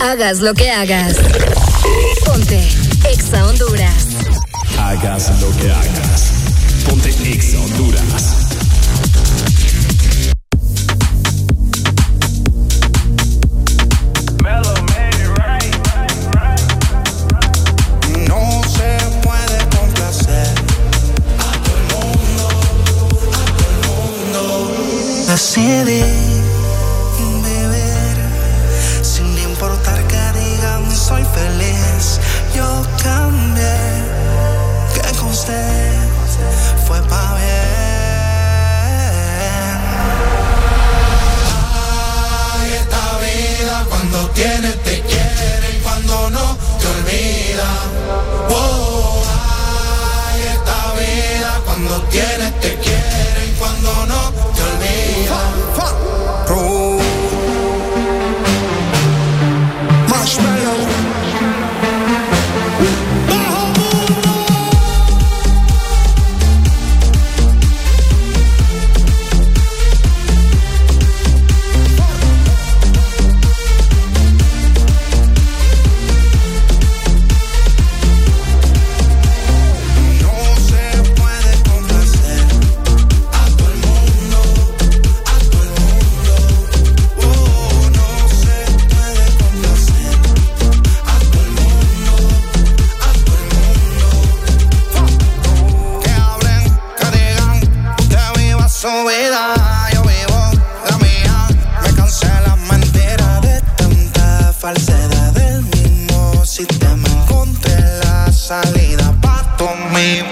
Hagas lo que hagas. Ponte Exa Honduras. Hagas lo que hagas. Ponte Ex Honduras. Mundo. Decidí salida pa' todos mis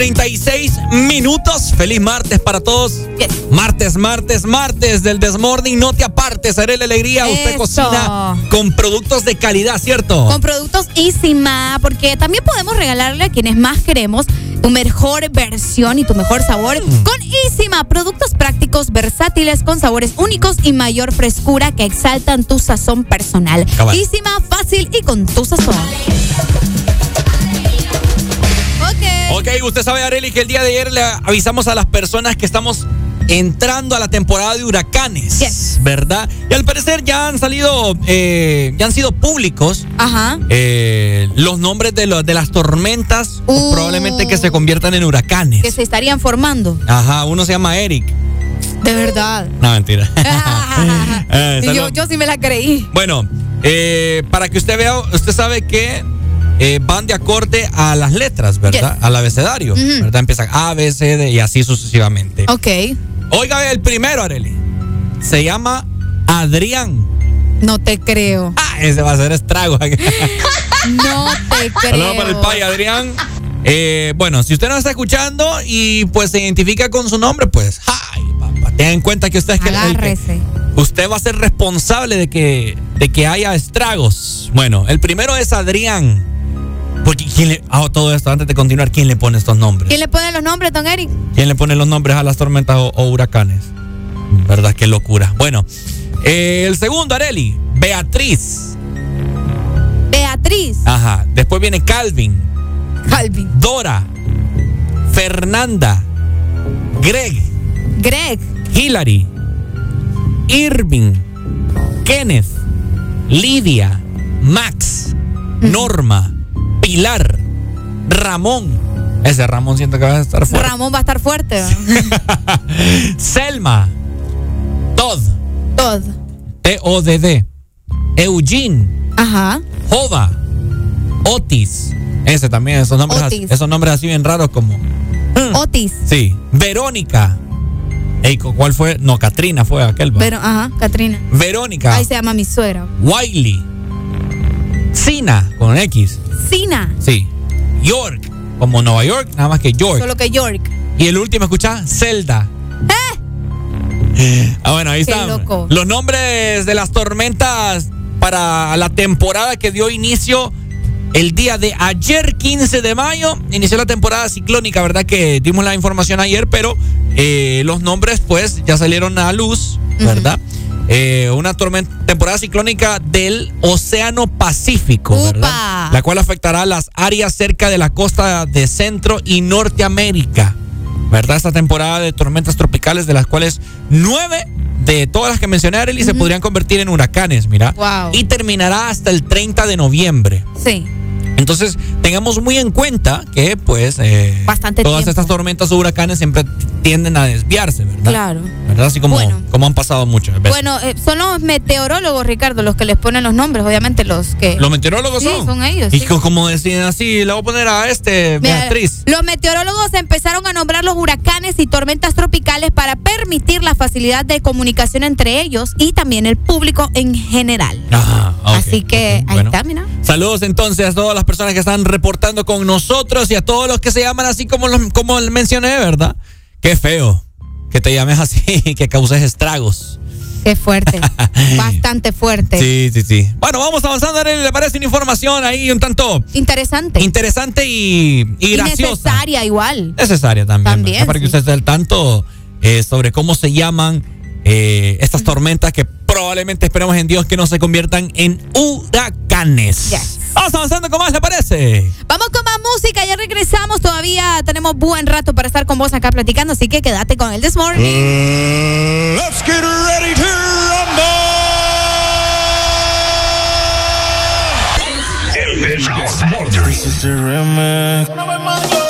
36 minutos. Feliz martes para todos. Martes, martes, martes del Desmorning. No te apartes, haré la alegría. Usted cocina con productos de calidad, ¿cierto? Con productos Isima, porque también podemos regalarle a quienes más queremos tu mejor versión y tu mejor sabor Mm. con Isima. Productos prácticos, versátiles, con sabores únicos y mayor frescura que exaltan tu sazón personal. Cabal. Isima, fácil y con tu sazón. Ok, usted sabe, Areli, que el día de ayer le avisamos a las personas que estamos entrando a la temporada de huracanes, ¿verdad? Y al parecer ya han salido, eh, ya han sido públicos Ajá. eh, los nombres de, las tormentas, probablemente que se conviertan en huracanes. Que se estarían formando. Ajá, uno se llama Eric. De verdad. No, mentira. Eh, Y yo, sí me la creí. Bueno, eh, para que usted vea, usted sabe que eh, van de acorde a las letras, ¿verdad? Al abecedario, Ujú. ¿verdad? Empiezan A, B, C, D y así sucesivamente. Ok. Oiga, el primero, Areli. Se llama Adrián. No te creo. Ah, ese va a ser estrago. No te creo. Saludos para el pay, Adrián. Eh, bueno, si usted nos está escuchando y pues se identifica con su nombre, pues, ay, papá, tenga en cuenta que usted es que- el que- usted va a ser responsable de que, de que haya estragos. Bueno, el primero es Adrián. Porque quién le, ah, todo esto antes de continuar, ¿quién le pone estos nombres? ¿Quién le pone los nombres, don Eric? ¿Quién le pone los nombres a las tormentas o, o huracanes? ¿Verdad? Qué locura. Bueno, eh, el segundo, Areli, Beatriz. Beatriz. Ajá. Después viene Calvin. Calvin. Dora. Fernanda. Greg. Greg. Hillary. Irving. Kenneth. Lidia. Max. Norma. Pilar. Ramón. Ese Ramón siento que va a estar fuerte. Ramón va a estar fuerte. Selma. Todd. Todd. T-O-D-D. Eugene. Ajá. Jova. Otis. Ese también, esos nombres, así, esos nombres así bien raros como. Otis. Sí. Verónica. Ey, ¿cu- ¿Cuál fue? No, Katrina fue aquel. va. Pero, ajá, Katrina. Verónica. Ahí se llama mi suegra. Wiley. Sina, con X. Sina. Sí. York, como Nueva York, nada más que York. Solo que York. Y el último, escucha, Zelda. Ah, bueno, ahí Qué están. loco. Los nombres de las tormentas para la temporada que dio inicio el día de ayer, 15 de mayo. Inició la temporada ciclónica, ¿verdad? Que dimos la información ayer, pero eh, los nombres, pues, ya salieron a luz, ¿verdad? Eh, una tormenta, temporada ciclónica del Océano Pacífico, ¿verdad? La cual afectará las áreas cerca de la costa de Centro y Norteamérica. ¿Verdad? Esta temporada de tormentas tropicales, de las cuales nueve de todas las que mencioné, Arely, se podrían convertir en huracanes, mira. Wow. Y terminará hasta el 30 de noviembre. Sí. Entonces, tengamos muy en cuenta que, pues, eh, Bastante todas tiempo. estas tormentas o huracanes siempre tienden a desviarse, ¿verdad? Claro. ¿Verdad? Así como, como han pasado muchas veces. Bueno, eh, son los meteorólogos, Ricardo, los que les ponen los nombres, obviamente los que... Los meteorólogos Sí, son. son ellos, Y sí. co- como deciden así, le voy a poner a este, Mira, Beatriz. Los meteorólogos empezaron a nombrar los huracanes y tormentas tropicales para permitir la facilidad de comunicación entre ellos y también el público en general. Ajá, ok. Así que ahí bueno. está, mira. Saludos entonces a todas las personas que están reportando con nosotros y a todos los que se llaman así como, los, como mencioné, ¿verdad? Qué feo que te llames así y que causes estragos. Qué fuerte. Bastante fuerte. Sí, sí, sí. Bueno, vamos avanzando. ¿Le parece una información ahí un tanto Interesante. interesante y, y Y graciosa? necesaria igual. Necesaria también. También. Para que sí. usted esté al tanto eh, sobre cómo se llaman eh, estas tormentas que probablemente esperemos en Dios que no se conviertan en huracanes. Vamos avanzando con más, ¿le parece? Vamos con más música, ya regresamos. Todavía tenemos buen rato para estar con vos acá platicando, así que quédate con el This Morning. Let's get ready to This is the remix.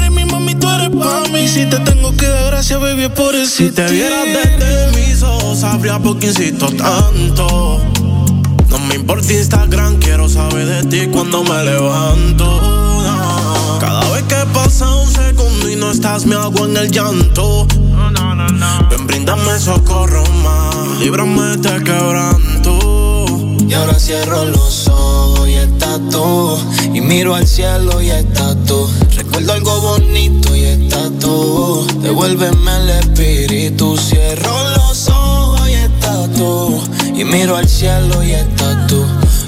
pa' mí. Si te tengo que dar gracias, baby, es por eso. Si te vieras desde mis ojos, sabría por qué insisto tanto. No me importa Instagram, quiero saber de ti cuando me levanto. No. Cada vez que pasa un segundo y no estás, me hago en el llanto. Ven, bríndame socorro más, líbrame de este quebranto. Y ahora cierro los ojos y estás tú. Y miro al cielo y estás tú. Recuerdo algo bonito y estás tú. Devuélveme el espíritu. Cierro los ojos y estás tú. Y miro al cielo y estás tú.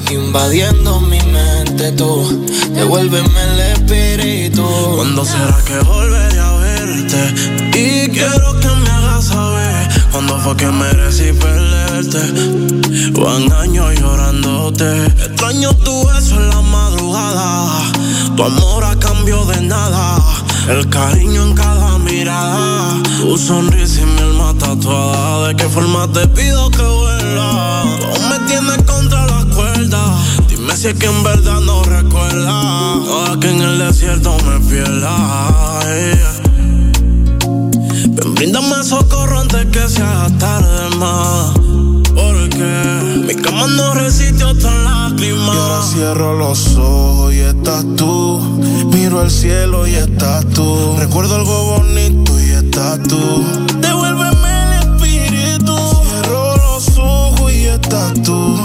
Invadiendo mi mente tú. Devuélveme el espíritu. ¿Cuándo será que volveré a verte? Y quiero que me hagas saber cuándo fue que merecí perderte. Van años llorándote. Extraño tu beso en la madrugada. Tu amor a cambio de nada. El cariño en cada mirada. Tu sonrisa y mi alma tatuada. ¿De qué forma te pido que vuelva? Aún me tienes contra la cuerda. Dime si es que en verdad no recuerda. No, que en el desierto me pierda. yeah. Ven, socorro antes que sea tarde más. Porque mi cama no resiste otra Y ahora cierro los ojos y estás tú. Miro al cielo y estás tú. Recuerdo algo bonito y estás tú. Devuélveme el espíritu. Cierro los ojos y estás tú.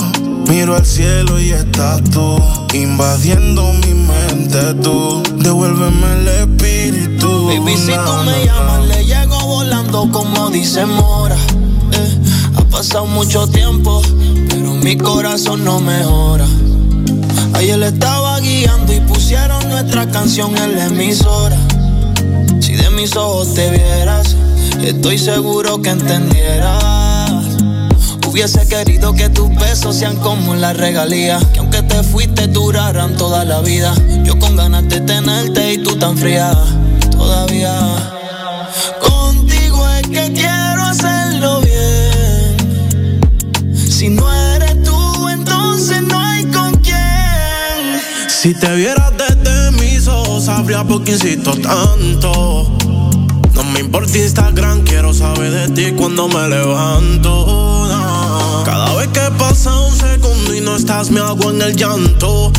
Miro al cielo y estás tú. Invadiendo mi mente tú. Devuélveme el espíritu. Baby, si tú me llamas, le llego volando como dice Mora. Eh, ha pasado mucho tiempo, mi corazón no mejora. Ayer le estaba guiando y pusieron nuestra canción en la emisora. Si de mis ojos te vieras, estoy seguro que entendieras. Hubiese querido que tus besos sean como la regalía. Que aunque te fuiste duraran toda la vida. Yo con ganas de tenerte y tú tan fría. Todavía. Contigo es que quiero hacerlo bien. Si no Si te vieras desde mis ojos, sabría por qué insisto tanto. No me importa Instagram, quiero saber de ti cuando me levanto. no. Cada vez que pasa un segundo y no estás, me hago en el llanto.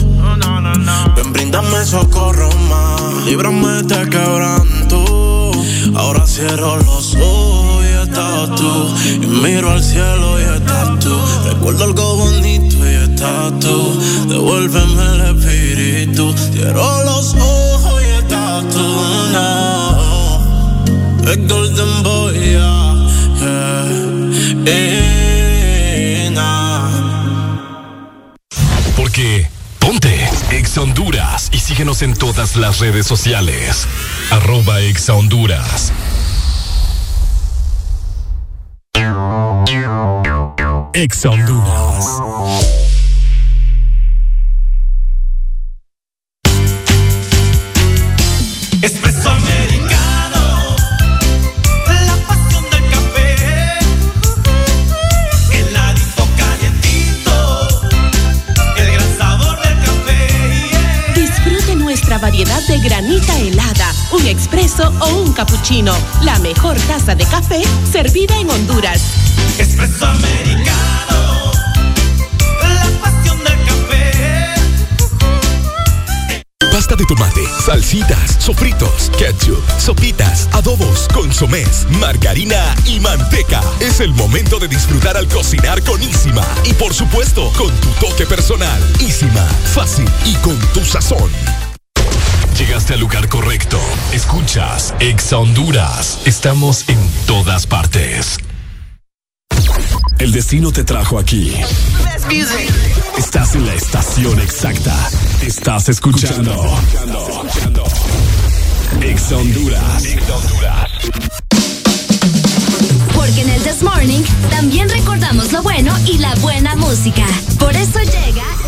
Ven, bríndame socorro más, líbrame de quebranto. Ahora cierro los ojos y estás tú. Y miro al cielo y estás tú. Recuerdo algo bonito y estás estás tú. Devuélveme el espíritu. Cierro los ojos y Golden Boy, yeah. yeah. Porque ponte Exa Honduras y síguenos en todas las redes sociales. Arroba Exa Honduras. Exa Honduras. Cappuccino. La mejor taza de café servida en Honduras. Espresso americano, la pasión del café. Pasta de tomate, salsitas, sofritos, ketchup, sopitas, adobos, consomés, margarina y manteca. Es el momento de disfrutar al cocinar con Isima. Y por supuesto, con tu toque personal. Isima, fácil y con tu sazón. Llegaste al lugar correcto. Escuchas Exa Honduras. Estamos en todas partes. El destino te trajo aquí. Estás en la estación exacta. Estás escuchando. Exa Honduras. Porque en el This Morning también recordamos lo bueno y la buena música. Por eso llega.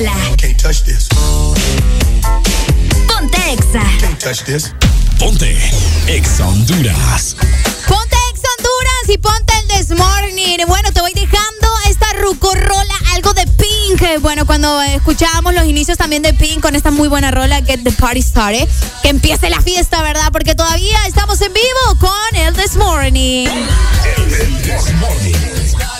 Rucorola. Can't touch this. Ponte Exa. Can't touch this. Ponte Exa Honduras. Ponte Ex Honduras y ponte el This Morning. Bueno, te voy dejando esta rucorola, algo de Pink. Bueno, cuando escuchábamos los inicios también de Pink con esta muy buena rola, Get the Party Started. Que empiece la fiesta, ¿verdad? Porque todavía estamos en vivo con el This Morning. Get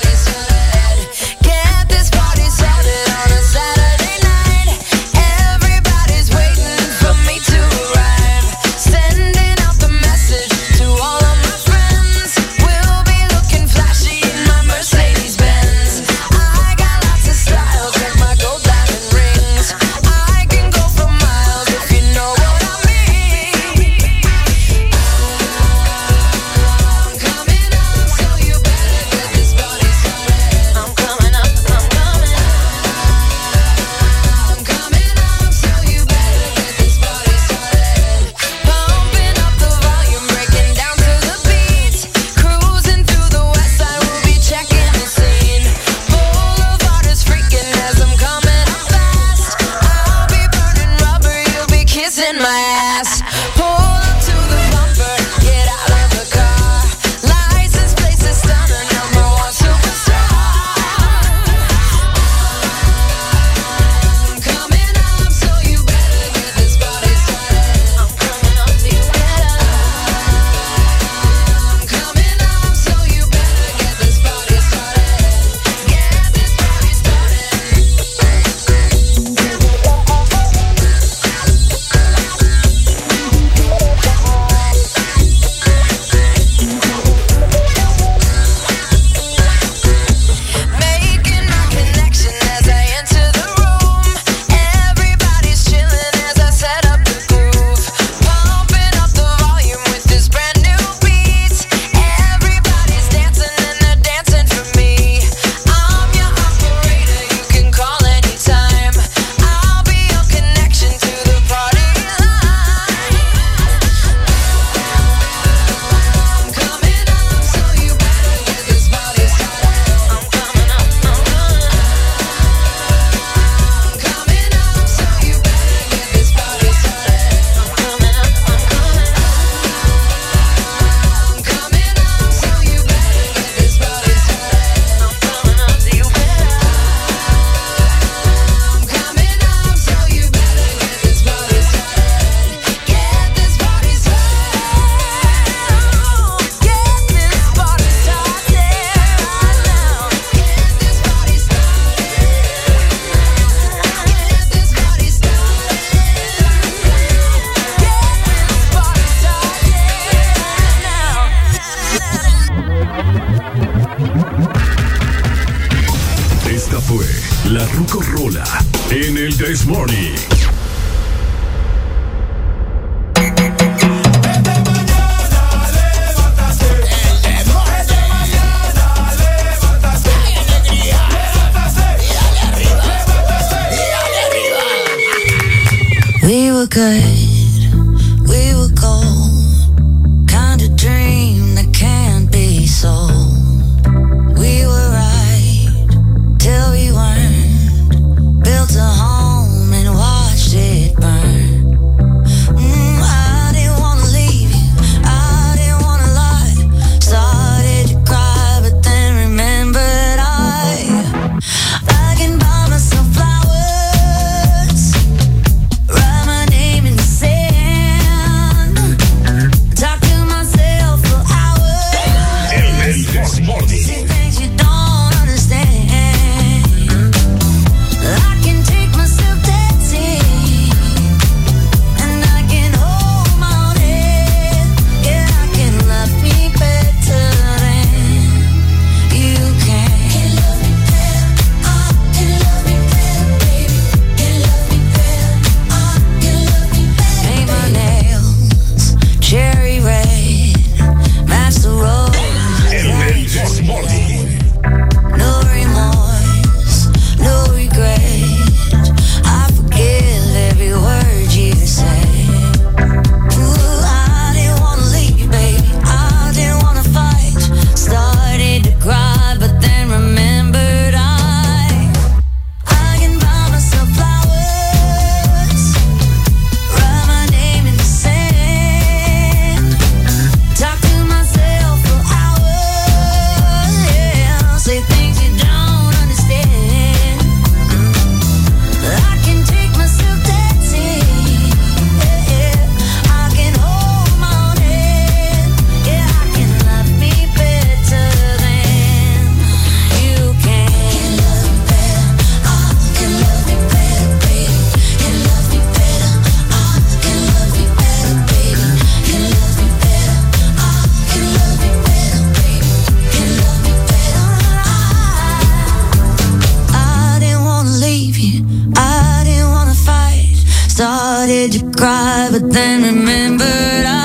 but then remembered I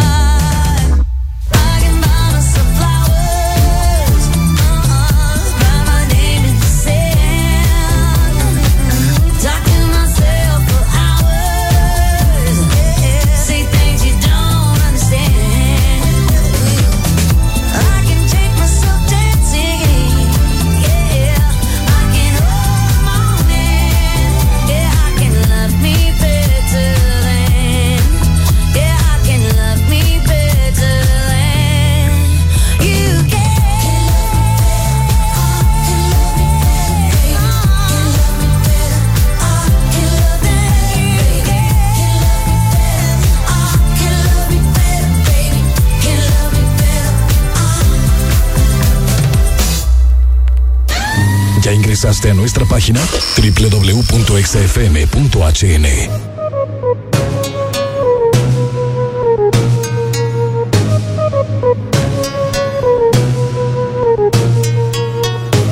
ingresaste a nuestra página www.exafm.hn.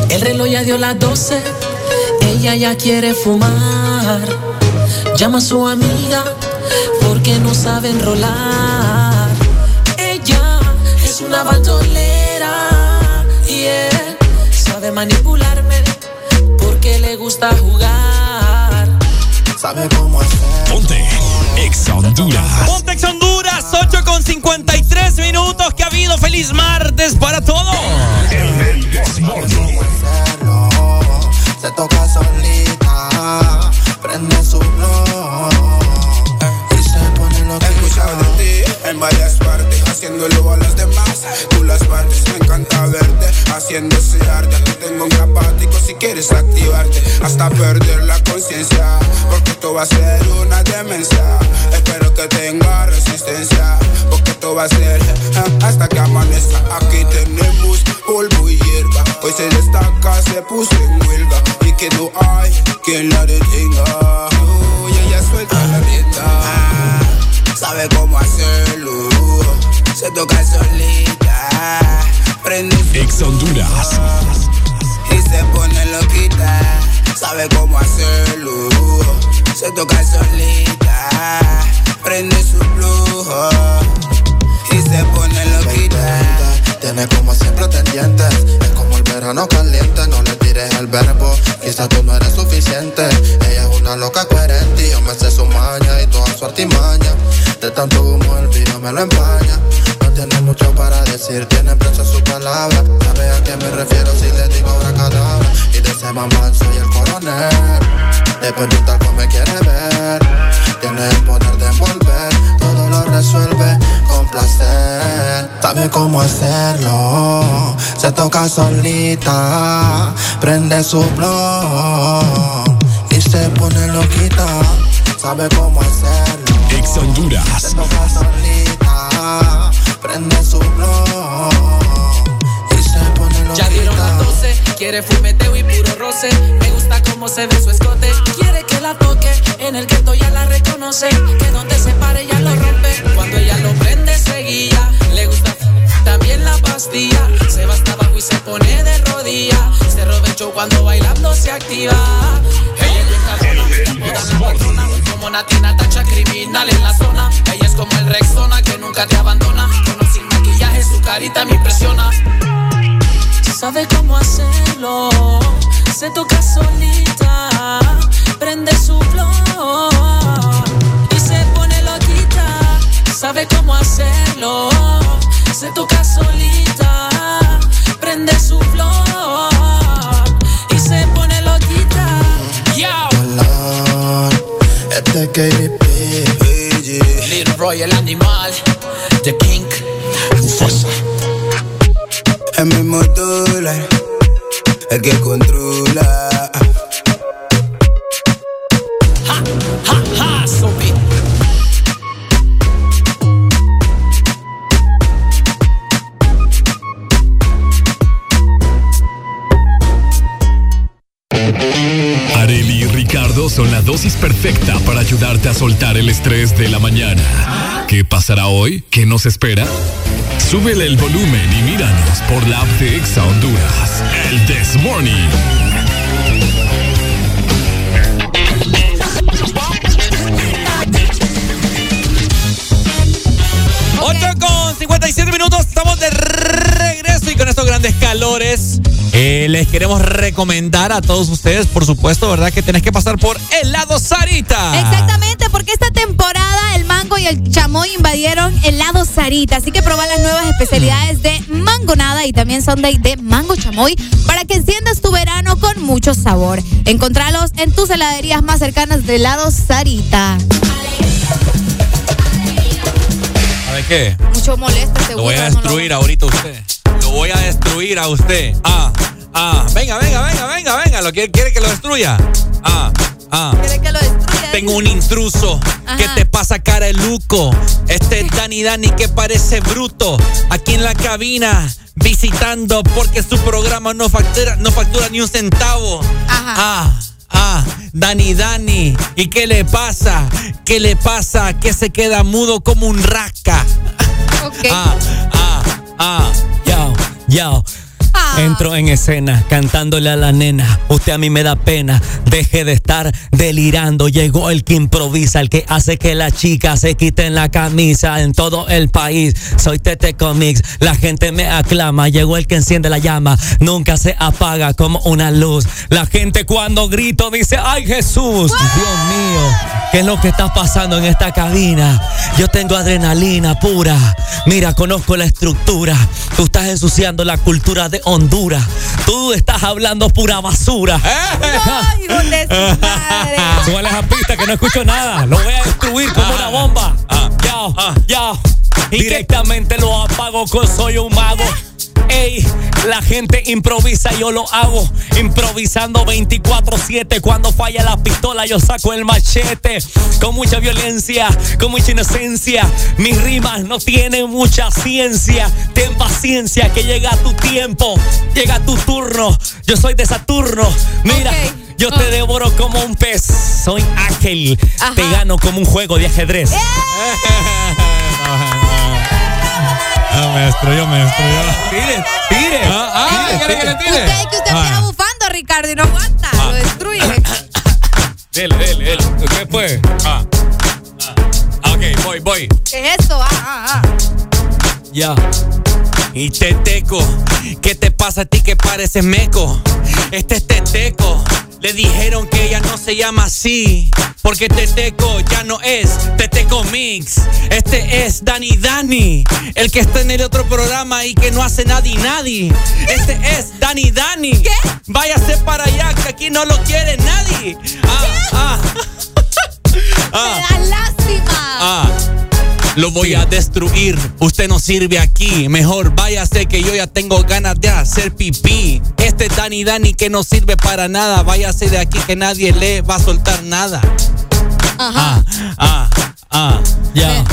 El reloj ya dio las 12, ella ya quiere fumar. Llama a su amiga porque no sabe enrolar. Ella es una bandolera, yeah, sabe manipular gusta jugar. Sabe cómo hacer. Ponte. Ex Honduras. Ponte Ex Honduras, 8 con 53 minutos que ha habido. Feliz martes para todos. El Se toca solita, prende su y se pone lo que escuchado de ti en varias partes, haciéndolo a los demás. Tú las partes, me encanta verte haciéndose arte. Aquí tengo un apático si quieres activarte hasta perder la conciencia. Porque esto va a ser una demencia. Espero que tenga resistencia. Porque esto va a ser hasta que amanezca. Aquí tenemos polvo y hierba. Hoy se destaca, se puso en huelga. Y que no hay quien la detenga. Uy, ella suelta la rienda. Sabe cómo hacerlo. Se toca solita prende. Ex Honduras. Y se pone loquita, sabe cómo hacerlo. Se toca solita, prende su flujo. Y se pone loquita. Tiene como siempre pretendientes. Es como el verano caliente, no le tires el verbo. Quizás tú no eres suficiente. Ella es una loca coherente. Y yo me sé su maña y toda su artimaña. De tanto humo el vino me lo empaña tiene mucho para decir. Tiene preso su palabra. Sabe a qué me refiero si le digo ahora cadabra. Y de ese mamá soy el coronel. De un talco me quiere ver. Tiene el poder de envolver. Todo lo resuelve con placer. Sabe cómo hacerlo. Se toca solita. Prende su blog. Y se pone loquita. Sabe cómo hacerlo. Ex Honduras. Se toca solita. Prende su blog. Y se pone loquita. Ya dieron las 12, quiere fumeteo y puro roce. Me gusta cómo se ve su escote. Quiere que la toque, en el que ya la reconoce. Que donde se pare ya lo rompe. Cuando ella lo prende, seguía. Le gusta también la pastilla. Se va hasta abajo y se pone de rodilla. Se roba el show cuando bailando se activa. Ella es bien cabrona, Como Natina tacha criminal en la zona. Ella es como el Rexona que nunca te abandona. Con sin maquillaje, su carita me impresiona sabe cómo hacerlo. Se toca solita, prende su flor y se pone loquita. Sabe cómo hacerlo. Se toca solita, prende su flor Este KDP. Little Roy, el animal, The King. El mismo dólar, el que controla. Son la dosis perfecta para ayudarte a soltar el estrés de la mañana. ¿Qué pasará hoy? ¿Qué nos espera? Súbele el volumen y míranos por la app de Exa Honduras. El This Morning. Ocho con 57 minutos, estamos de estos grandes calores eh, les queremos recomendar a todos ustedes, por supuesto, ¿verdad? Que tenés que pasar por helado Sarita. Exactamente, porque esta temporada el mango y el chamoy invadieron el lado Sarita. Así que probá las nuevas especialidades de mangonada y también sundae de mango chamoy para que enciendas tu verano con mucho sabor. Encontralos en tus heladerías más cercanas del lado Sarita. ¿Sabe qué? Mucho molesto, seguro. Lo voy a no destruir ahorita usted. Voy a destruir a usted. Ah, ah. Venga, venga, venga, venga, venga. ¿Lo quiere, quiere que lo destruya? Ah, ah. ¿Quiere que lo destruya? Tengo un intruso. ¿Qué te pasa, cara de luco? Este es Dani Dani que parece bruto. Aquí en la cabina, visitando porque su programa no factura, no factura ni un centavo. Ah, ah, Dani Dani. ¿Y qué le pasa? ¿Qué le pasa? Que se queda mudo como un rasca. Ah, ah, ah. Yo, yo. Entro en escena cantándole a la nena. Usted a mí me da pena. Deje de estar delirando. Llegó el que improvisa, el que hace que las chicas se quiten la camisa en todo el país. Soy Tete Comics, la gente me aclama. Llegó el que enciende la llama, nunca se apaga como una luz. La gente cuando grito dice, ¡ay Jesús! Dios mío, ¿qué es lo que está pasando en esta cabina? Yo tengo adrenalina pura. Mira, conozco la estructura. Tú estás ensuciando la cultura de Honduras. Tú estás hablando pura basura. Súbale esa pista que no escucho nada. Lo voy a destruir como una bomba. Ya, ya. Directamente lo apago con soy un mago. Ey, la gente improvisa, yo lo hago. Improvisando 24-7. Cuando falla la pistola, yo saco el machete. Con mucha violencia, con mucha inocencia. Mis rimas no tienen mucha ciencia. Ten paciencia, que llega tu tiempo. Llega tu turno. Yo soy de Saturno. Mira. Yo te devoro como un pez. Soy aquel. Te gano como un juego de ajedrez. Ah, me destruyó, me destruyó. Tire, tire. Ah, ah, ¿quiere que le tire? Usted que usted Ah. viene bufando, Ricardo, y no aguanta. Ah. Lo destruye. Dele, dele, dele. ¿Qué fue? Ah. Ah, Ok, voy, voy. ¿Qué es eso? Ah, ah, ah. Ya. Y Teteco, ¿qué te pasa a ti que pareces meco? Este es Teteco. Le dijeron que ella no se llama así. Porque Teteco ya no es Teteco Mix. Este es Dani Dani. El que está en el otro programa y que no hace nadie nadie. Este es Dani Dani. ¿Qué? Váyase para allá que aquí no lo quiere nadie. Ah, ah. Ah. Me da lástima. Ah, lo voy a destruir. Usted no sirve aquí. Mejor váyase que yo ya tengo ganas de hacer pipí. Este Dani Dani que no sirve para nada. Váyase de aquí que nadie le va a soltar nada. Ajá. Ah, ah. Ya.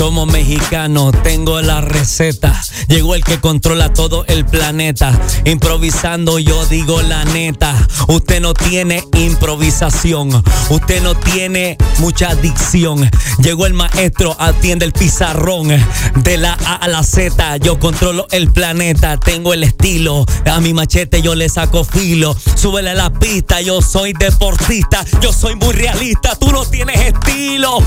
Como mexicano tengo la receta. Llegó el que controla todo el planeta. Improvisando yo digo la neta. Usted no tiene improvisación. Usted no tiene mucha dicción. Llegó el maestro, atiende el pizarrón. De la A a la Z yo controlo el planeta. Tengo el estilo. A mi machete yo le saco filo. Súbele a la pista. Yo soy deportista. Yo soy muy realista. Tú no tienes estilo.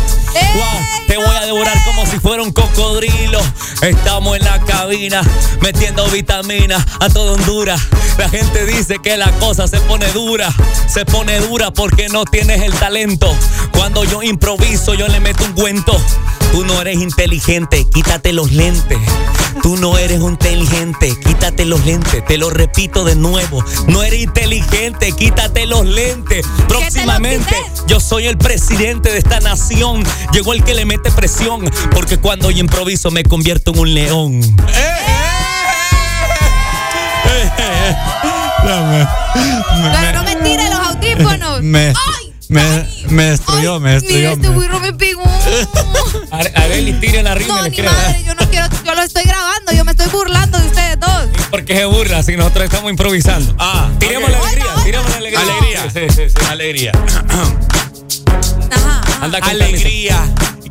Te voy a como si fuera un cocodrilo. Estamos en la cabina metiendo vitaminas a todo Honduras. La gente dice que la cosa se pone dura. Se pone dura porque no tienes el talento. Cuando yo improviso, yo le meto un cuento. Tú no eres inteligente, quítate los lentes. Tú no eres inteligente, quítate los lentes. Te lo repito de nuevo. No eres inteligente, quítate los lentes. Próximamente yo soy el presidente de esta nación. Llegó el que le mete presión. Porque cuando yo improviso me convierto en un león. Pero no me tire los audífonos. Me, me, me destruyó, me Mira, destruyó. este me- burro me pegó. Areli, tiren arriba No, le ni madre, yo no quiero, yo lo estoy grabando, yo me estoy burlando de ustedes dos. Porque se burla si nosotros estamos improvisando. Ah, tiremos la alegría, tiremos la alegría. Alegría. Sí, sí, sí. Alegría. Anda con Alegría.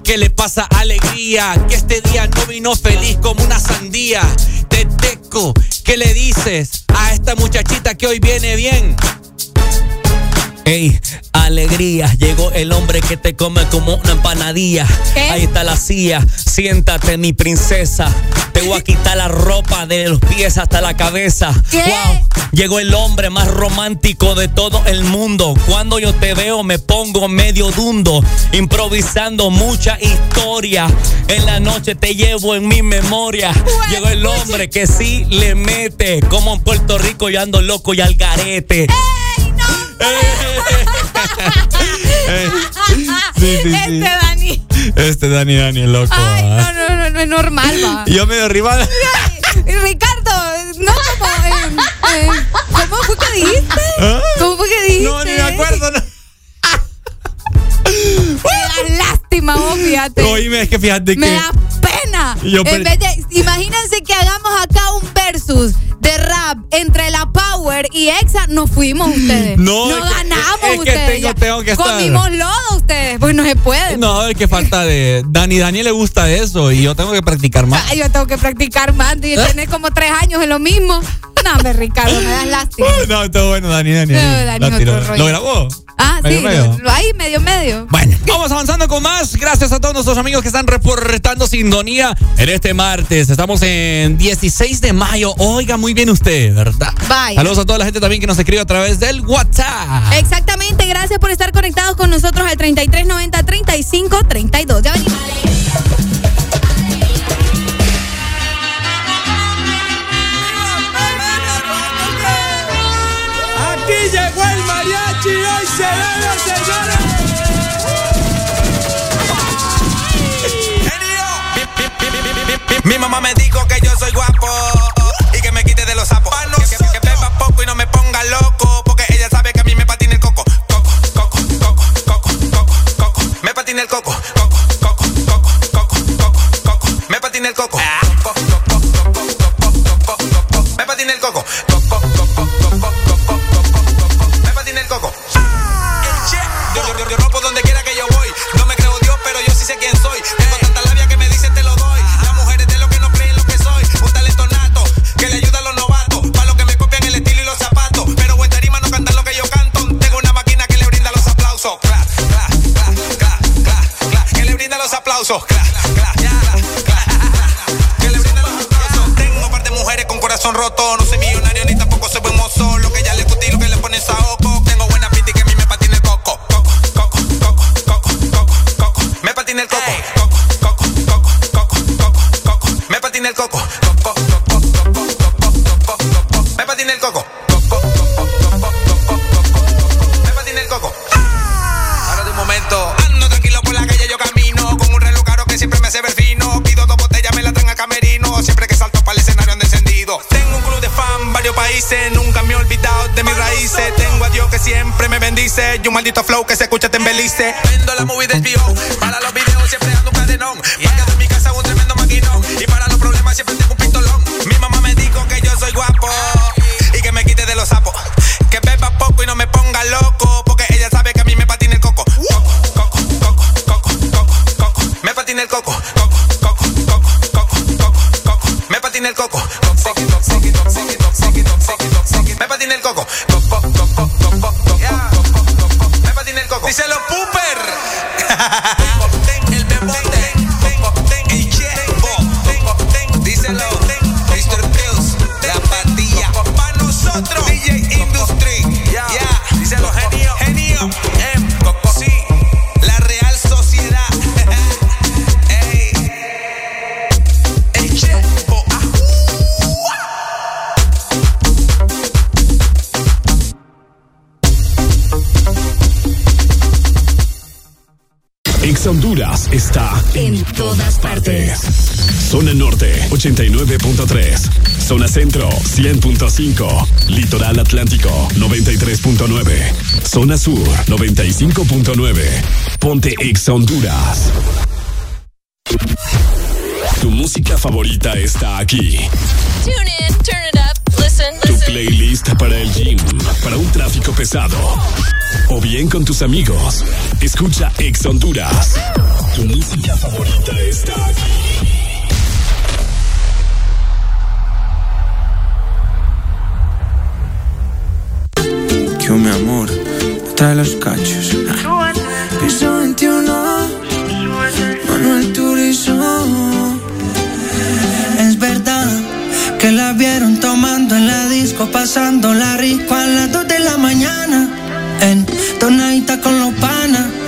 ¿Qué le pasa? Alegría. Que este día no vino feliz como una sandía. Teteco, ¿qué le dices a esta muchachita que hoy viene bien? Ey, alegría, llegó el hombre que te come como una empanadilla. Ahí está la silla, siéntate mi princesa. Te voy a quitar la ropa de los pies hasta la cabeza. Wow, llegó el hombre más romántico de todo el mundo. Cuando yo te veo me pongo medio dundo, improvisando mucha historia. En la noche te llevo en mi memoria. Llegó el hombre que sí le mete, como en Puerto Rico yo ando loco y al garete. Sí, sí, sí. Este Dani. Este Dani Dani loco. Ay, no, no, no, no es normal, va. Yo medio rival. Ay, Ricardo, no como. eh, eh, ¿Cómo fue que dijiste? ¿Ah? ¿Cómo fue que dijiste? No, ni me acuerdo. no. Me da lástima, vos, fíjate. Oíme, es que fíjate Me que. da pena. Yo en vez de, imagínense que hagamos acá un versus de rap entre la Power y Exa, nos fuimos ustedes. No, no es que- ganamos que ustedes. tengo- tengo que estar- Comimos lodo ustedes, pues no se puede. No, es que falta de. Dani Dani le gusta eso y yo tengo que practicar más. Yo tengo que practicar más y ¿Eh? tenés como tres años en lo mismo. No, hombre, Ricardo, me das lástima. No, todo bueno, Dani Dani. No, Dani. Otro rollo. ¿Lo grabó? Ah, Medio, sí, medio. lo- ahí medio medio. Bueno, vamos avanzando con más. Gracias a todos nuestros amigos que están reportando sintonía en este martes. Estamos en 16 de mayo. Oiga muy bien usted, ¿verdad? Bye. Saludos a toda la gente también que nos escribe a través del WhatsApp. Exactamente, gracias por estar conectados con nosotros al 3390 35 32. Ya venimos. Aquí llegó el mariachi, hoy se bebe, señores. Mi mamá me dijo que yo soy guapo los sapos. Que, que- que beba poco y no me ponga loco, porque ella sabe que a mí me patina el coco. Coco, coco, coco, coco, coco, coco. Me patina el coco. Coco, coco, coco, coco, coco, coco. Me patina el coco. Me patina el coco. Coco, coco, coco, coco, coco. Me patina el coco. Yo, yo, yo, yo rompo donde quiera que yo voy. No me creo Dios, pero yo sí sé quién soy. Aplausos. Cla, cla, cla. Que le brinden los aplausos. Tengo par de mujeres con corazón roto. No soy millonario ni tampoco soy buen mozo. Lo que ella le gusta y lo que le pone saoco. Tengo buena pinta y que a mí me patina el coco. Coco, coco, coco, coco, coco, coco. Me patina el coco. Coco, coco, coco, coco, coco, coco. Me patina el coco, Nunca me he olvidado de mis raíces. Tengo a Dios que siempre me bendice. Y un maldito flow que se escucha te embelice Vendo la movie viejo Para los videos siempre ando un cadenón. Porque en mi casa un tremendo maquinón. Y para los problemas siempre tengo un pistolón. Mi mamá me dijo que yo soy guapo Y que me quite de los sapos. Que beba poco y no me ponga loco Porque ella sabe que a mí me patina el coco. Me patina el coco. Coco, coco, coco, coco, coco, coco. Me patina el coco. Coco, coco, Díselo, Pooper. Honduras está en todas partes. Zona Norte 89.3. Zona Centro 100.5. Litoral Atlántico 93.9. Zona Sur 95.9. Ponte Ex Honduras. Tu música favorita está aquí. Tune in, turn it up, playlist para el gym, para un tráfico pesado. O bien con tus amigos. Escucha Ex Honduras. Tu música favorita está aquí. Mi amor trae los cachos. Piso 21, disco, pasando la rico a las 2 de la mañana. En tonadita con los panas.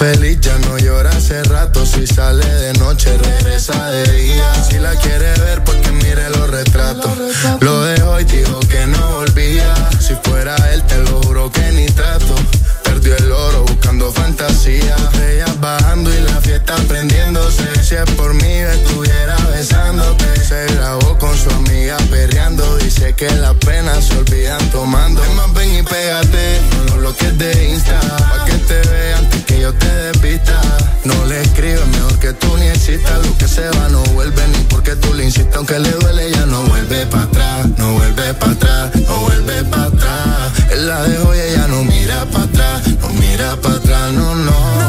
Feliz, ya no llora hace rato. Si sale de noche, regresa de día. Si la quiere ver, porque mire los retratos. Lo dejó y dijo que no volvía. Si fuera él, te lo juro que ni trato. Perdió el oro buscando fantasía. Ella bajando y la fiesta prendiéndose. Si es por mí, estuviera besándote. Se grabó con su amiga perreando. Dice que las penas se olvidan tomando. Es más, ven y pégate con los bloques de Insta. Pa' que te vea antes que te desvista. No le escribes mejor que tú ni existas. Lo que se va no vuelve ni porque tú le insistas. Aunque le duele, ya no vuelve para atrás. No vuelve para atrás, no vuelve para atrás. Él la dejó y ella no mira para atrás. No mira para atrás, no, no.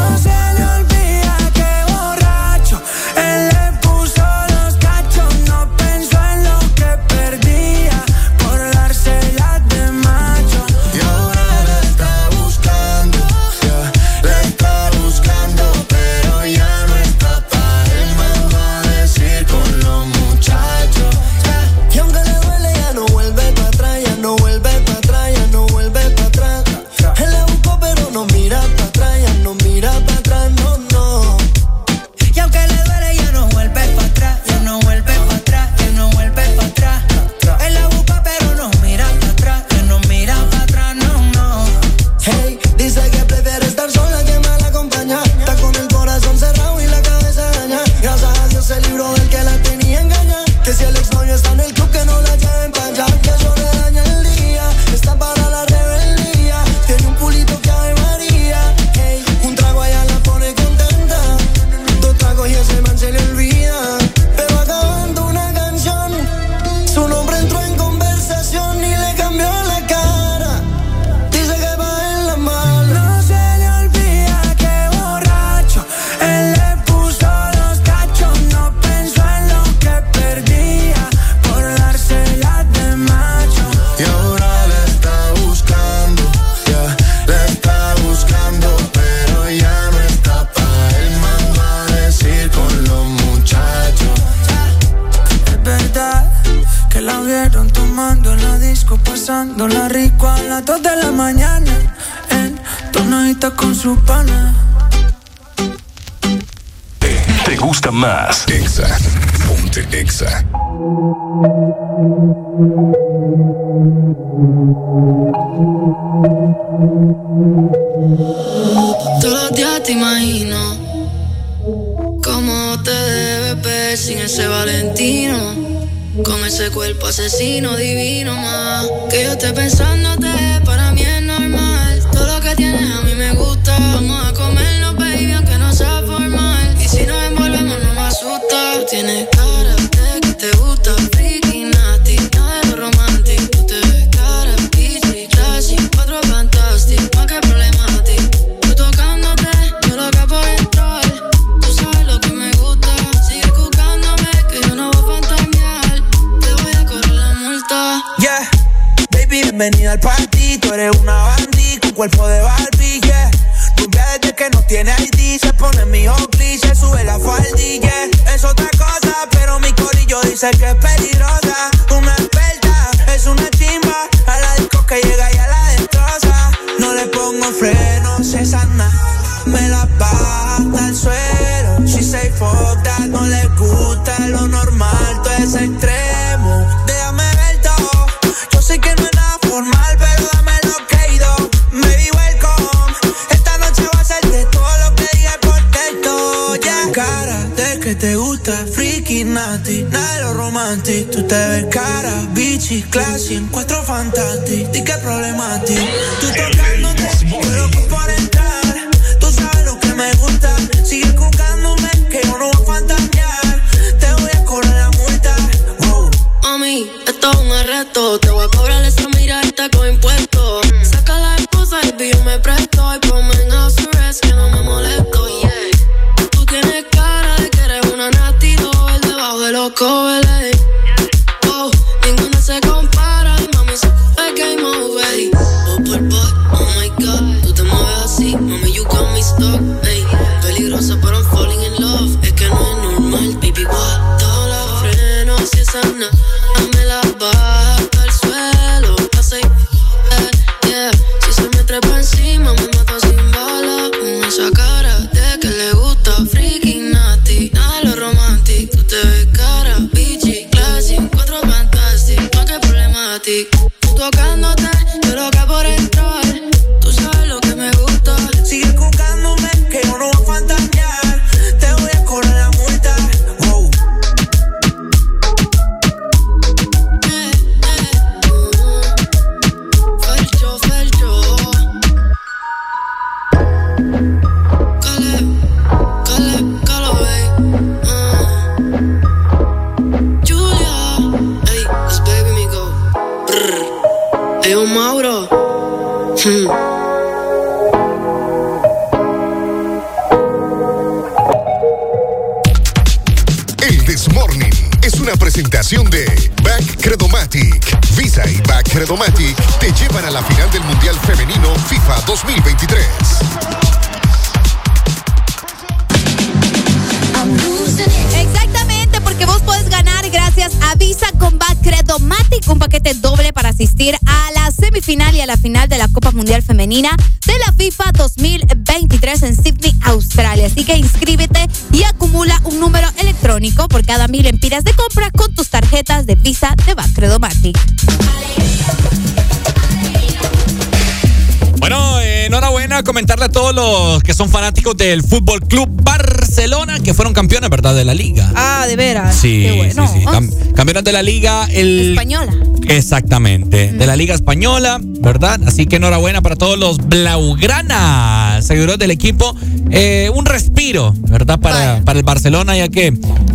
que son fanáticos del Fútbol Club Barcelona, que fueron campeones, ¿verdad? De la liga. Ah, de veras. Sí, Qué sí, sí. Campeones de la liga. El... Española. Exactamente, de la liga española, ¿verdad? Así que enhorabuena para todos los Blaugrana, seguidores del equipo. Eh, un respiro, ¿verdad? Para, para el Barcelona, ya que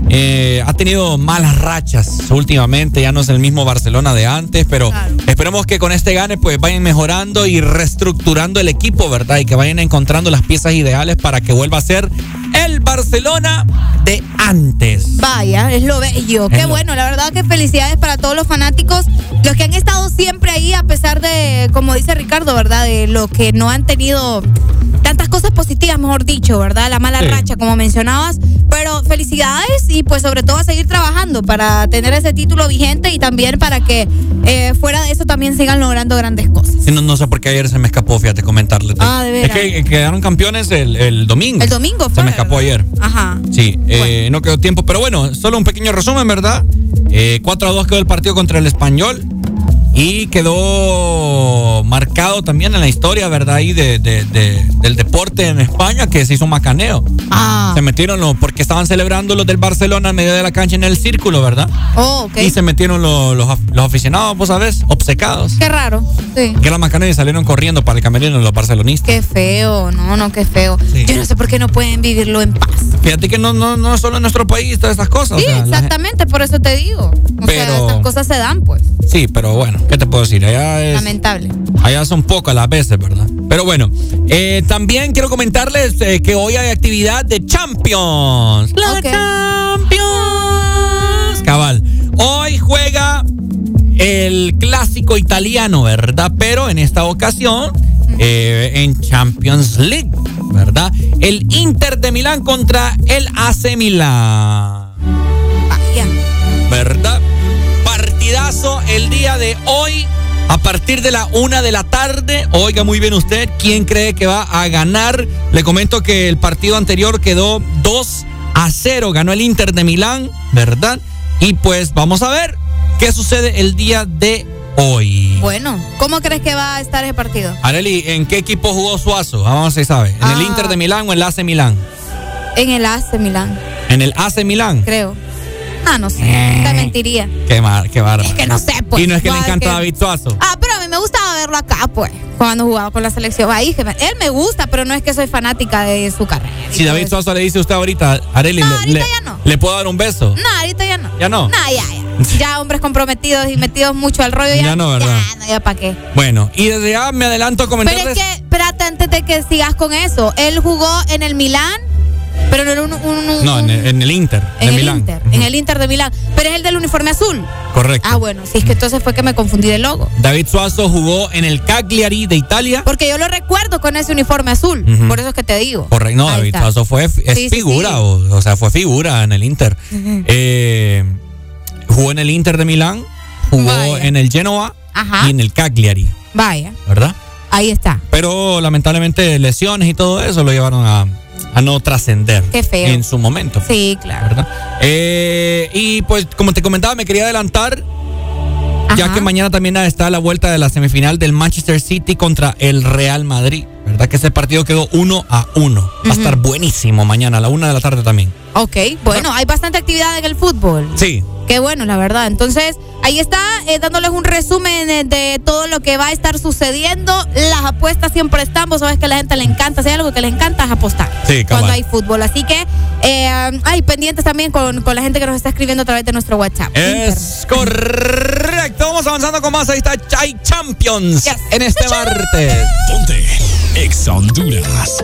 eh, ha tenido malas rachas últimamente, ya no es el mismo Barcelona de antes, pero claro. esperemos que con este gane pues vayan mejorando y reestructurando el equipo, ¿verdad? Y que vayan encontrando las piezas ideales para que vuelva a ser el Barcelona de antes. Vaya, es lo bello. Qué bueno, la verdad que felicidades para todos los fanáticos, los que han estado siempre ahí a pesar de, como dice Ricardo, ¿verdad? De lo que no han tenido tantas cosas positivas, mejor dicho, ¿verdad? La mala Sí. racha, como mencionabas. Pero felicidades y pues sobre todo a seguir trabajando para tener ese título vigente y también para que eh, fuera de eso también sigan logrando grandes cosas. Sí, no, no sé por qué ayer se me escapó, fíjate, comentarle. Ah, de Es veras. que quedaron campeones el, el domingo. El domingo Se fue. me escapó ayer. Ajá. Sí, eh, no quedó tiempo, pero bueno, solo un pequeño resumen, ¿verdad? Eh, 4 a 2 quedó el partido contra el español y quedó marcado también en la historia, ¿verdad? Ahí de, de- de- del deporte en España que se hizo un macaneo. Ah. Se metieron los, porque estaban celebrando los del Barcelona en medio de la cancha en el círculo, ¿verdad? Oh, ok. Y se metieron los, los, los aficionados, vos sabés, obcecados. Qué raro. Sí. Que la macaneo y salieron corriendo para el camerino los barcelonistas. Qué feo, no, no, qué feo. Yo no sé por qué no pueden vivirlo en paz. Fíjate que no, no, no solo en nuestro país todas estas cosas. o Sí, sea, exactamente, por eso te digo. O sea, Pero- estas cosas se dan, pues. Sí, pero bueno, ¿qué te puedo decir? Allá es. Lamentable. Allá son pocas las veces, ¿verdad? Pero bueno, eh, también quiero comentarles eh, que hoy hay actividad de Champions. La Champions. Cabal. Hoy juega el clásico italiano, ¿verdad? Pero en esta ocasión eh, en Champions League, ¿verdad? El Inter de Milán contra el AC Milán. ¿Verdad? Partidazo el día de hoy. A partir de la una de la tarde, oiga muy bien usted, ¿quién cree que va a ganar? Le comento que el partido anterior quedó 2 a 0, ganó el Inter de Milán, ¿verdad? Y pues vamos a ver qué sucede el día de hoy. Bueno, ¿cómo crees que va a estar ese partido? Areli, ¿en qué equipo jugó Suazo? Vamos a ver si sabe. ¿En el Ah. Inter de Milán o en el AC Milán? En el AC Milán, En el AC Milán. creo. Ah, no sé. Te mentiría. Qué, mar, qué bárbaro. Es que no sé, pues. Y no es que le No, encanta que- David Suazo. Ah, pero a mí me gustaba verlo acá, pues. Cuando jugaba con la selección. Ahí, que me- él me gusta, pero no es que soy fanática de su carrera. Si David Suazo le dice a usted ahorita, Areli, No, le- ahorita le, ya no. ¿le puedo dar un beso? No, ahorita ya no. ¿Ya no? No, ya, ya. Ya hombres comprometidos y metidos mucho al rollo. Ya, Ya no, ¿verdad? Ya, no, ya para qué. Bueno, y desde ya me adelanto a Pero comentarles. es que, espérate, antes de que sigas con eso. Él jugó en el Milán, pero no era un. un- un- No, en el, en el Inter en de el Milán. Inter. En el Inter de Milán. Pero es el del uniforme azul. Correcto. Ah, bueno, sí, es que entonces fue que me confundí de logo. David Suazo jugó en el Cagliari de Italia. Porque yo lo recuerdo con ese uniforme azul. Por eso es que te digo. Correcto, no, Ahí David está. Suazo fue es Sí, figura, sí. O, o sea, fue figura en el Inter. Eh, jugó en el Inter de Milán, jugó Vaya. en el Genoa Ajá. y en el Cagliari, Vaya, ¿verdad? ahí está. Pero lamentablemente lesiones y todo eso lo llevaron a, a no trascender Qué feo. en su momento. Sí, claro. ¿verdad? Eh, y pues como te comentaba, me quería adelantar, ya que mañana también está la vuelta de la semifinal del Manchester City contra el Real Madrid, ¿verdad? Que ese partido quedó uno a uno. Va a estar buenísimo mañana a la una de la tarde también. Ok, bueno, hay bastante actividad en el fútbol. Sí. Qué bueno, la verdad. Entonces, ahí está, eh, dándoles un resumen eh, de todo lo que va a estar sucediendo. Las apuestas siempre están, vos sabes que a la gente le encanta, si hay algo que les encanta es apostar. Sí. Cuando hay fútbol. Así que, eh, hay pendientes también con, con la gente que nos está escribiendo a través de nuestro WhatsApp. Es correcto. Vamos avanzando con más. Ahí está Chai Champions en este martes. Ponte Ex Honduras.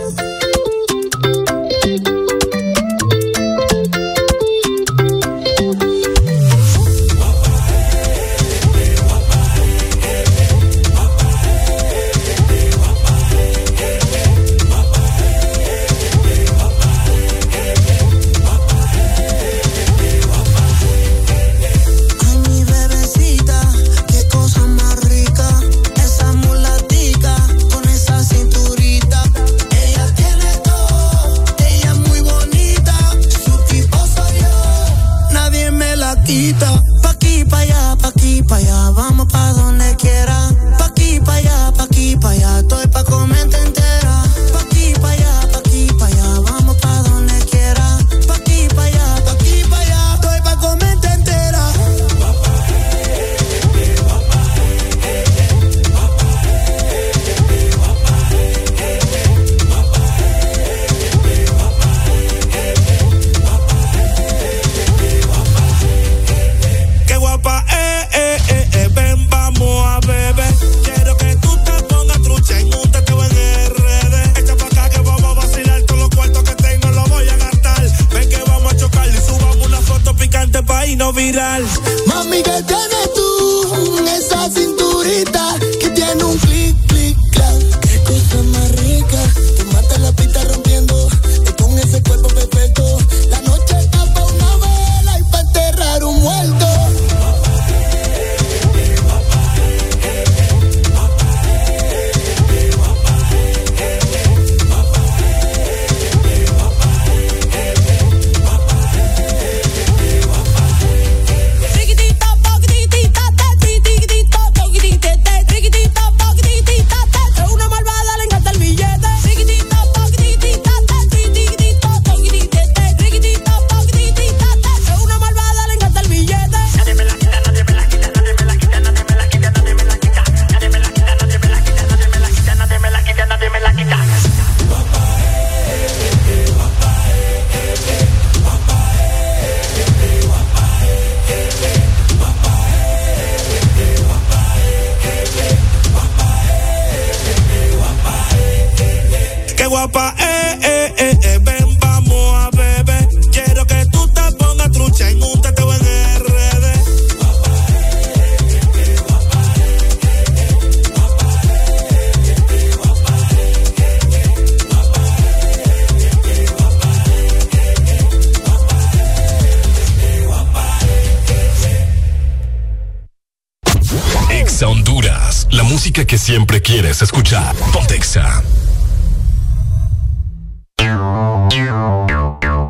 Escuchar. Pontexa.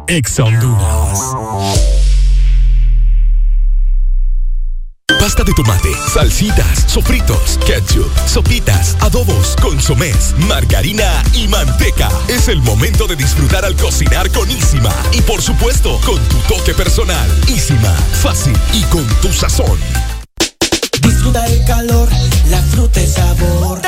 Exa Honduras. Pasta de tomate, salsitas, sofritos, ketchup, sopitas, adobos, consomés, margarina y manteca. Es el momento de disfrutar al cocinar con Isima. Y por supuesto, con tu toque personal. Isima, fácil y con tu sazón. Disfruta el calor, la fruta y sabor.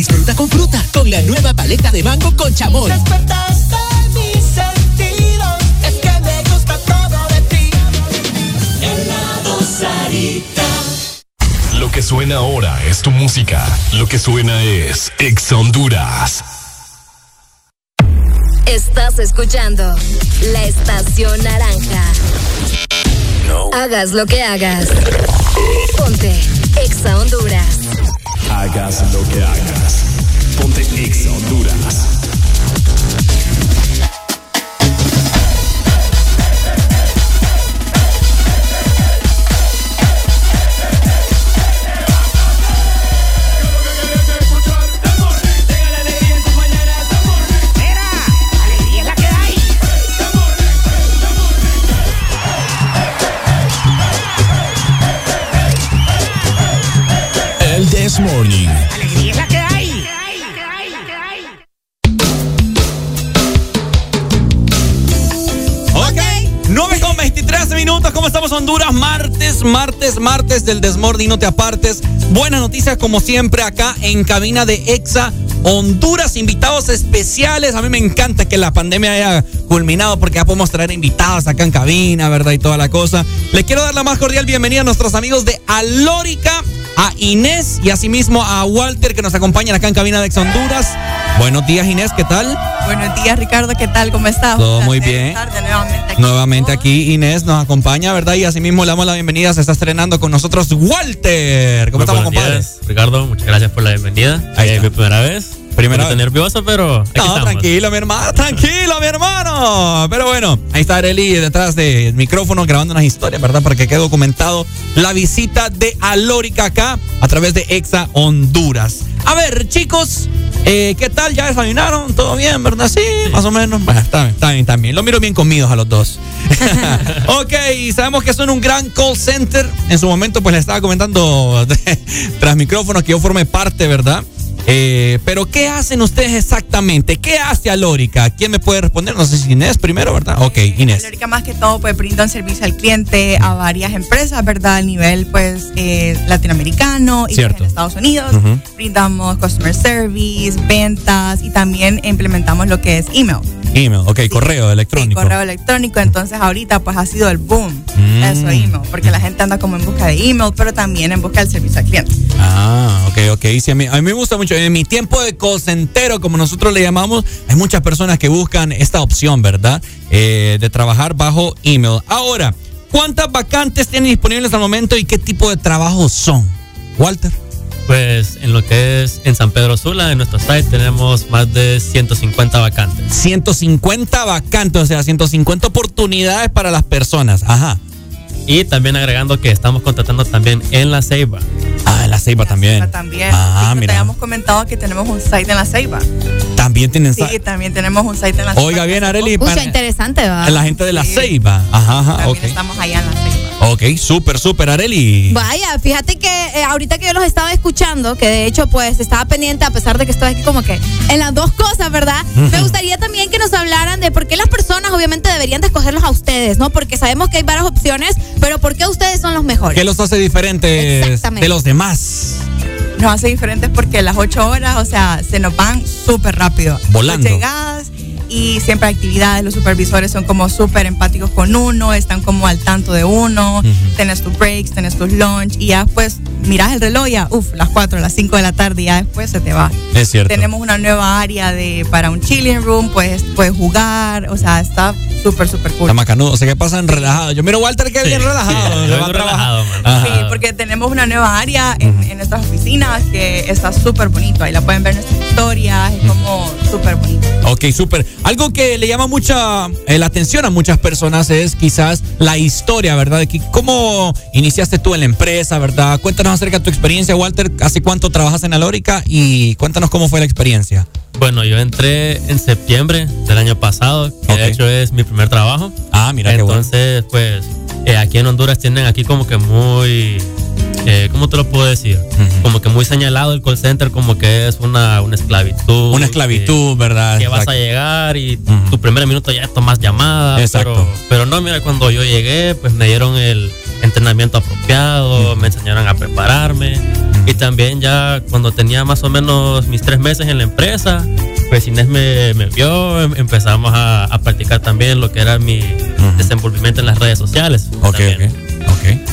Disfruta con fruta, con la nueva paleta de mango con chamoy. Despertaste mis sentidos, es que me gusta todo de ti. Helado Sarita. Lo que suena ahora es tu música. Lo que suena es Exa Honduras. Estás escuchando la estación naranja. Hagas lo que hagas. Ponte Exa Honduras. Hagas lo que hagas. Ponte Exa Honduras. Morning. Alegría es la que hay. Ok. 9 con 23 minutos. ¿Cómo estamos, Honduras? Martes, martes, martes del Desmorning. No te apartes. Buenas noticias, como siempre, acá en cabina de Exa Honduras. Invitados especiales. A mí me encanta que la pandemia haya culminado porque ya podemos traer invitados acá en cabina, ¿verdad? Y toda la cosa. Le quiero dar la más cordial bienvenida a nuestros amigos de Alórica, a Inés y asimismo a Walter que nos acompañan acá en cabina de Exa Honduras. Buenos días, Inés. ¿Qué tal? Buenos días, Ricardo. ¿Qué tal? ¿Cómo estás? Todo muy bien. nuevamente aquí. Nuevamente aquí Inés nos acompaña, ¿verdad? Y asimismo le damos la bienvenida, se está estrenando con nosotros Walter. ¿Cómo Muy estamos, buenos compadre? días, Ricardo, muchas gracias por la bienvenida. Ahí es está. mi primera vez. Primera poquito vez. nervioso, pero aquí No, estamos. tranquilo, mi hermano, tranquilo, mi hermano. Pero bueno, ahí está Areli detrás del micrófono grabando unas historias, ¿verdad? Para que quede documentado la visita de Alórica acá a través de Exa Honduras. A ver, chicos, eh, ¿qué tal? ¿Ya desayunaron? ¿Todo bien, verdad? Sí, más o menos. Bueno, está bien, está bien, está bien. Lo miro bien comidos a los dos. ok, sabemos que son un gran call center. En su momento, pues les estaba comentando tras micrófonos que yo formé parte, ¿verdad? Eh, pero ¿qué hacen ustedes exactamente? ¿Qué hace Alórica? ¿Quién me puede responder? No sé si Inés primero, ¿verdad? Ok, Inés. Alórica más que todo pues brinda un servicio al cliente a varias empresas, ¿verdad? A nivel pues eh, latinoamericano y Cierto. en Estados Unidos. Ujú. Brindamos customer service, ventas y también implementamos lo que es email. Email, ok, correo Sí, electrónico. correo electrónico. Entonces ahorita pues ha sido el boom. Mm. Eso, email, porque la gente anda como en busca de email, pero también en busca del servicio al cliente. Ah, ok, ok. Sí, a, mí, a mí me gusta mucho. En mi tiempo de cosentero, como nosotros le llamamos, hay muchas personas que buscan esta opción, ¿verdad? Eh, de trabajar bajo email. Ahora, ¿cuántas vacantes tienen disponibles al momento y qué tipo de trabajos son? Walter. Pues en lo que es en San Pedro Sula, en nuestro site, tenemos más de 150 vacantes. 150 vacantes, o sea, 150 oportunidades para las personas. Ajá. Y también agregando que estamos contratando también en La Ceiba. Ah, en La Ceiba también. También. Ah, Sí, te mira. habíamos comentado que tenemos un site en la Ceiba. También tienen. Sí, también tenemos un site en la. Oiga bien, Areli. Para- interesante, ¿verdad? la gente de La Ceiba. Ajá, ajá. También estamos allá en la Ceiba. Ok, súper, súper, Areli. Vaya, fíjate que eh, ahorita que yo los estaba escuchando, que de hecho pues estaba pendiente a pesar de que estoy aquí como que en las dos cosas, ¿verdad? Me gustaría también que nos hablaran de por qué las personas obviamente deberían de escogerlos a ustedes, ¿no? Porque sabemos que hay varias opciones, pero ¿por qué ustedes son los mejores? ¿Qué los hace diferentes de los demás? Nos hace diferentes porque las ocho horas, o sea, se nos van súper rápido. Volando. Tú Llegas y siempre hay actividades, los supervisores son como súper empáticos con uno, están como al tanto de uno, tenés tus breaks, tenés tus lunch y ya después miras el reloj y ya, uff, las 4, las 5 de la tarde y ya después se te va. Es cierto. Tenemos una nueva área de para un chilling room, pues puedes jugar, o sea, está súper, súper cool. Está macanudo. O sea, que pasan relajados. Yo miro a Walter que es bien relajado. yo se va vengo a trabajar. relajado, man. Sí, porque tenemos una nueva área en, en nuestras oficinas que está súper bonito. Ahí la pueden ver nuestras historias, es como súper bonito. Ok, súper. Algo que le llama mucha eh, la atención a muchas personas es quizás la historia, ¿verdad? ¿Cómo iniciaste tú en la empresa, verdad? Cuéntanos acerca de tu experiencia, Walter. ¿Hace cuánto trabajas en Alórica? Y cuéntanos cómo fue la experiencia. Bueno, yo entré en septiembre del año pasado, que de hecho es mi primer trabajo. Ah, mira qué bueno. Entonces, pues, eh, aquí en Honduras tienen aquí como que muy, eh, ¿cómo te lo puedo decir? Como que muy señalado el call center como que es una, una esclavitud. Una esclavitud, ¿verdad? Que vas Exacto. a llegar y tu primer minuto ya tomas llamadas. Exacto. Pero, pero no, mira, cuando yo llegué, pues me dieron el entrenamiento apropiado, me enseñaron a prepararme. Y también ya cuando tenía más o menos mis tres meses en la empresa, pues Inés me, me vio, em- empezamos a, a practicar también lo que era mi desenvolvimiento en las redes sociales. Ok, también. ok.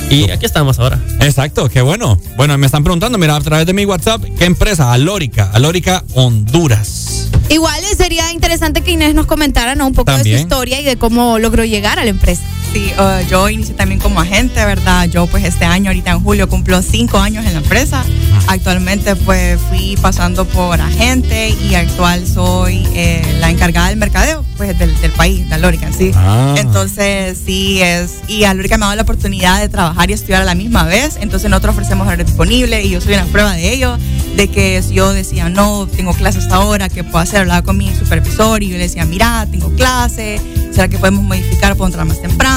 Y aquí estamos ahora. Exacto, qué bueno. Bueno, me están preguntando, mira, a través de mi WhatsApp, ¿qué empresa? Alórica, Alórica Honduras. Igual eh, sería interesante que Inés nos comentara ¿no? un poco de su historia y de cómo logró llegar a la empresa. Sí, uh, yo inicié también como agente, ¿verdad? Yo pues este año, ahorita en julio, cumplo cinco años en la empresa. Actualmente pues fui pasando por agente y actual soy eh, la encargada del mercadeo pues del, del país, de Alórica, sí. Ah. Entonces sí es, y Alórica me ha dado la oportunidad de trabajar y estudiar a la misma vez. Entonces nosotros ofrecemos horario disponible y yo soy una prueba de ello, de que si yo decía, no, tengo clases hasta ahora, ¿qué puedo hacer? Hablaba con mi supervisor y yo le decía, mira, tengo clase, ¿será que podemos modificar? ¿Puedo entrar más temprano?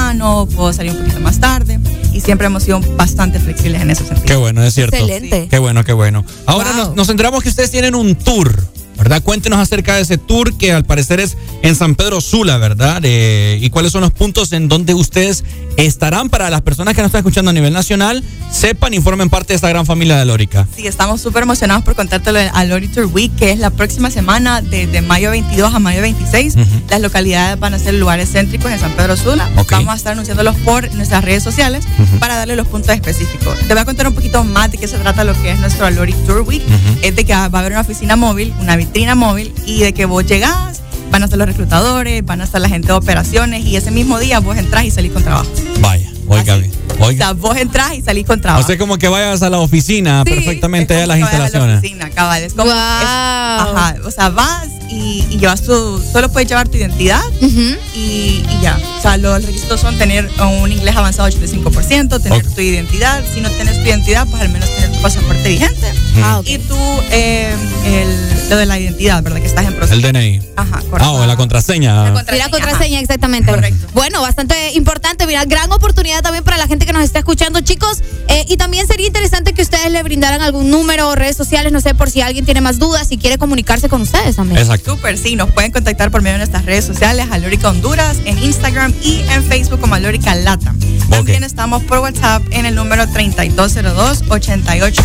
¿Puedo salir un poquito más tarde? Y siempre hemos sido bastante flexibles en ese sentido. Qué bueno, es cierto. Excelente. Qué bueno, qué bueno. Ahora nos, nos enteramos que ustedes tienen un tour, ¿verdad? Cuéntenos acerca de ese tour que al parecer es en San Pedro Sula, ¿verdad? Eh, y cuáles son los puntos en donde ustedes estarán para las personas que nos están escuchando a nivel nacional, sepan y formen parte de esta gran familia de Alórica. Sí, estamos súper emocionados por contártelo al Lori Tour Week, que es la próxima semana, desde mayo 22 a mayo 26. Las localidades van a ser lugares céntricos en San Pedro Sula. Ok. Vamos a estar anunciándolos por nuestras redes sociales Ujú. para darle los puntos específicos. Te voy a contar un poquito más de qué se trata lo que es nuestro Lori Tour Week. Ujú. Es de que va a haber una oficina móvil, una vitrina móvil, y de que vos llegás, van a estar los reclutadores, van a estar la gente de operaciones, y ese mismo día vos entrás y salís con trabajo. Vaya, oiga bien. O sea, vos entrás y salís con trabajo. O sea, como que vayas a la oficina Sí, perfectamente a las vayas a la instalaciones. oficina, cabal. Es como, es- ajá, o sea, vas y, y llevas tu, solo puedes llevar tu identidad y, y ya. O sea, los requisitos son tener un inglés avanzado 85%, tener tu identidad. Si no tienes tu identidad, pues al menos tener tu pasaporte vigente. Ah, Y tú, eh, el, lo de la identidad, ¿verdad? Que estás en proceso. El DNI. Ajá, Ah, o la contraseña. Y la contraseña, exactamente. Bueno, bastante importante. Mira, gran oportunidad también para la gente que nos está escuchando, chicos. Eh, y también sería interesante que ustedes le brindaran algún número o redes sociales, no sé, por si alguien tiene más dudas y quiere comunicarse con ustedes también. Súper, sí, nos pueden contactar por medio de nuestras redes sociales, Alórica Honduras, en Instagram y en Facebook como Alórica Lata. También estamos por WhatsApp en el número 3202-88.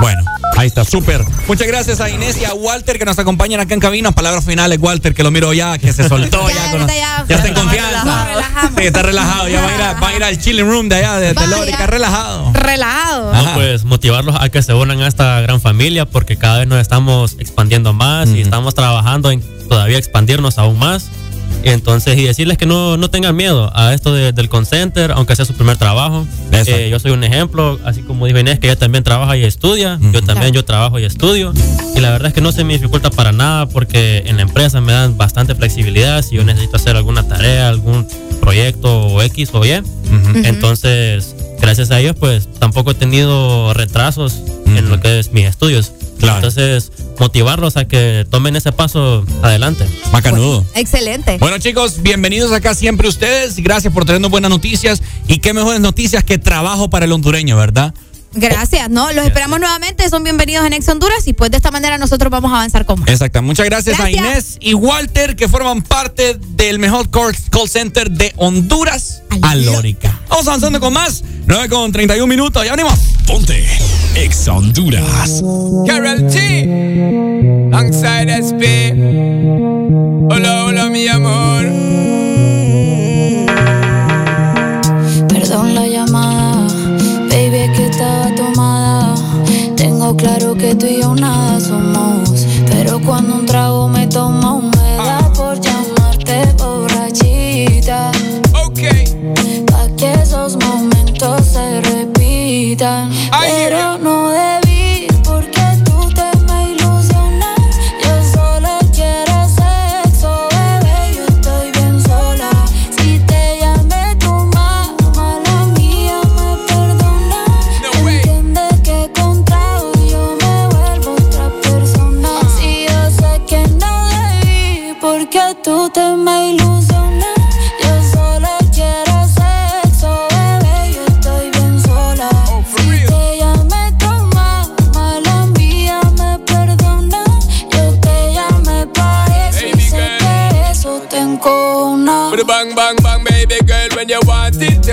Bueno, Ahí está, súper. Muchas gracias a Inés y a Walter que nos acompañan acá en cabina. Palabras finales, Walter, que lo miro ya, que se soltó ya. con- ya está en confianza. Sí, está relajado. Ya va a ir, a- va a ir al chilling room de allá de, de Lórica, relajado. Relajado. No, pues motivarlos a que se unan a esta gran familia porque cada vez nos estamos expandiendo más y estamos trabajando en todavía expandirnos aún más. Y entonces, y decirles que no, no tengan miedo a esto de- del call center, aunque sea su primer trabajo. Eh, yo soy un ejemplo, así como dijo Inés, que ella también trabaja y estudia. Yo también, yo trabajo y estudio. Y la verdad es que no se me dificulta para nada porque en la empresa me dan bastante flexibilidad. Si yo necesito hacer alguna tarea, algún proyecto o X o Y. Entonces, gracias a ellos, pues tampoco he tenido retrasos en lo que es mis estudios. Entonces, motivarlos a que tomen ese paso adelante. Macanudo. Excelente. Bueno, chicos, bienvenidos acá siempre ustedes. Gracias por traernos buenas noticias. Y qué mejores noticias que trabajo para el hondureño, ¿verdad? Gracias, ¿no? Los esperamos nuevamente. Son bienvenidos en Ex Honduras y pues de esta manera nosotros vamos a avanzar con más. Exacto. Muchas gracias, Gracias. a Inés y Walter que forman parte del mejor call call center de Honduras, Alórica. Vamos avanzando con más. 9 con 31 minutos. Ya venimos. Ponte Ex Honduras. Carol G. Alongside SP. Hola, hola, mi amor. Perdón la llamada, baby, es que estaba tomada. Tengo claro que tú y yo nada somos. Pero cuando un trago me toma, me da por llamarte borrachita. Ok. Pa' que esos momentos se repitan.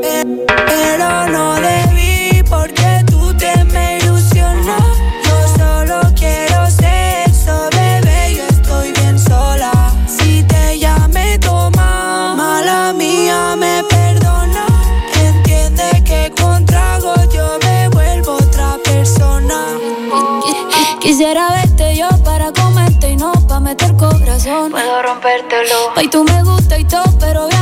Pero no debí porque tú te me ilusionó. Yo solo quiero sexo, bebé. Yo estoy bien sola. Si te llamé tu mamá, la mía me perdona. Entiende que con trago yo me vuelvo otra persona. Quisiera verte yo para comerte y no para meter corazón. Puedo rompértelo. Ay, tú me gusta y todo, pero obviamente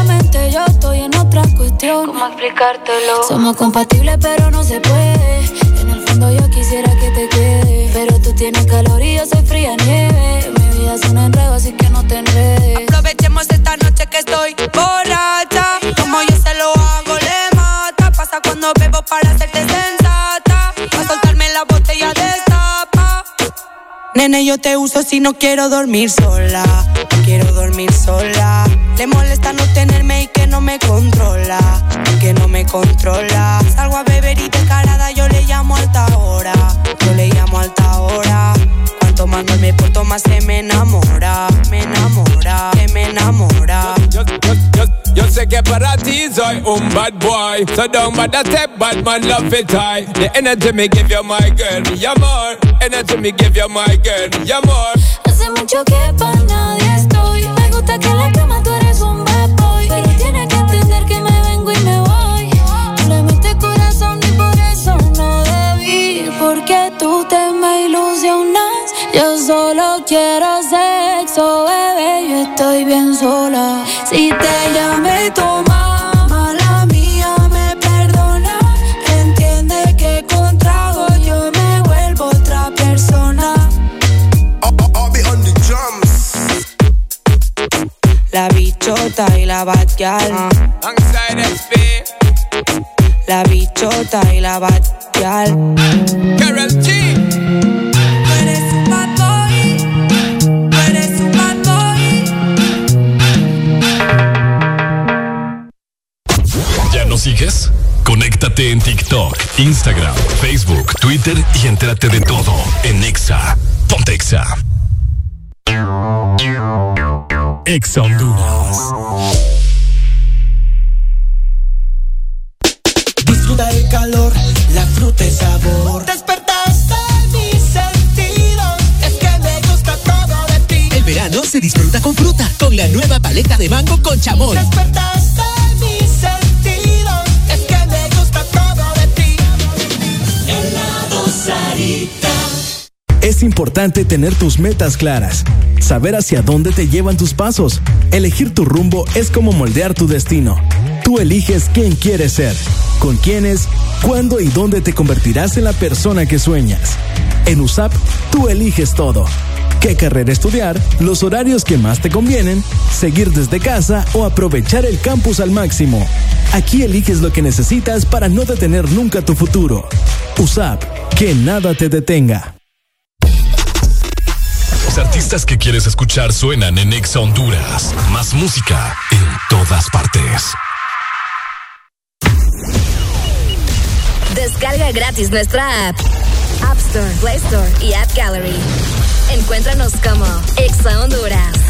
¿Cómo explicártelo? Somos compatibles, pero no se puede. En el fondo yo quisiera que te quede. Pero tú tienes calor y yo soy fría nieve. Mi vida es un enredo, así que no te enredes. Aprovechemos esta noche que estoy borracha. Como yo se lo hago, le mata. Pasa cuando bebo para hacerte sensata. Para soltarme la botella de tapa. Nene, yo te uso si no quiero dormir sola. No quiero dormir sola. Le molesta no tenerme y que no me controla. Que no me controla. Salgo a beber y descarada, yo le llamo alta hora. Yo le llamo alta hora. Cuanto más no me porto, más se me enamora. Me enamora, se me enamora. Yo, yo, yo, yo sé que para ti soy un bad boy So don't bother step, bad man love it high The energy me give you my girl, mi amor Energy me give you my girl, mi amor Hace mucho que pa' nadie estoy. Me gusta que la cama tú quiero sexo, bebé. Yo estoy bien sola. Si te llamé tu mamá, la mía me perdona. Entiende que con trago yo me vuelvo otra persona. I'll be on the drums La bichota y la batial. Alongside SP La bichota y la batial. Carol Síguete en TikTok, Instagram, Facebook, Twitter y entérate de todo en Exa. Ponte Exa. Exa Honduras. Disfruta el calor, la fruta y sabor. Despertaste mis sentidos, es que me gusta todo de ti. El verano se disfruta con fruta, con la nueva paleta de mango con chamoy. Despertaste Es importante tener tus metas claras, saber hacia dónde te llevan tus pasos. Elegir tu rumbo es como moldear tu destino. Tú eliges quién quieres ser, con quiénes, cuándo y dónde te convertirás en la persona que sueñas. En USAP, tú eliges todo. ¿Qué carrera estudiar? Los horarios que más te convienen, seguir desde casa o aprovechar el campus al máximo. Aquí eliges lo que necesitas para no detener nunca tu futuro. USAP, que nada te detenga. Los artistas que quieres escuchar suenan en Exa Honduras. Más música en todas partes. Descarga gratis nuestra app. App Store, Play Store y App Gallery. Encuéntranos como Exa Honduras.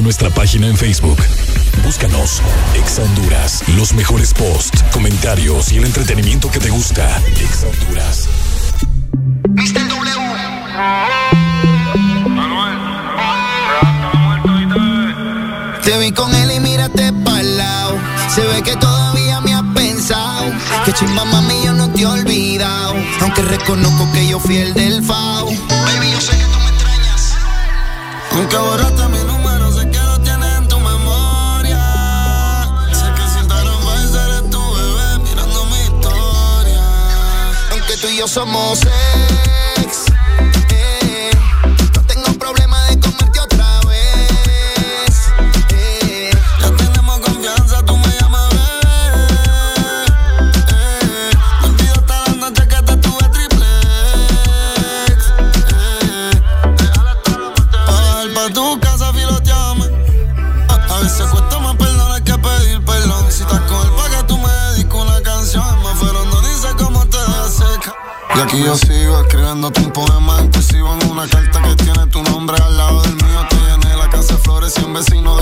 A nuestra página en Facebook. Búscanos, Exa Honduras. Los mejores posts, comentarios y el entretenimiento que te gusta. Exa Honduras. Te vi con él y mírate pa'l lado. Se ve que todavía me has pensado. Que chimba mami, yo no te he olvidado. Aunque reconozco que yo fui el del FAO. Baby, yo sé que tú me extrañas. Aunque borraste mi yo somos escribiéndote un poema inclusivo en una carta que tiene tu nombre al lado del mío. Te llené la casa de flores y un vecino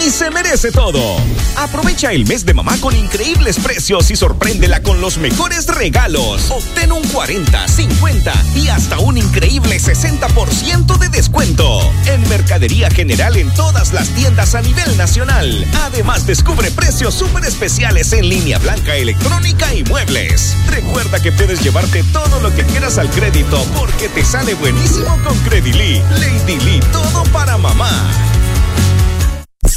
mami se merece todo. Aprovecha el mes de mamá con increíbles precios y sorpréndela con los mejores regalos. Obtén un 40, 50 y hasta un increíble 60% de descuento. En Mercadería General en todas las tiendas a nivel nacional. Además, descubre precios súper especiales en línea blanca, electrónica y muebles. Recuerda que puedes llevarte todo lo que quieras al crédito porque te sale buenísimo con Credily. Lady Lee, todo para mamá.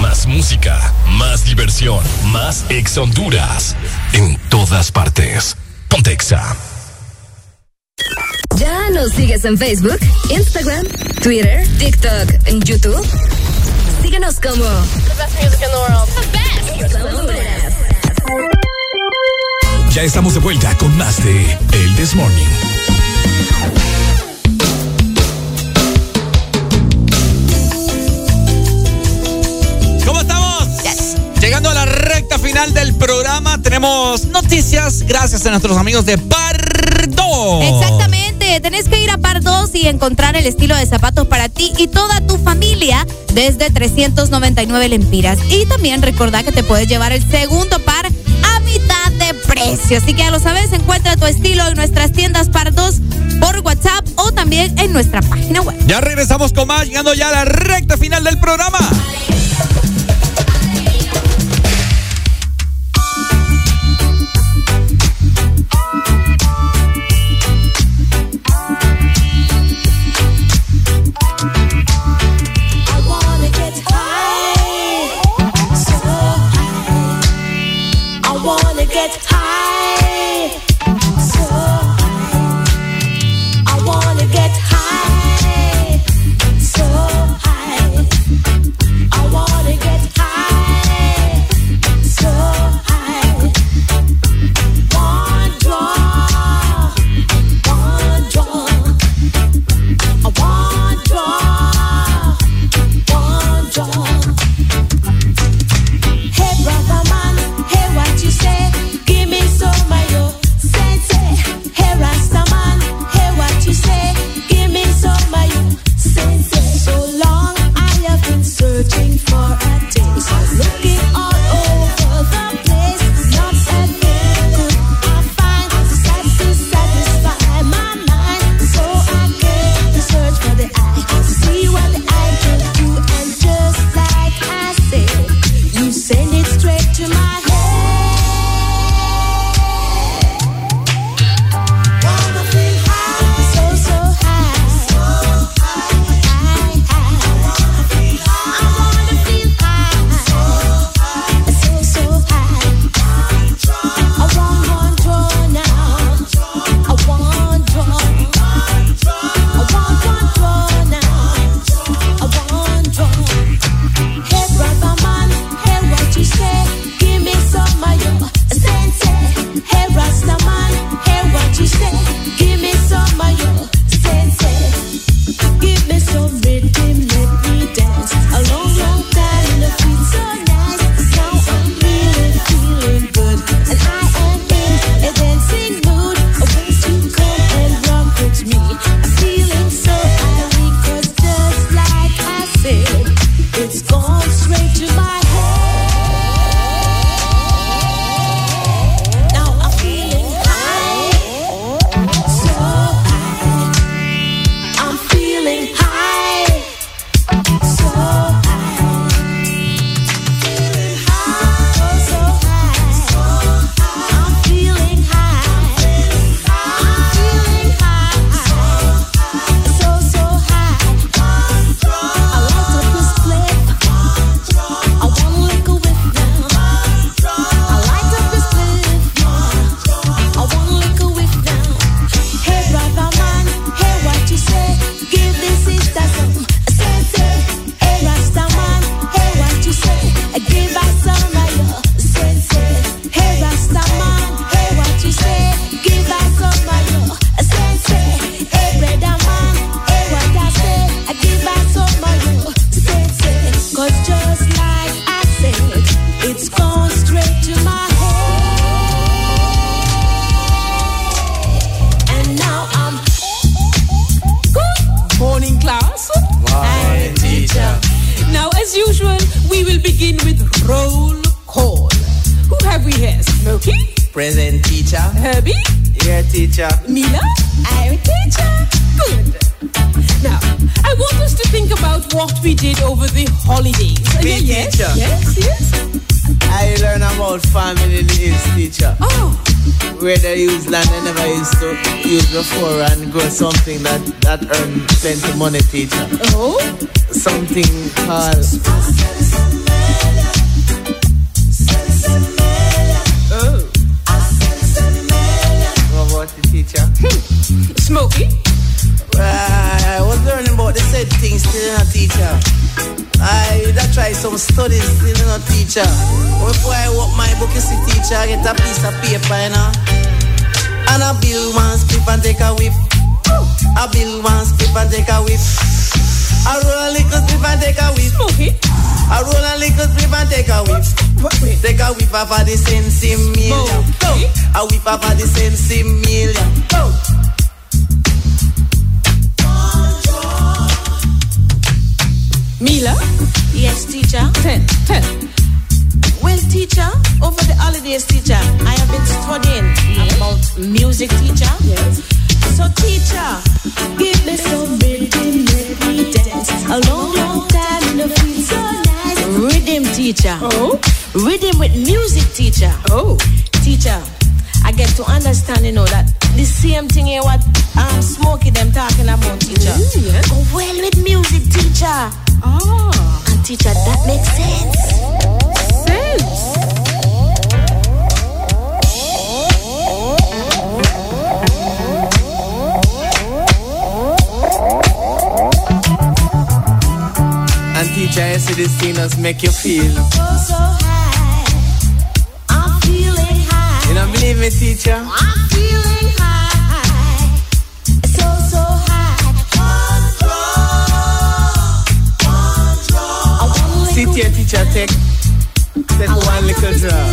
Más música, más diversión, más Exa Honduras. En todas partes. Ponte Exa. ¿Ya nos sigues en Facebook, Instagram, Twitter, TikTok, en YouTube? Síguenos como The Best Music in the World. The Best. Ya estamos de vuelta con más de El This Morning. Llegando a la recta final del programa, tenemos noticias gracias a nuestros amigos de Pardo. Exactamente, tenés que ir a Pardos y encontrar el estilo de zapatos para ti y toda tu familia desde 399 lempiras. Y también recordá que te puedes llevar el segundo par a mitad de precio. Así que ya lo sabes, encuentra tu estilo en nuestras tiendas Pardos por WhatsApp o también en nuestra página web. Ya regresamos con más, llegando ya a la recta final del programa. money teacher. Oh? Something called. Oh. What about the teacher? Smokey? I was learning about the said things, still not teacher. I that try some studies, still not teacher. Before I walk my book, you see teacher, I get a piece of paper, you know. And a bill one, spliff and take a whiff. A bill one sip and take a whiff. I roll a little sip and take a whiff. I roll a little sip and take a whiff. Take a whiff off of the sensi million. A whiff off of the sensi million. Mila? Yes, teacher. Ten, ten. Well, teacher, over the holidays, teacher, I have been studying yes. about music, teacher. Yes. So, teacher, give me some rhythm, let me dance. A long, long time in the feel so nice. Rhythm, teacher. Oh? Rhythm with music, teacher. Oh. Teacher, I get to understand, you know, that the same thing here what um, Smokey them talking about, teacher. Mm. Go well with music, teacher. Ah. And teacher, that makes sense. Sense. I see these things make you feel. So, so high. I'm feeling high. You don't believe me, teacher? I'm feeling high. So, so high. Control. Control. Sit here, teacher, take, take one little drop.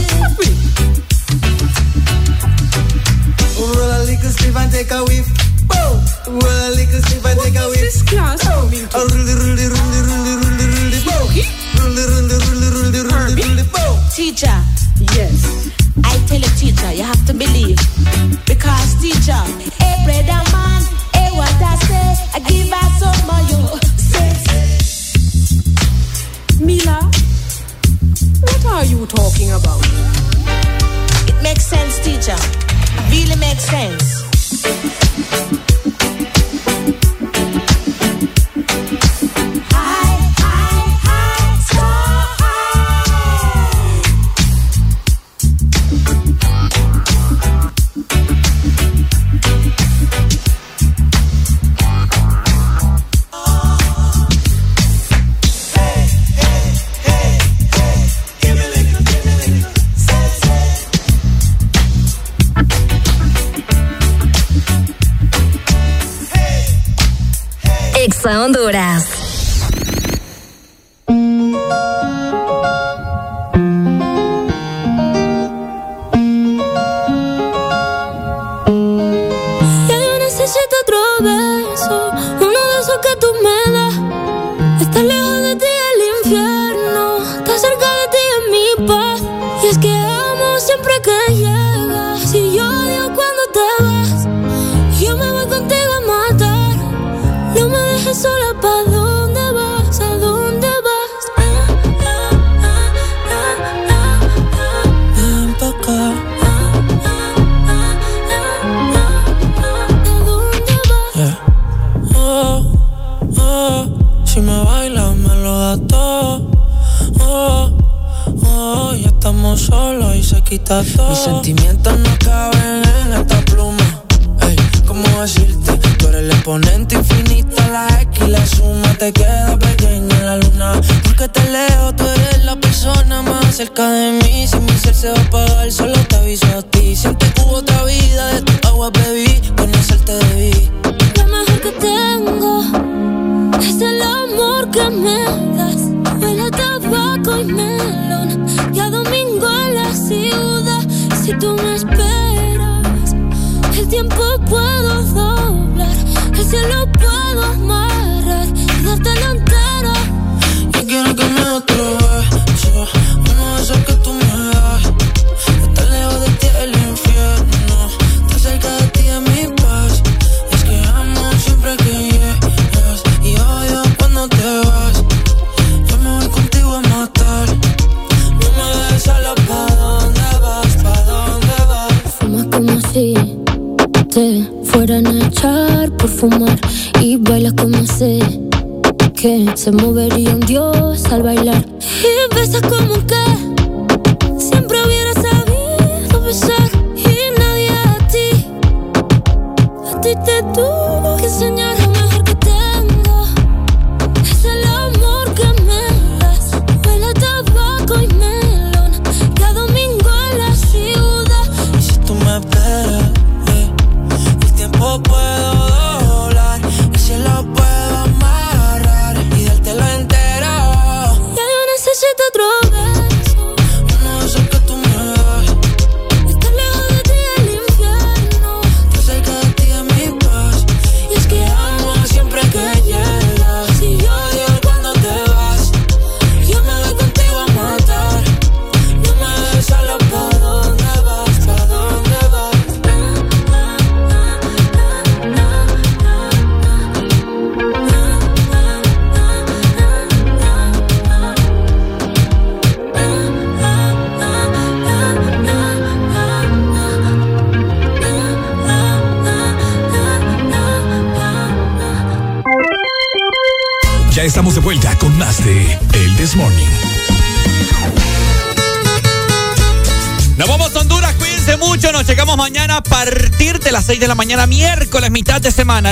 Roll a little sleeve and take a whiff. Boom. Roll a little sleeve and take a whiff. This class coming to Oh, roll it, roll it, roll it, roll it, roll it, roll it, boom. Roll it, roll it, roll it, roll it, roll it, roll it, boom. Teacher, Yes. I tell you, teacher, you have to believe. Because, teacher, hey, brother man, hey, what I say, I give her some of you. Say, Mila? What are you talking about? it makes sense, teacher. Really makes sense. Exa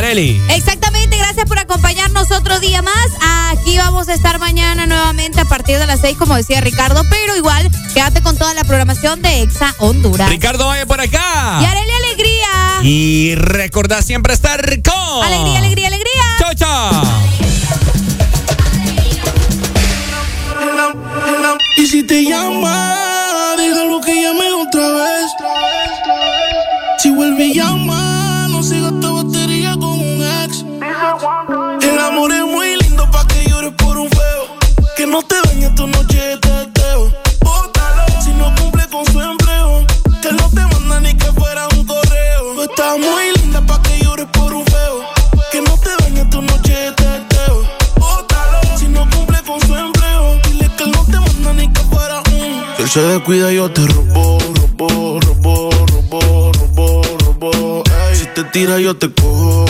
Areli. Exactamente, gracias por acompañarnos otro día más. Aquí vamos a estar mañana nuevamente a partir de las 6, como decía Ricardo, pero igual quédate con toda la programación de Exa Honduras. Ricardo, vaya por acá. Y Areli Alegría. Y recordá siempre estar se descuida yo te robo, robo, robo, robo, robo, robo. Si te tira yo te cojo